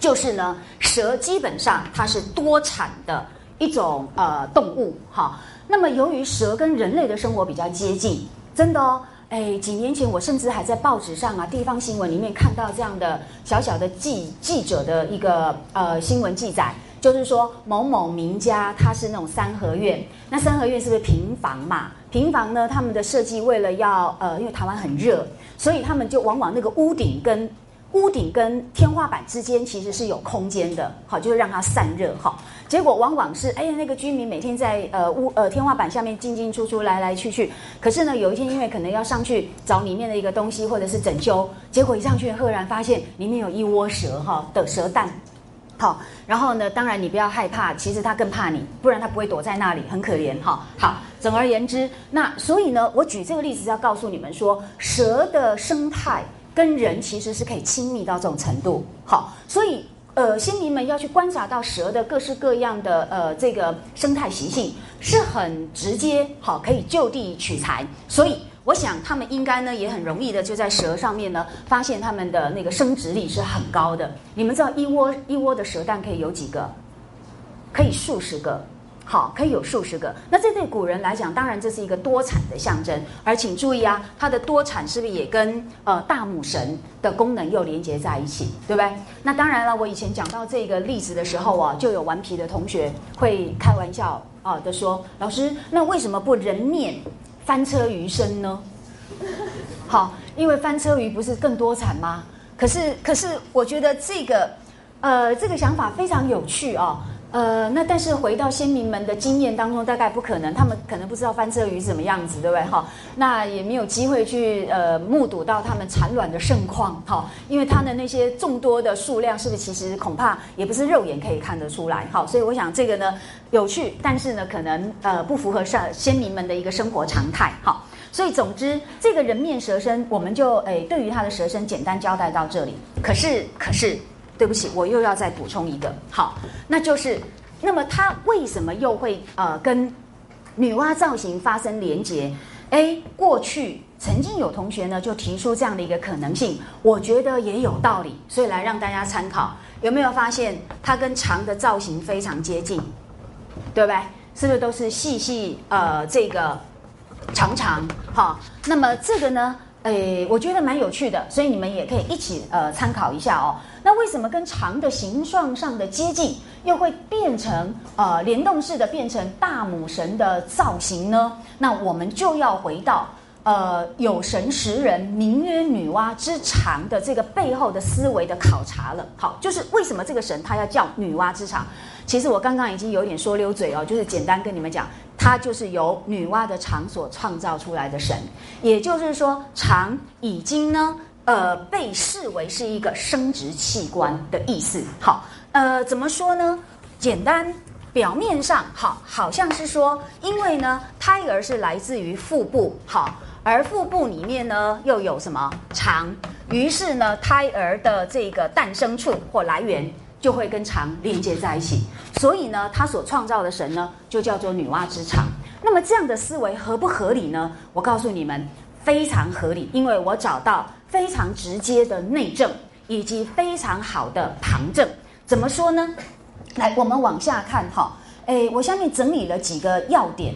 [SPEAKER 1] 就是呢，蛇基本上它是多产的一种呃动物哈。那么由于蛇跟人类的生活比较接近，真的哦，哎，几年前我甚至还在报纸上啊，地方新闻里面看到这样的小小的记记者的一个呃新闻记载。就是说，某某名家他是那种三合院，那三合院是不是平房嘛？平房呢，他们的设计为了要呃，因为台湾很热，所以他们就往往那个屋顶跟屋顶跟天花板之间其实是有空间的，好，就是让它散热哈。结果往往是，哎呀，那个居民每天在呃屋呃天花板下面进进出出来来去去，可是呢，有一天因为可能要上去找里面的一个东西或者是整修，结果一上去赫然发现里面有一窝蛇哈的蛇蛋。好，然后呢？当然你不要害怕，其实他更怕你，不然他不会躲在那里，很可怜哈。好，总而言之，那所以呢，我举这个例子是要告诉你们说，蛇的生态跟人其实是可以亲密到这种程度。好，所以呃，先民们要去观察到蛇的各式各样的呃这个生态习性，是很直接，好，可以就地取材。所以。我想他们应该呢也很容易的就在蛇上面呢发现他们的那个生殖力是很高的。你们知道一窝一窝的蛇蛋可以有几个？可以数十个，好，可以有数十个。那这对古人来讲，当然这是一个多产的象征。而请注意啊，它的多产是不是也跟呃大母神的功能又连接在一起，对不对？那当然了，我以前讲到这个例子的时候啊，就有顽皮的同学会开玩笑啊的说：“老师，那为什么不人面？”翻车鱼身呢？*laughs* 好，因为翻车鱼不是更多产吗？可是，可是我觉得这个，呃，这个想法非常有趣哦。呃，那但是回到先民们的经验当中，大概不可能，他们可能不知道翻车鱼是什么样子，对不对？哈，那也没有机会去呃目睹到它们产卵的盛况，哈，因为它的那些众多的数量，是不是其实恐怕也不是肉眼可以看得出来，哈，所以我想这个呢有趣，但是呢可能呃不符合上先民们的一个生活常态，哈，所以总之这个人面蛇身，我们就诶对于它的蛇身简单交代到这里，可是可是。对不起，我又要再补充一个。好，那就是，那么它为什么又会呃跟女娲造型发生连结？哎，过去曾经有同学呢就提出这样的一个可能性，我觉得也有道理，所以来让大家参考。有没有发现它跟长的造型非常接近？对不对？是不是都是细细呃这个长长？好，那么这个呢？诶，我觉得蛮有趣的，所以你们也可以一起呃参考一下哦。那为什么跟长的形状上的接近，又会变成呃联动式的变成大母神的造型呢？那我们就要回到呃有神识人名曰女娲之长的这个背后的思维的考察了。好，就是为什么这个神它要叫女娲之长？其实我刚刚已经有点说溜嘴哦，就是简单跟你们讲。它就是由女娲的肠所创造出来的神，也就是说，肠已经呢，呃，被视为是一个生殖器官的意思。好，呃，怎么说呢？简单，表面上好，好像是说，因为呢，胎儿是来自于腹部，好，而腹部里面呢又有什么肠，于是呢，胎儿的这个诞生处或来源。就会跟肠连接在一起，所以呢，他所创造的神呢，就叫做女娲之肠。那么这样的思维合不合理呢？我告诉你们，非常合理，因为我找到非常直接的内证以及非常好的旁证。怎么说呢？来，我们往下看哈。诶，我下面整理了几个要点，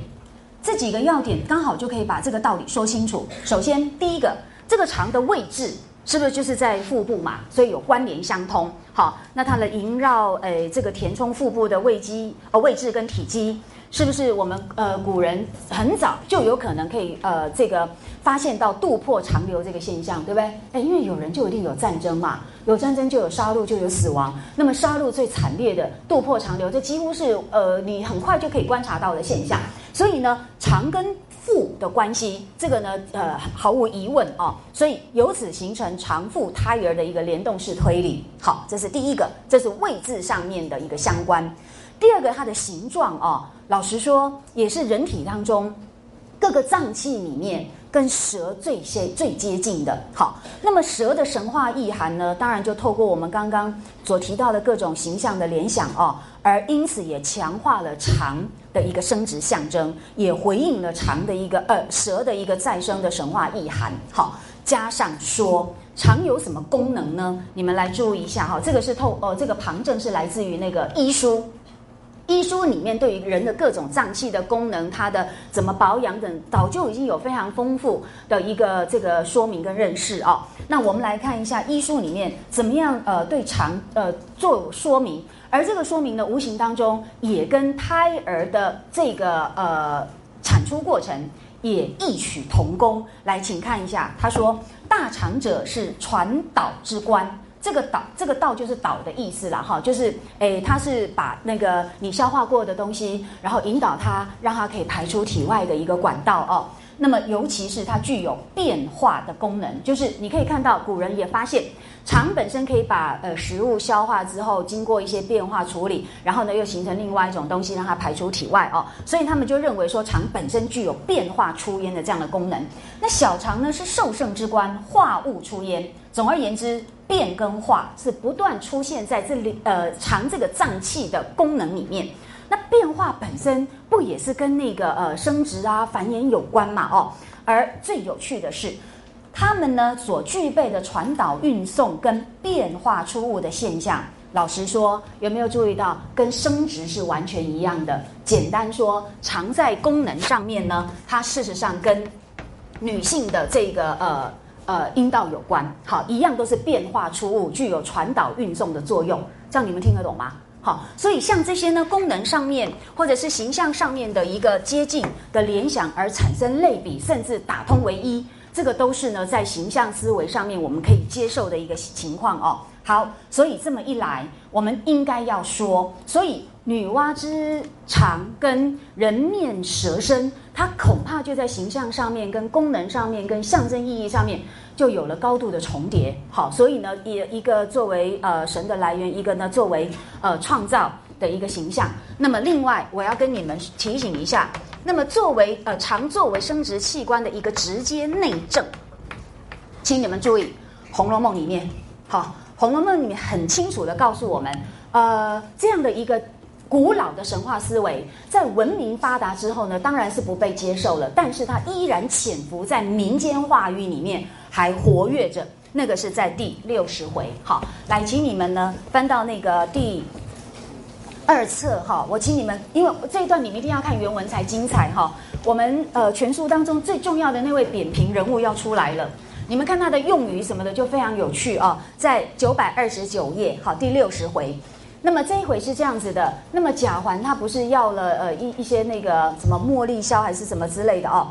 [SPEAKER 1] 这几个要点刚好就可以把这个道理说清楚。首先，第一个，这个肠的位置。是不是就是在腹部嘛？所以有关联相通。好，那它的萦绕，诶，这个填充腹部的位机呃位置跟体积，是不是我们呃古人很早就有可能可以呃这个发现到渡破长流这个现象，对不对？哎，因为有人就一定有战争嘛，有战争就有杀戮，就有死亡。那么杀戮最惨烈的渡破长流，这几乎是呃你很快就可以观察到的现象。所以呢，长跟父的关系，这个呢呃毫无疑问啊，所以由此形成长腹胎儿的一个联动式推理。好，这是第一个，这是位置上面的一个相关。第二个，它的形状啊，老实说，也是人体当中各个脏器里面跟蛇最接最接近的。好，那么蛇的神话意涵呢，当然就透过我们刚刚所提到的各种形象的联想哦，而因此也强化了长的一个生殖象征，也回应了长的一个呃蛇的一个再生的神话意涵。好，加上说长有什么功能呢？你们来注意一下哈，这个是透呃这个旁证是来自于那个医书。医书里面对于人的各种脏器的功能，它的怎么保养等，早就已经有非常丰富的一个这个说明跟认识哦。那我们来看一下医书里面怎么样呃对肠呃做说明，而这个说明呢，无形当中也跟胎儿的这个呃产出过程也异曲同工。来，请看一下，他说大肠者是传导之官。这个导，这个道就是导的意思啦，哈，就是诶，它是把那个你消化过的东西，然后引导它，让它可以排出体外的一个管道哦。那么，尤其是它具有变化的功能，就是你可以看到古人也发现，肠本身可以把呃食物消化之后，经过一些变化处理，然后呢又形成另外一种东西，让它排出体外哦。所以他们就认为说，肠本身具有变化出烟的这样的功能。那小肠呢是受盛之官，化物出烟。总而言之。变跟化是不断出现在这里，呃，肠这个脏器的功能里面。那变化本身不也是跟那个呃生殖啊、繁衍有关嘛？哦，而最有趣的是，他们呢所具备的传导、运送跟变化出物的现象，老实说，有没有注意到跟生殖是完全一样的？简单说，常在功能上面呢，它事实上跟女性的这个呃。呃，阴道有关，好，一样都是变化出物，具有传导运送的作用，这样你们听得懂吗？好，所以像这些呢，功能上面或者是形象上面的一个接近的联想，而产生类比，甚至打通为一，这个都是呢在形象思维上面我们可以接受的一个情况哦。好，所以这么一来，我们应该要说，所以。女娲之长跟人面蛇身，它恐怕就在形象上面、跟功能上面、跟象征意义上面就有了高度的重叠。好，所以呢，也一个作为呃神的来源，一个呢作为呃创造的一个形象。那么另外，我要跟你们提醒一下，那么作为呃常作为生殖器官的一个直接内证，请你们注意，《红楼梦》里面，好，《红楼梦》里面很清楚的告诉我们，呃，这样的一个。古老的神话思维在文明发达之后呢，当然是不被接受了。但是它依然潜伏在民间话语里面，还活跃着。那个是在第六十回。好，来，请你们呢翻到那个第二册哈。我请你们，因为这一段你们一定要看原文才精彩哈。我们呃全书当中最重要的那位扁平人物要出来了。你们看他的用语什么的就非常有趣啊。在九百二十九页，好，第六十回。那么这一回是这样子的，那么贾环他不是要了呃一一些那个什么茉莉香还是什么之类的哦，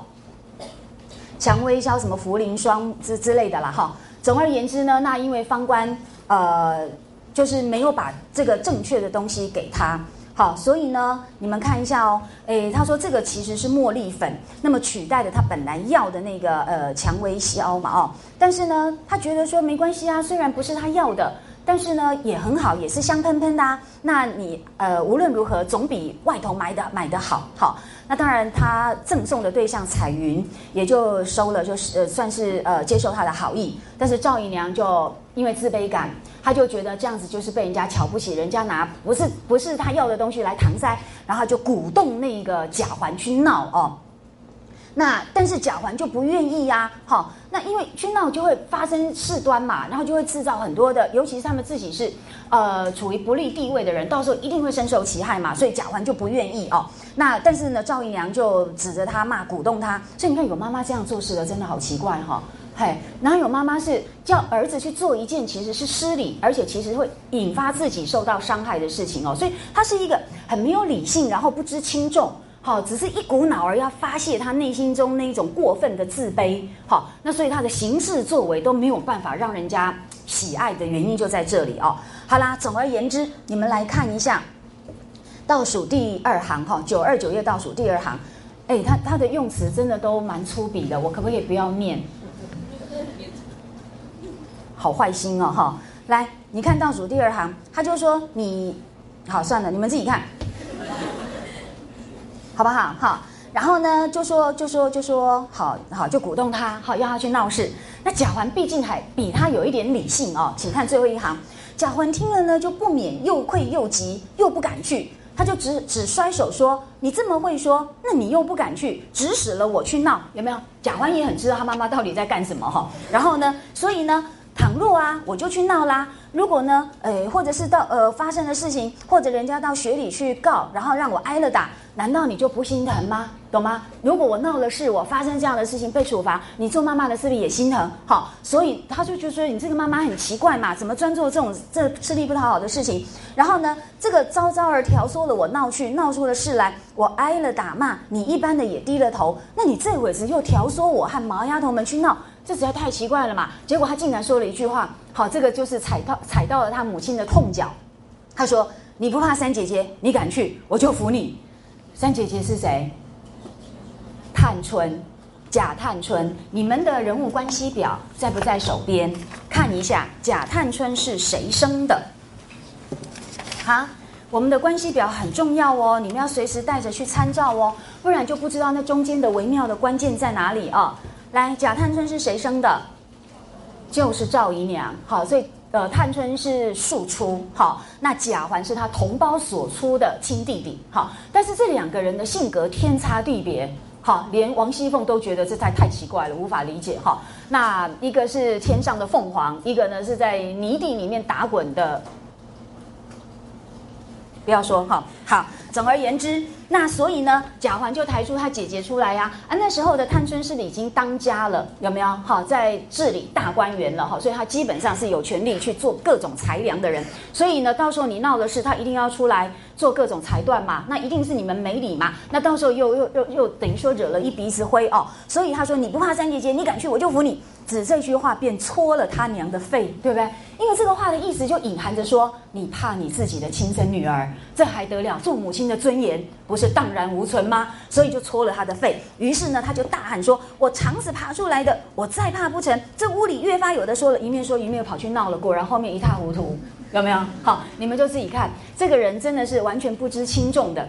[SPEAKER 1] 蔷薇消什么茯苓霜之之类的啦哈。总而言之呢，那因为方官呃就是没有把这个正确的东西给他，好，所以呢你们看一下哦，诶他说这个其实是茉莉粉，那么取代了他本来要的那个呃蔷薇香嘛哦，但是呢他觉得说没关系啊，虽然不是他要的。但是呢，也很好，也是香喷喷的啊。那你呃，无论如何总比外头买的买的好。好，那当然他赠送的对象彩云也就收了，就是呃，算是呃接受他的好意。但是赵姨娘就因为自卑感，她就觉得这样子就是被人家瞧不起，人家拿不是不是她要的东西来搪塞，然后就鼓动那个贾环去闹哦。那但是贾环就不愿意呀，好，那因为去闹就会发生事端嘛，然后就会制造很多的，尤其是他们自己是呃处于不利地位的人，到时候一定会深受其害嘛，所以贾环就不愿意哦。那但是呢，赵姨娘就指着他骂，鼓动他，所以你看有妈妈这样做事的，真的好奇怪哈，嘿，哪有妈妈是叫儿子去做一件其实是失礼，而且其实会引发自己受到伤害的事情哦，所以他是一个很没有理性，然后不知轻重。好，只是一股脑儿要发泄他内心中那一种过分的自卑，好，那所以他的行事作为都没有办法让人家喜爱的原因就在这里哦。好啦，总而言之，你们来看一下倒数第二行哈，九二九页倒数第二行，哎，他他的用词真的都蛮粗鄙的，我可不可以不要念？好坏心哦哈，来，你看倒数第二行，他就说你好算了，你们自己看。好不好？好，然后呢，就说就说就说，好好就鼓动他，好要他去闹事。那贾环毕竟还比他有一点理性哦，请看最后一行。贾环听了呢，就不免又愧又急，又不敢去，他就只只摔手说：“你这么会说，那你又不敢去，指使了我去闹，有没有？”贾环也很知道他妈妈到底在干什么哈。然后呢，所以呢，倘若啊，我就去闹啦。如果呢，呃，或者是到呃发生的事情，或者人家到学里去告，然后让我挨了打。难道你就不心疼吗？懂吗？如果我闹了事，我发生这样的事情被处罚，你做妈妈的是不是也心疼？好，所以他就觉得你这个妈妈很奇怪嘛，怎么专做这种这吃力不讨好的事情？然后呢，这个招招儿调唆了我闹去，闹出了事来，我挨了打骂，你一般的也低了头，那你这会子又调唆我和毛丫头们去闹，这实在太奇怪了嘛！结果他竟然说了一句话，好，这个就是踩到踩到了他母亲的痛脚。他说：“你不怕三姐姐，你敢去，我就服你。”三姐姐是谁？探春，贾探春。你们的人物关系表在不在手边？看一下，贾探春是谁生的？好，我们的关系表很重要哦，你们要随时带着去参照哦，不然就不知道那中间的微妙的关键在哪里哦。来，贾探春是谁生的？就是赵姨娘。好，所以。呃，探春是庶出，好，那贾环是他同胞所出的亲弟弟，好，但是这两个人的性格天差地别，好，连王熙凤都觉得这太太奇怪了，无法理解，哈，那一个是天上的凤凰，一个呢是在泥地里面打滚的，不要说，哈，好，总而言之。那所以呢，贾环就抬出他姐姐出来呀。啊，那时候的探春是已经当家了，有没有？好，在治理大观园了哈，所以他基本上是有权利去做各种裁量的人。所以呢，到时候你闹的事，他一定要出来做各种裁断嘛。那一定是你们没理嘛。那到时候又又又又等于说惹了一鼻子灰哦。所以他说你不怕三姐姐，你敢去我就服你。只这句话便戳了他娘的肺，对不对？因为这个话的意思就隐含着说，你怕你自己的亲生女儿，这还得了？做母亲的尊严不是荡然无存吗？所以就戳了他的肺。于是呢，他就大喊说：“我肠子爬出来的，我再怕不成？”这屋里越发有的说了，一面说一面跑去闹了，果然后面一塌糊涂，有没有？好，你们就自己看，这个人真的是完全不知轻重的，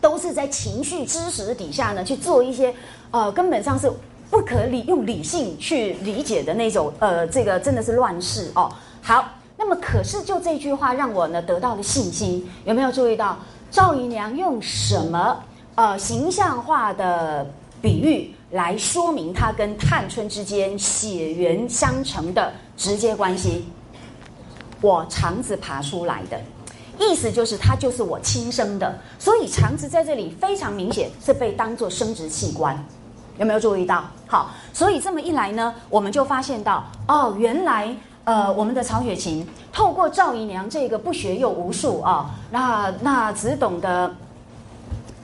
[SPEAKER 1] 都是在情绪知识底下呢去做一些，呃，根本上是。不可理用理性去理解的那种，呃，这个真的是乱世哦。好，那么可是就这句话让我呢得到了信心。有没有注意到赵姨娘用什么呃形象化的比喻来说明她跟探春之间血缘相承的直接关系？我肠子爬出来的意思就是她就是我亲生的，所以肠子在这里非常明显是被当作生殖器官。有没有注意到？好，所以这么一来呢，我们就发现到，哦，原来，呃，我们的曹雪芹透过赵姨娘这个不学又无术啊，那那只懂得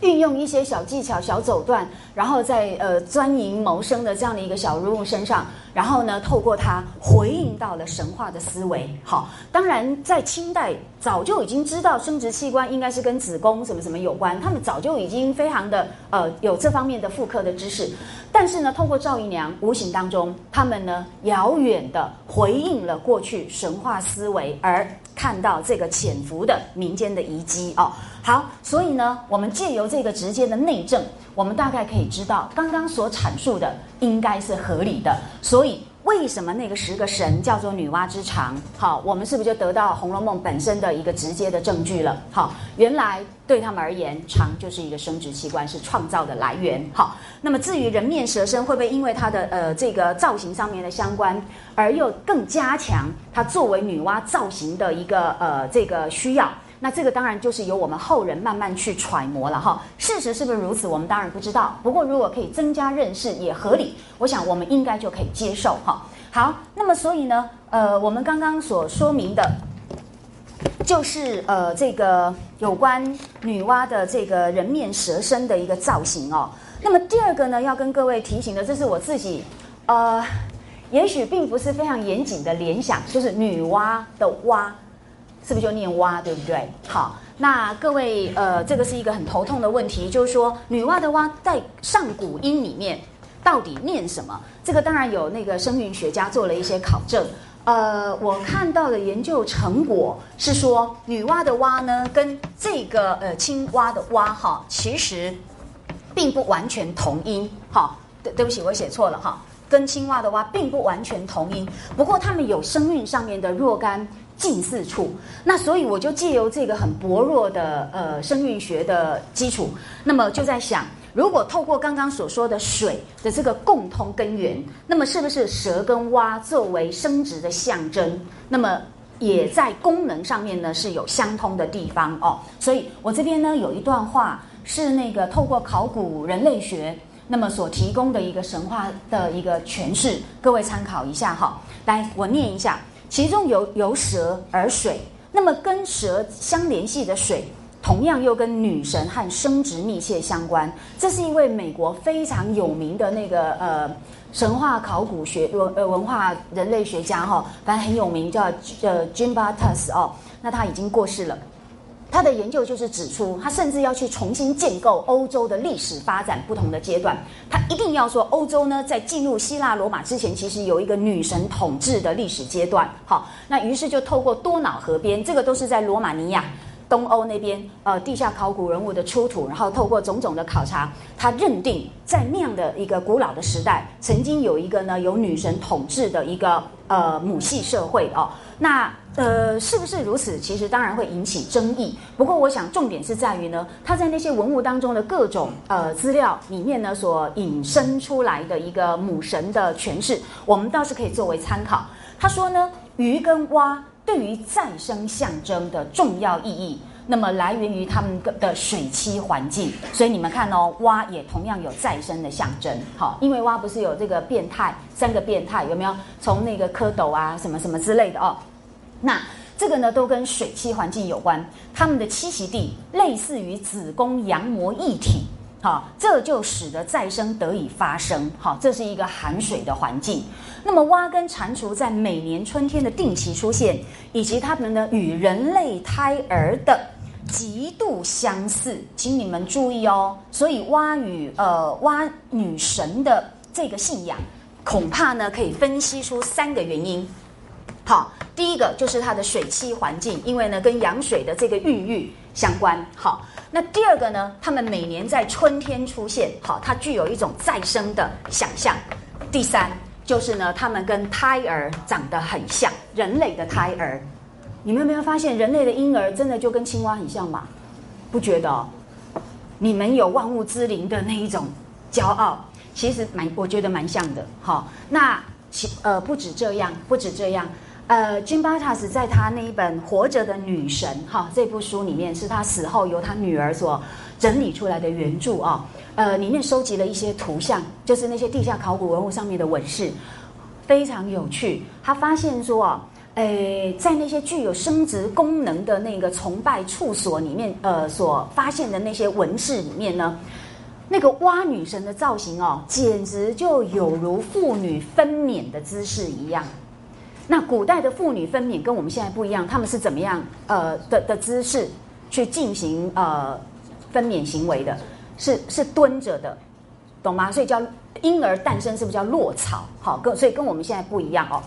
[SPEAKER 1] 运用一些小技巧、小手段，然后在呃钻营谋生的这样的一个小人物身上。然后呢，透过它回应到了神话的思维。好，当然在清代早就已经知道生殖器官应该是跟子宫什么什么有关，他们早就已经非常的呃有这方面的妇科的知识。但是呢，透过赵姨娘，无形当中他们呢遥远的回应了过去神话思维，而看到这个潜伏的民间的遗迹哦。好，所以呢，我们借由这个直接的内政。我们大概可以知道，刚刚所阐述的应该是合理的。所以，为什么那个十个神叫做女娲之长？好，我们是不是就得到《红楼梦》本身的一个直接的证据了？好，原来对他们而言，长就是一个生殖器官，是创造的来源。好，那么至于人面蛇身，会不会因为它的呃这个造型上面的相关，而又更加强它作为女娲造型的一个呃这个需要？那这个当然就是由我们后人慢慢去揣摩了哈。事实是不是如此？我们当然不知道。不过如果可以增加认识，也合理。我想我们应该就可以接受哈。好，那么所以呢，呃，我们刚刚所说明的就是呃这个有关女娲的这个人面蛇身的一个造型哦。那么第二个呢，要跟各位提醒的，这是我自己呃，也许并不是非常严谨的联想，就是女娲的娲，是不是就念蛙，对不对？好。那各位，呃，这个是一个很头痛的问题，就是说女娲的蛙在上古音里面到底念什么？这个当然有那个声韵学家做了一些考证。呃，我看到的研究成果是说，女娲的蛙呢，跟这个呃青蛙的蛙哈，其实并不完全同音。哈，对，对不起，我写错了哈，跟青蛙的蛙并不完全同音。不过他们有声韵上面的若干。近似处，那所以我就借由这个很薄弱的呃声韵学的基础，那么就在想，如果透过刚刚所说的水的这个共通根源，那么是不是蛇跟蛙作为生殖的象征，那么也在功能上面呢是有相通的地方哦。所以我这边呢有一段话是那个透过考古人类学那么所提供的一个神话的一个诠释，各位参考一下哈。来，我念一下。其中有由蛇而水，那么跟蛇相联系的水，同样又跟女神和生殖密切相关。这是一位美国非常有名的那个呃神话考古学文呃文化人类学家哈，反正很有名，叫呃 Jim b a t t s 哦，那他已经过世了。他的研究就是指出，他甚至要去重新建构欧洲的历史发展不同的阶段。他一定要说，欧洲呢在进入希腊罗马之前，其实有一个女神统治的历史阶段。好，那于是就透过多瑙河边，这个都是在罗马尼亚东欧那边，呃，地下考古人物的出土，然后透过种种的考察，他认定在那样的一个古老的时代，曾经有一个呢有女神统治的一个呃母系社会哦。那呃，是不是如此？其实当然会引起争议。不过，我想重点是在于呢，他在那些文物当中的各种呃资料里面呢，所引申出来的一个母神的诠释，我们倒是可以作为参考。他说呢，鱼跟蛙对于再生象征的重要意义，那么来源于他们的水栖环境。所以你们看哦，蛙也同样有再生的象征。好，因为蛙不是有这个变态三个变态有没有？从那个蝌蚪啊，什么什么之类的哦。那这个呢，都跟水栖环境有关。它们的栖息地类似于子宫羊膜一体，好，这就使得再生得以发生。好，这是一个含水的环境。那么蛙跟蟾蜍在每年春天的定期出现，以及它们呢与人类胎儿的极度相似，请你们注意哦。所以蛙与呃蛙女神的这个信仰，恐怕呢可以分析出三个原因。好，第一个就是它的水栖环境，因为呢跟羊水的这个孕育相关。好，那第二个呢，它们每年在春天出现，好，它具有一种再生的想象。第三就是呢，它们跟胎儿长得很像，人类的胎儿。你们有没有发现，人类的婴儿真的就跟青蛙很像吗？不觉得？你们有万物之灵的那一种骄傲，其实蛮，我觉得蛮像的。好，那其呃不止这样，不止这样。呃，Jim Bartas 在他那一本《活着的女神》哈这部书里面，是他死后由他女儿所整理出来的原著啊。呃，里面收集了一些图像，就是那些地下考古文物上面的纹饰，非常有趣。他发现说啊，诶，在那些具有生殖功能的那个崇拜处所里面，呃，所发现的那些纹饰里面呢，那个蛙女神的造型哦，简直就有如妇女分娩的姿势一样。那古代的妇女分娩跟我们现在不一样，他们是怎么样呃的的姿势去进行呃分娩行为的？是是蹲着的，懂吗？所以叫婴儿诞生是不是叫落草？好，跟所以跟我们现在不一样哦。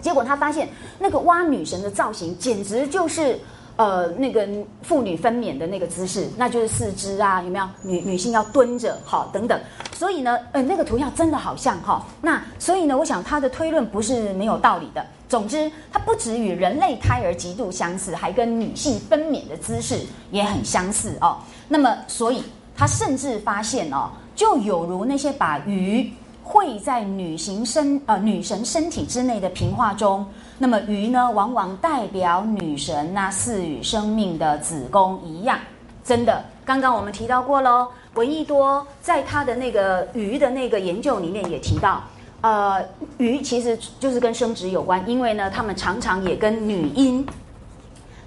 [SPEAKER 1] 结果他发现那个蛙女神的造型简直就是呃那个妇女分娩的那个姿势，那就是四肢啊有没有？女女性要蹲着好等等。所以呢，呃那个图像真的好像哈。那所以呢，我想他的推论不是没有道理的。总之，它不止与人类胎儿极度相似，还跟女性分娩的姿势也很相似哦。那么，所以他甚至发现哦，就有如那些把鱼绘在女性身呃女神身体之内的平画中，那么鱼呢，往往代表女神那赐予生命的子宫一样。真的，刚刚我们提到过喽，闻一多在他的那个鱼的那个研究里面也提到。呃，鱼其实就是跟生殖有关，因为呢，它们常常也跟女婴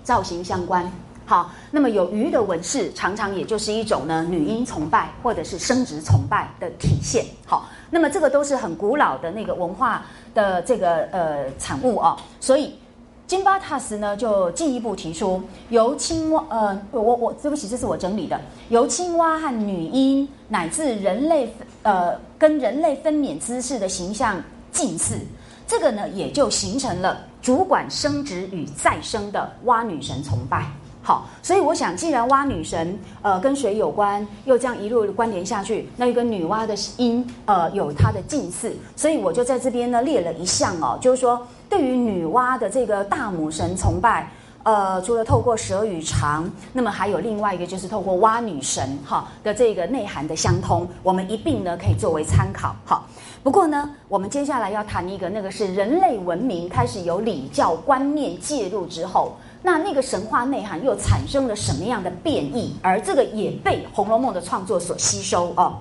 [SPEAKER 1] 造型相关。好，那么有鱼的纹饰，常常也就是一种呢女婴崇拜或者是生殖崇拜的体现。好，那么这个都是很古老的那个文化的这个呃产物哦。所以金巴塔斯呢就进一步提出，由青蛙呃我我对不起，这是我整理的，由青蛙和女婴乃至人类呃跟人类分娩姿势的形象近似，这个呢也就形成了主管生殖与再生的蛙女神崇拜。好，所以我想，既然蛙女神呃跟水有关，又这样一路关联下去，那又跟女娲的音呃有它的近似，所以我就在这边呢列了一项哦，就是说对于女娲的这个大母神崇拜，呃，除了透过蛇与长，那么还有另外一个就是透过蛙女神哈的这个内涵的相通，我们一并呢可以作为参考。好，不过呢，我们接下来要谈一个，那个是人类文明开始有礼教观念介入之后。那那个神话内涵又产生了什么样的变异？而这个也被《红楼梦》的创作所吸收哦。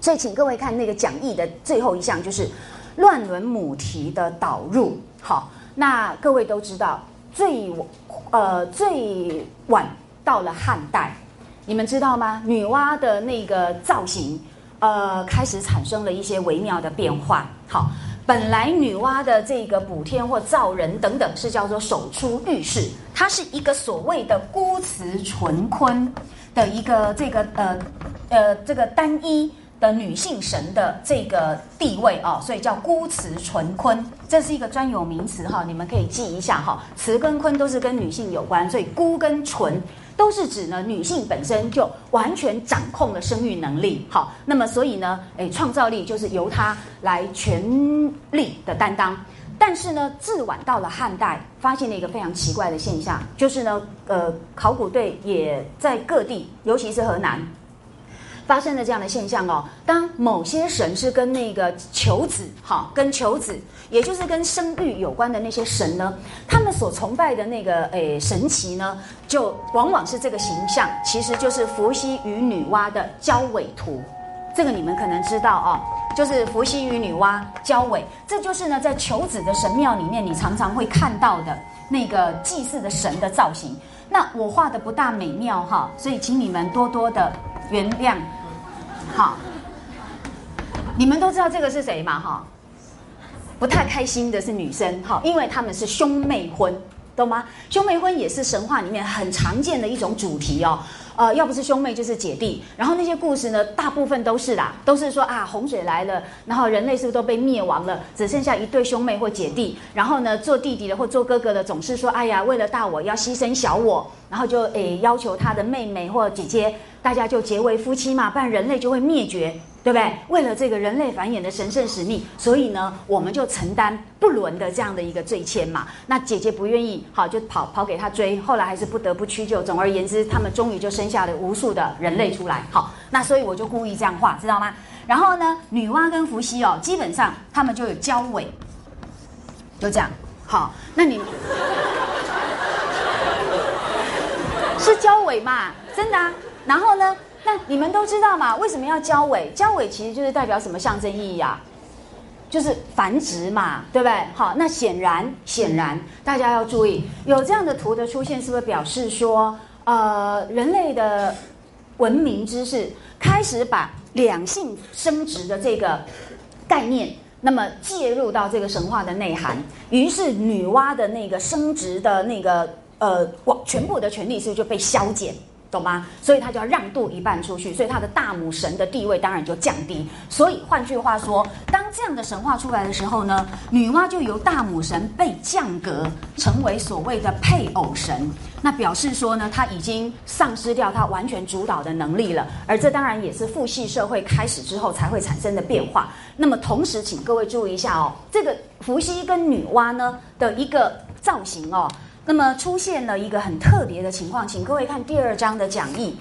[SPEAKER 1] 所以，请各位看那个讲义的最后一项，就是乱伦母题的导入。好，那各位都知道，最呃最晚到了汉代，你们知道吗？女娲的那个造型，呃，开始产生了一些微妙的变化。好。本来女娲的这个补天或造人等等是叫做手出浴室，它是一个所谓的孤雌纯坤的一个这个呃呃这个单一的女性神的这个地位啊，所以叫孤雌纯坤，这是一个专有名词哈，你们可以记一下哈，雌跟坤都是跟女性有关，所以孤跟纯。都是指呢，女性本身就完全掌控了生育能力。好，那么所以呢，诶，创造力就是由她来全力的担当。但是呢，自晚到了汉代，发现了一个非常奇怪的现象，就是呢，呃，考古队也在各地，尤其是河南。发生了这样的现象哦，当某些神是跟那个求子，哈，跟求子，也就是跟生育有关的那些神呢，他们所崇拜的那个诶神奇呢，就往往是这个形象，其实就是伏羲与女娲的交尾图。这个你们可能知道哦，就是伏羲与女娲交尾，这就是呢在求子的神庙里面，你常常会看到的那个祭祀的神的造型。那我画的不大美妙哈，所以请你们多多的原谅。好，你们都知道这个是谁嘛？哈，不太开心的是女生，哈，因为他们是兄妹婚，懂吗？兄妹婚也是神话里面很常见的一种主题哦。呃，要不是兄妹就是姐弟，然后那些故事呢，大部分都是啦，都是说啊，洪水来了，然后人类是不是都被灭亡了，只剩下一对兄妹或姐弟，然后呢，做弟弟的或做哥哥的总是说，哎呀，为了大我要牺牲小我，然后就诶要求他的妹妹或姐姐。大家就结为夫妻嘛，不然人类就会灭绝，对不对？为了这个人类繁衍的神圣使命，所以呢，我们就承担不伦的这样的一个罪愆嘛。那姐姐不愿意，好就跑跑给他追，后来还是不得不屈就。总而言之，他们终于就生下了无数的人类出来。好，那所以我就故意这样画，知道吗？然后呢，女娲跟伏羲哦，基本上他们就有交尾，就这样。好，那你 *laughs* 是交尾嘛？真的啊。然后呢？那你们都知道嘛？为什么要交尾？交尾其实就是代表什么象征意义啊？就是繁殖嘛，对不对？好，那显然显然，大家要注意，有这样的图的出现，是不是表示说，呃，人类的文明知识开始把两性生殖的这个概念，那么介入到这个神话的内涵，于是女娲的那个生殖的那个呃，全部的权利是不是就被消减？懂吗？所以他就要让渡一半出去，所以他的大母神的地位当然就降低。所以换句话说，当这样的神话出来的时候呢，女娲就由大母神被降格，成为所谓的配偶神。那表示说呢，他已经丧失掉他完全主导的能力了。而这当然也是父系社会开始之后才会产生的变化。那么同时，请各位注意一下哦，这个伏羲跟女娲呢的一个造型哦。那么出现了一个很特别的情况，请各位看第二章的讲义。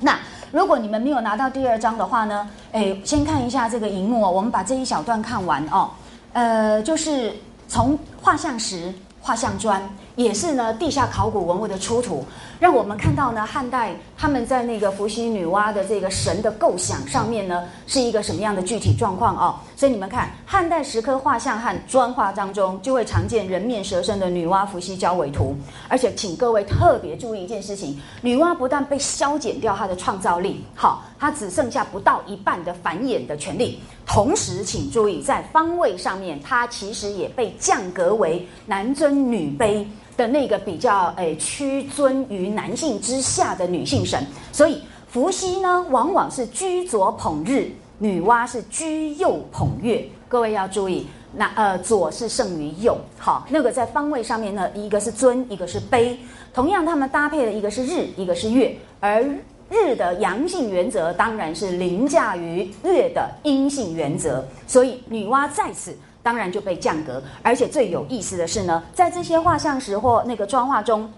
[SPEAKER 1] 那如果你们没有拿到第二章的话呢，哎，先看一下这个荧幕哦。我们把这一小段看完哦。呃，就是从画像石、画像砖，也是呢地下考古文物的出土，让我们看到呢汉代他们在那个伏羲女娲的这个神的构想上面呢，是一个什么样的具体状况哦。所以你们看，汉代石刻画像和砖画当中，就会常见人面蛇身的女娲伏羲交尾图。而且，请各位特别注意一件事情：女娲不但被削减掉她的创造力，好，她只剩下不到一半的繁衍的权利。同时，请注意，在方位上面，她其实也被降格为男尊女卑的那个比较诶屈尊于男性之下的女性神。所以，伏羲呢，往往是居左捧日。女娲是居右捧月，各位要注意，那呃左是胜于右，好，那个在方位上面呢，一个是尊，一个是卑，同样他们搭配的一个是日，一个是月，而日的阳性原则当然是凌驾于月的阴性原则，所以女娲在此当然就被降格，而且最有意思的是呢，在这些画像石或那个妆画中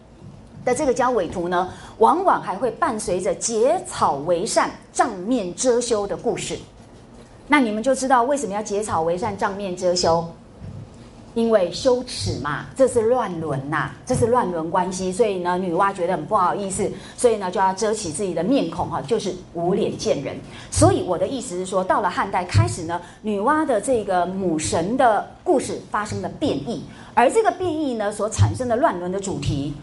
[SPEAKER 1] 的这个交尾图呢，往往还会伴随着结草为善、帐面遮羞的故事。那你们就知道为什么要结草为善、帐面遮羞？因为羞耻嘛，这是乱伦呐，这是乱伦关系，所以呢，女娲觉得很不好意思，所以呢，就要遮起自己的面孔哈，就是无脸见人。所以我的意思是说，到了汉代开始呢，女娲的这个母神的故事发生了变异，而这个变异呢，所产生的乱伦的主题。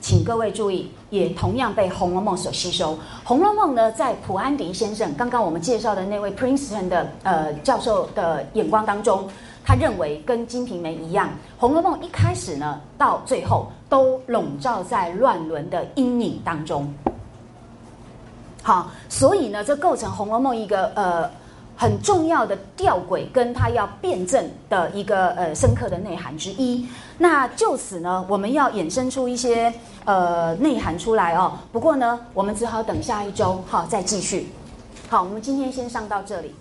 [SPEAKER 1] 请各位注意，也同样被《红楼梦》所吸收。《红楼梦》呢，在普安迪先生刚刚我们介绍的那位 Princeton 的呃教授的眼光当中，他认为跟《金瓶梅》一样，《红楼梦》一开始呢，到最后都笼罩在乱伦的阴影当中。好，所以呢，这构成《红楼梦》一个呃。很重要的吊诡，跟他要辩证的一个呃深刻的内涵之一。那就此呢，我们要衍生出一些呃内涵出来哦。不过呢，我们只好等下一周好再继续。好，我们今天先上到这里。